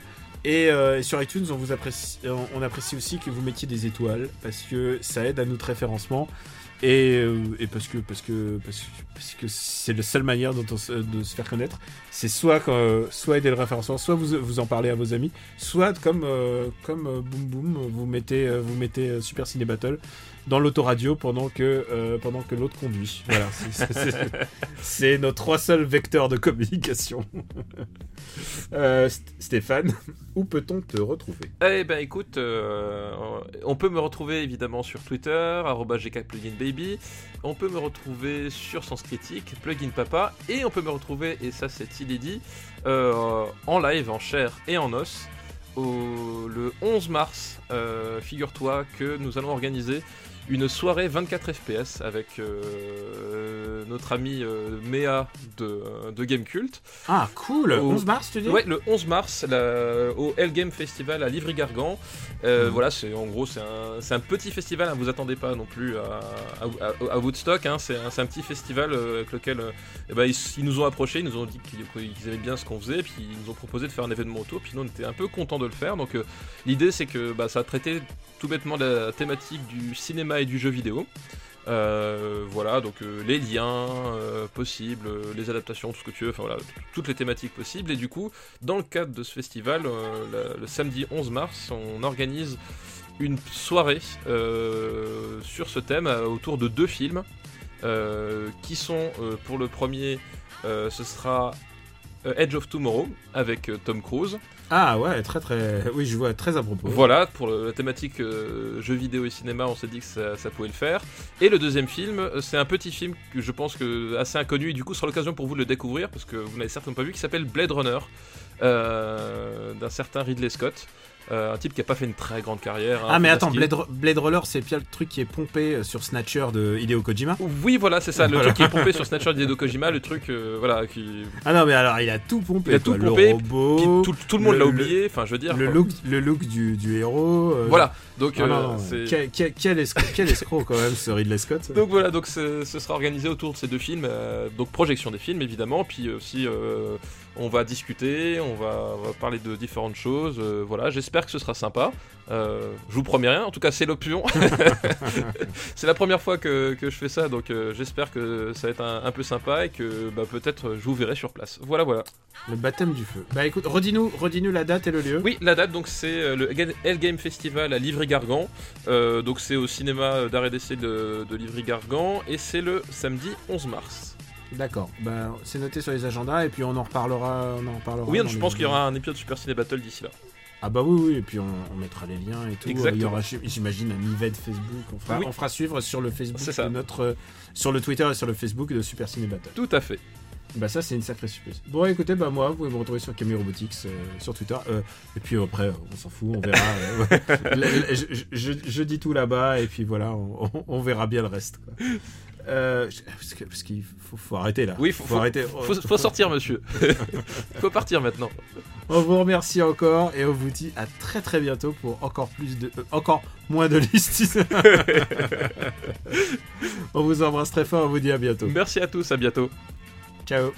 Et, et sur iTunes, on, vous apprécie, on, on apprécie aussi que vous mettiez des étoiles parce que ça aide à notre référencement et, euh, et parce que parce que parce que c'est la seule manière dont on de se faire connaître. C'est soit quand, soit aider le référencement, soit vous vous en parlez à vos amis, soit comme euh, comme euh, Boom Boom, vous mettez euh, vous mettez euh, Super Ciné Battle dans l'autoradio pendant que euh, pendant que l'autre conduit. Voilà, c'est- nos trois seuls vecteurs de communication. Euh, St- Stéphane, où peut-on te retrouver? Eh ben écoute, euh, on peut me retrouver évidemment sur Twitter, gkpluginbaby, on peut me retrouver sur Sens Critique, Plugin Papa, et on peut me retrouver, et ça c'est inédit, euh, en live, en chair et en os, au, le 11 mars, figure-toi que nous allons organiser une soirée 24 FPS avec euh, notre ami euh, Méa de, de Gamecult. Ah, cool Au- 11 mars, tu dis? Ouais, le 11 mars la- au Hell Game Festival à Livry-Gargan. Euh, Mhm. Voilà, c'est en gros c'est un, un petit festival. Hein, vous attendez pas non plus à, à- à- à Woodstock. Hein, c'est un, un petit festival euh, avec lequel euh, eh ben, ils, ils nous ont approchés, ils nous ont dit qu'ils qu'ils aimaient bien ce qu'on faisait, puis ils nous ont proposé de faire un événement autour. Puis nous on était un peu contents de le faire. Donc euh, l'idée c'est que bah, ça a traité tout bêtement la thématique du cinéma et du jeu vidéo. Euh, voilà, donc euh, les liens euh, possibles, les adaptations, tout ce que tu veux, enfin voilà, toutes les thématiques possibles. Et du coup, dans le cadre de ce festival, le samedi 11 mars, on organise une soirée sur ce thème autour de deux films qui sont pour le premier, ce sera Edge of Tomorrow avec Tom Cruise. Ah ouais, très très... Oui, je vois, très à propos. Voilà, pour la thématique euh, jeux vidéo et cinéma, on s'est dit que ça, pouvait le faire. Et le deuxième film, euh, c'est un petit film que je pense que assez inconnu, et du coup, sera l'occasion pour vous de le découvrir, parce que vous n'avez certainement pas vu, qui s'appelle Blade Runner, euh, d'un certain Ridley Scott. Euh, un type qui a pas fait une très grande carrière. hein, Ah mais attends, Blade, Blade Runner, c'est bien le truc qui est pompé euh, sur Snatcher de Hideo Kojima. Oui, voilà, c'est ça, le Voilà. truc qui est pompé sur Snatcher d'Hideo Kojima, le truc, euh, voilà, qui. Ah non mais alors, il a tout pompé. Il a tout quoi. pompé, Le robot, qui- tout, tout le monde l'a oublié, enfin, je veux dire. le, look, le look du, du héros. euh, Voilà, donc Ah non, non, c'est. quel, quel, quel escroc, quel escroc quand même ce Ridley Scott. Donc voilà, donc ce, sera organisé autour de ces deux films, donc projection des films évidemment, puis aussi on va discuter, on va, on va parler de différentes choses, euh, voilà, j'espère que ce sera sympa. Euh, je vous promets rien, en tout cas c'est l'option. c'est la première fois que, que je fais ça, donc euh, j'espère que ça va être un, un peu sympa et que bah, peut-être je vous verrai sur place. Voilà, voilà. Le baptême du feu. Bah écoute, redis-nous redis la date et le lieu. Oui, la date, donc c'est le Hell Game Festival à Livry-Gargan. Donc c'est au cinéma d'arrêt d'essai de, de Livry-Gargan et c'est le samedi 11 mars. D'accord. Bah c'est noté sur les agendas et puis on en reparlera. On en reparlera Oui, je pense qu'il y aura un épisode Super Ciné Battle d'ici là. Ah bah oui, oui, et puis on, on mettra les liens et tout. Exactement. Il y aura, j'imagine, un event Facebook. On fera, Oui. on fera suivre sur le Facebook C'est ça. de notre, euh, sur le Twitter et sur le Facebook de Super Ciné Battle. Tout à fait. Bah ça c'est une sacrée surprise. Bon écoutez, bah moi vous pouvez me retrouver sur Camille Robotics euh, sur Twitter. Euh, et puis après on s'en fout, on verra. euh, je, je- je- je dis tout là-bas et puis voilà, on, on- on verra bien le reste. quoi. Euh, parce qu'il faut, faut arrêter là. Oui, faut, faut, arrêter. faut, faut sortir, monsieur. faut partir maintenant. On vous remercie encore et on vous dit à très très bientôt pour encore plus de, euh, encore moins de listes. on vous embrasse très fort, on vous dit à bientôt. Merci à tous, à bientôt. Ciao.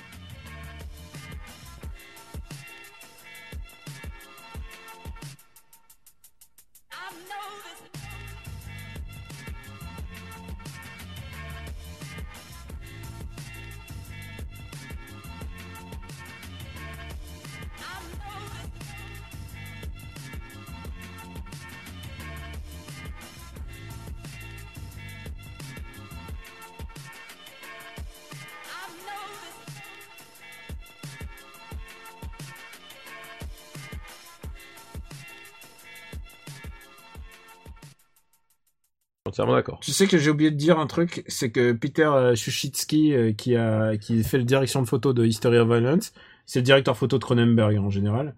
Tu sais que j'ai oublié de dire un truc, c'est que Peter euh, Shushitsky, euh, qui a qui fait la direction de photo de History of Violence, c'est le directeur photo de Cronenberg en général.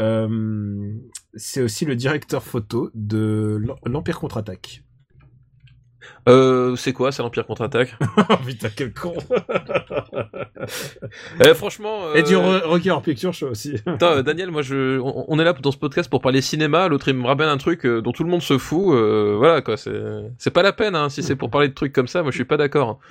Euh, c'est aussi le directeur photo de l'Em- l'Empire contre-attaque. Euh, c'est quoi, c'est l'Empire contre-attaque? Oh putain, quel con Eh, Franchement. Et du euh, Ro- Rocky Horror Picture Show aussi. Putain, euh, Daniel, moi je, on, on est là dans ce podcast pour parler cinéma. L'autre il me ramène un truc euh, dont tout le monde se fout. euh, voilà quoi, c'est, c'est pas la peine. Hein, si c'est pour parler de trucs comme ça, moi je suis pas d'accord.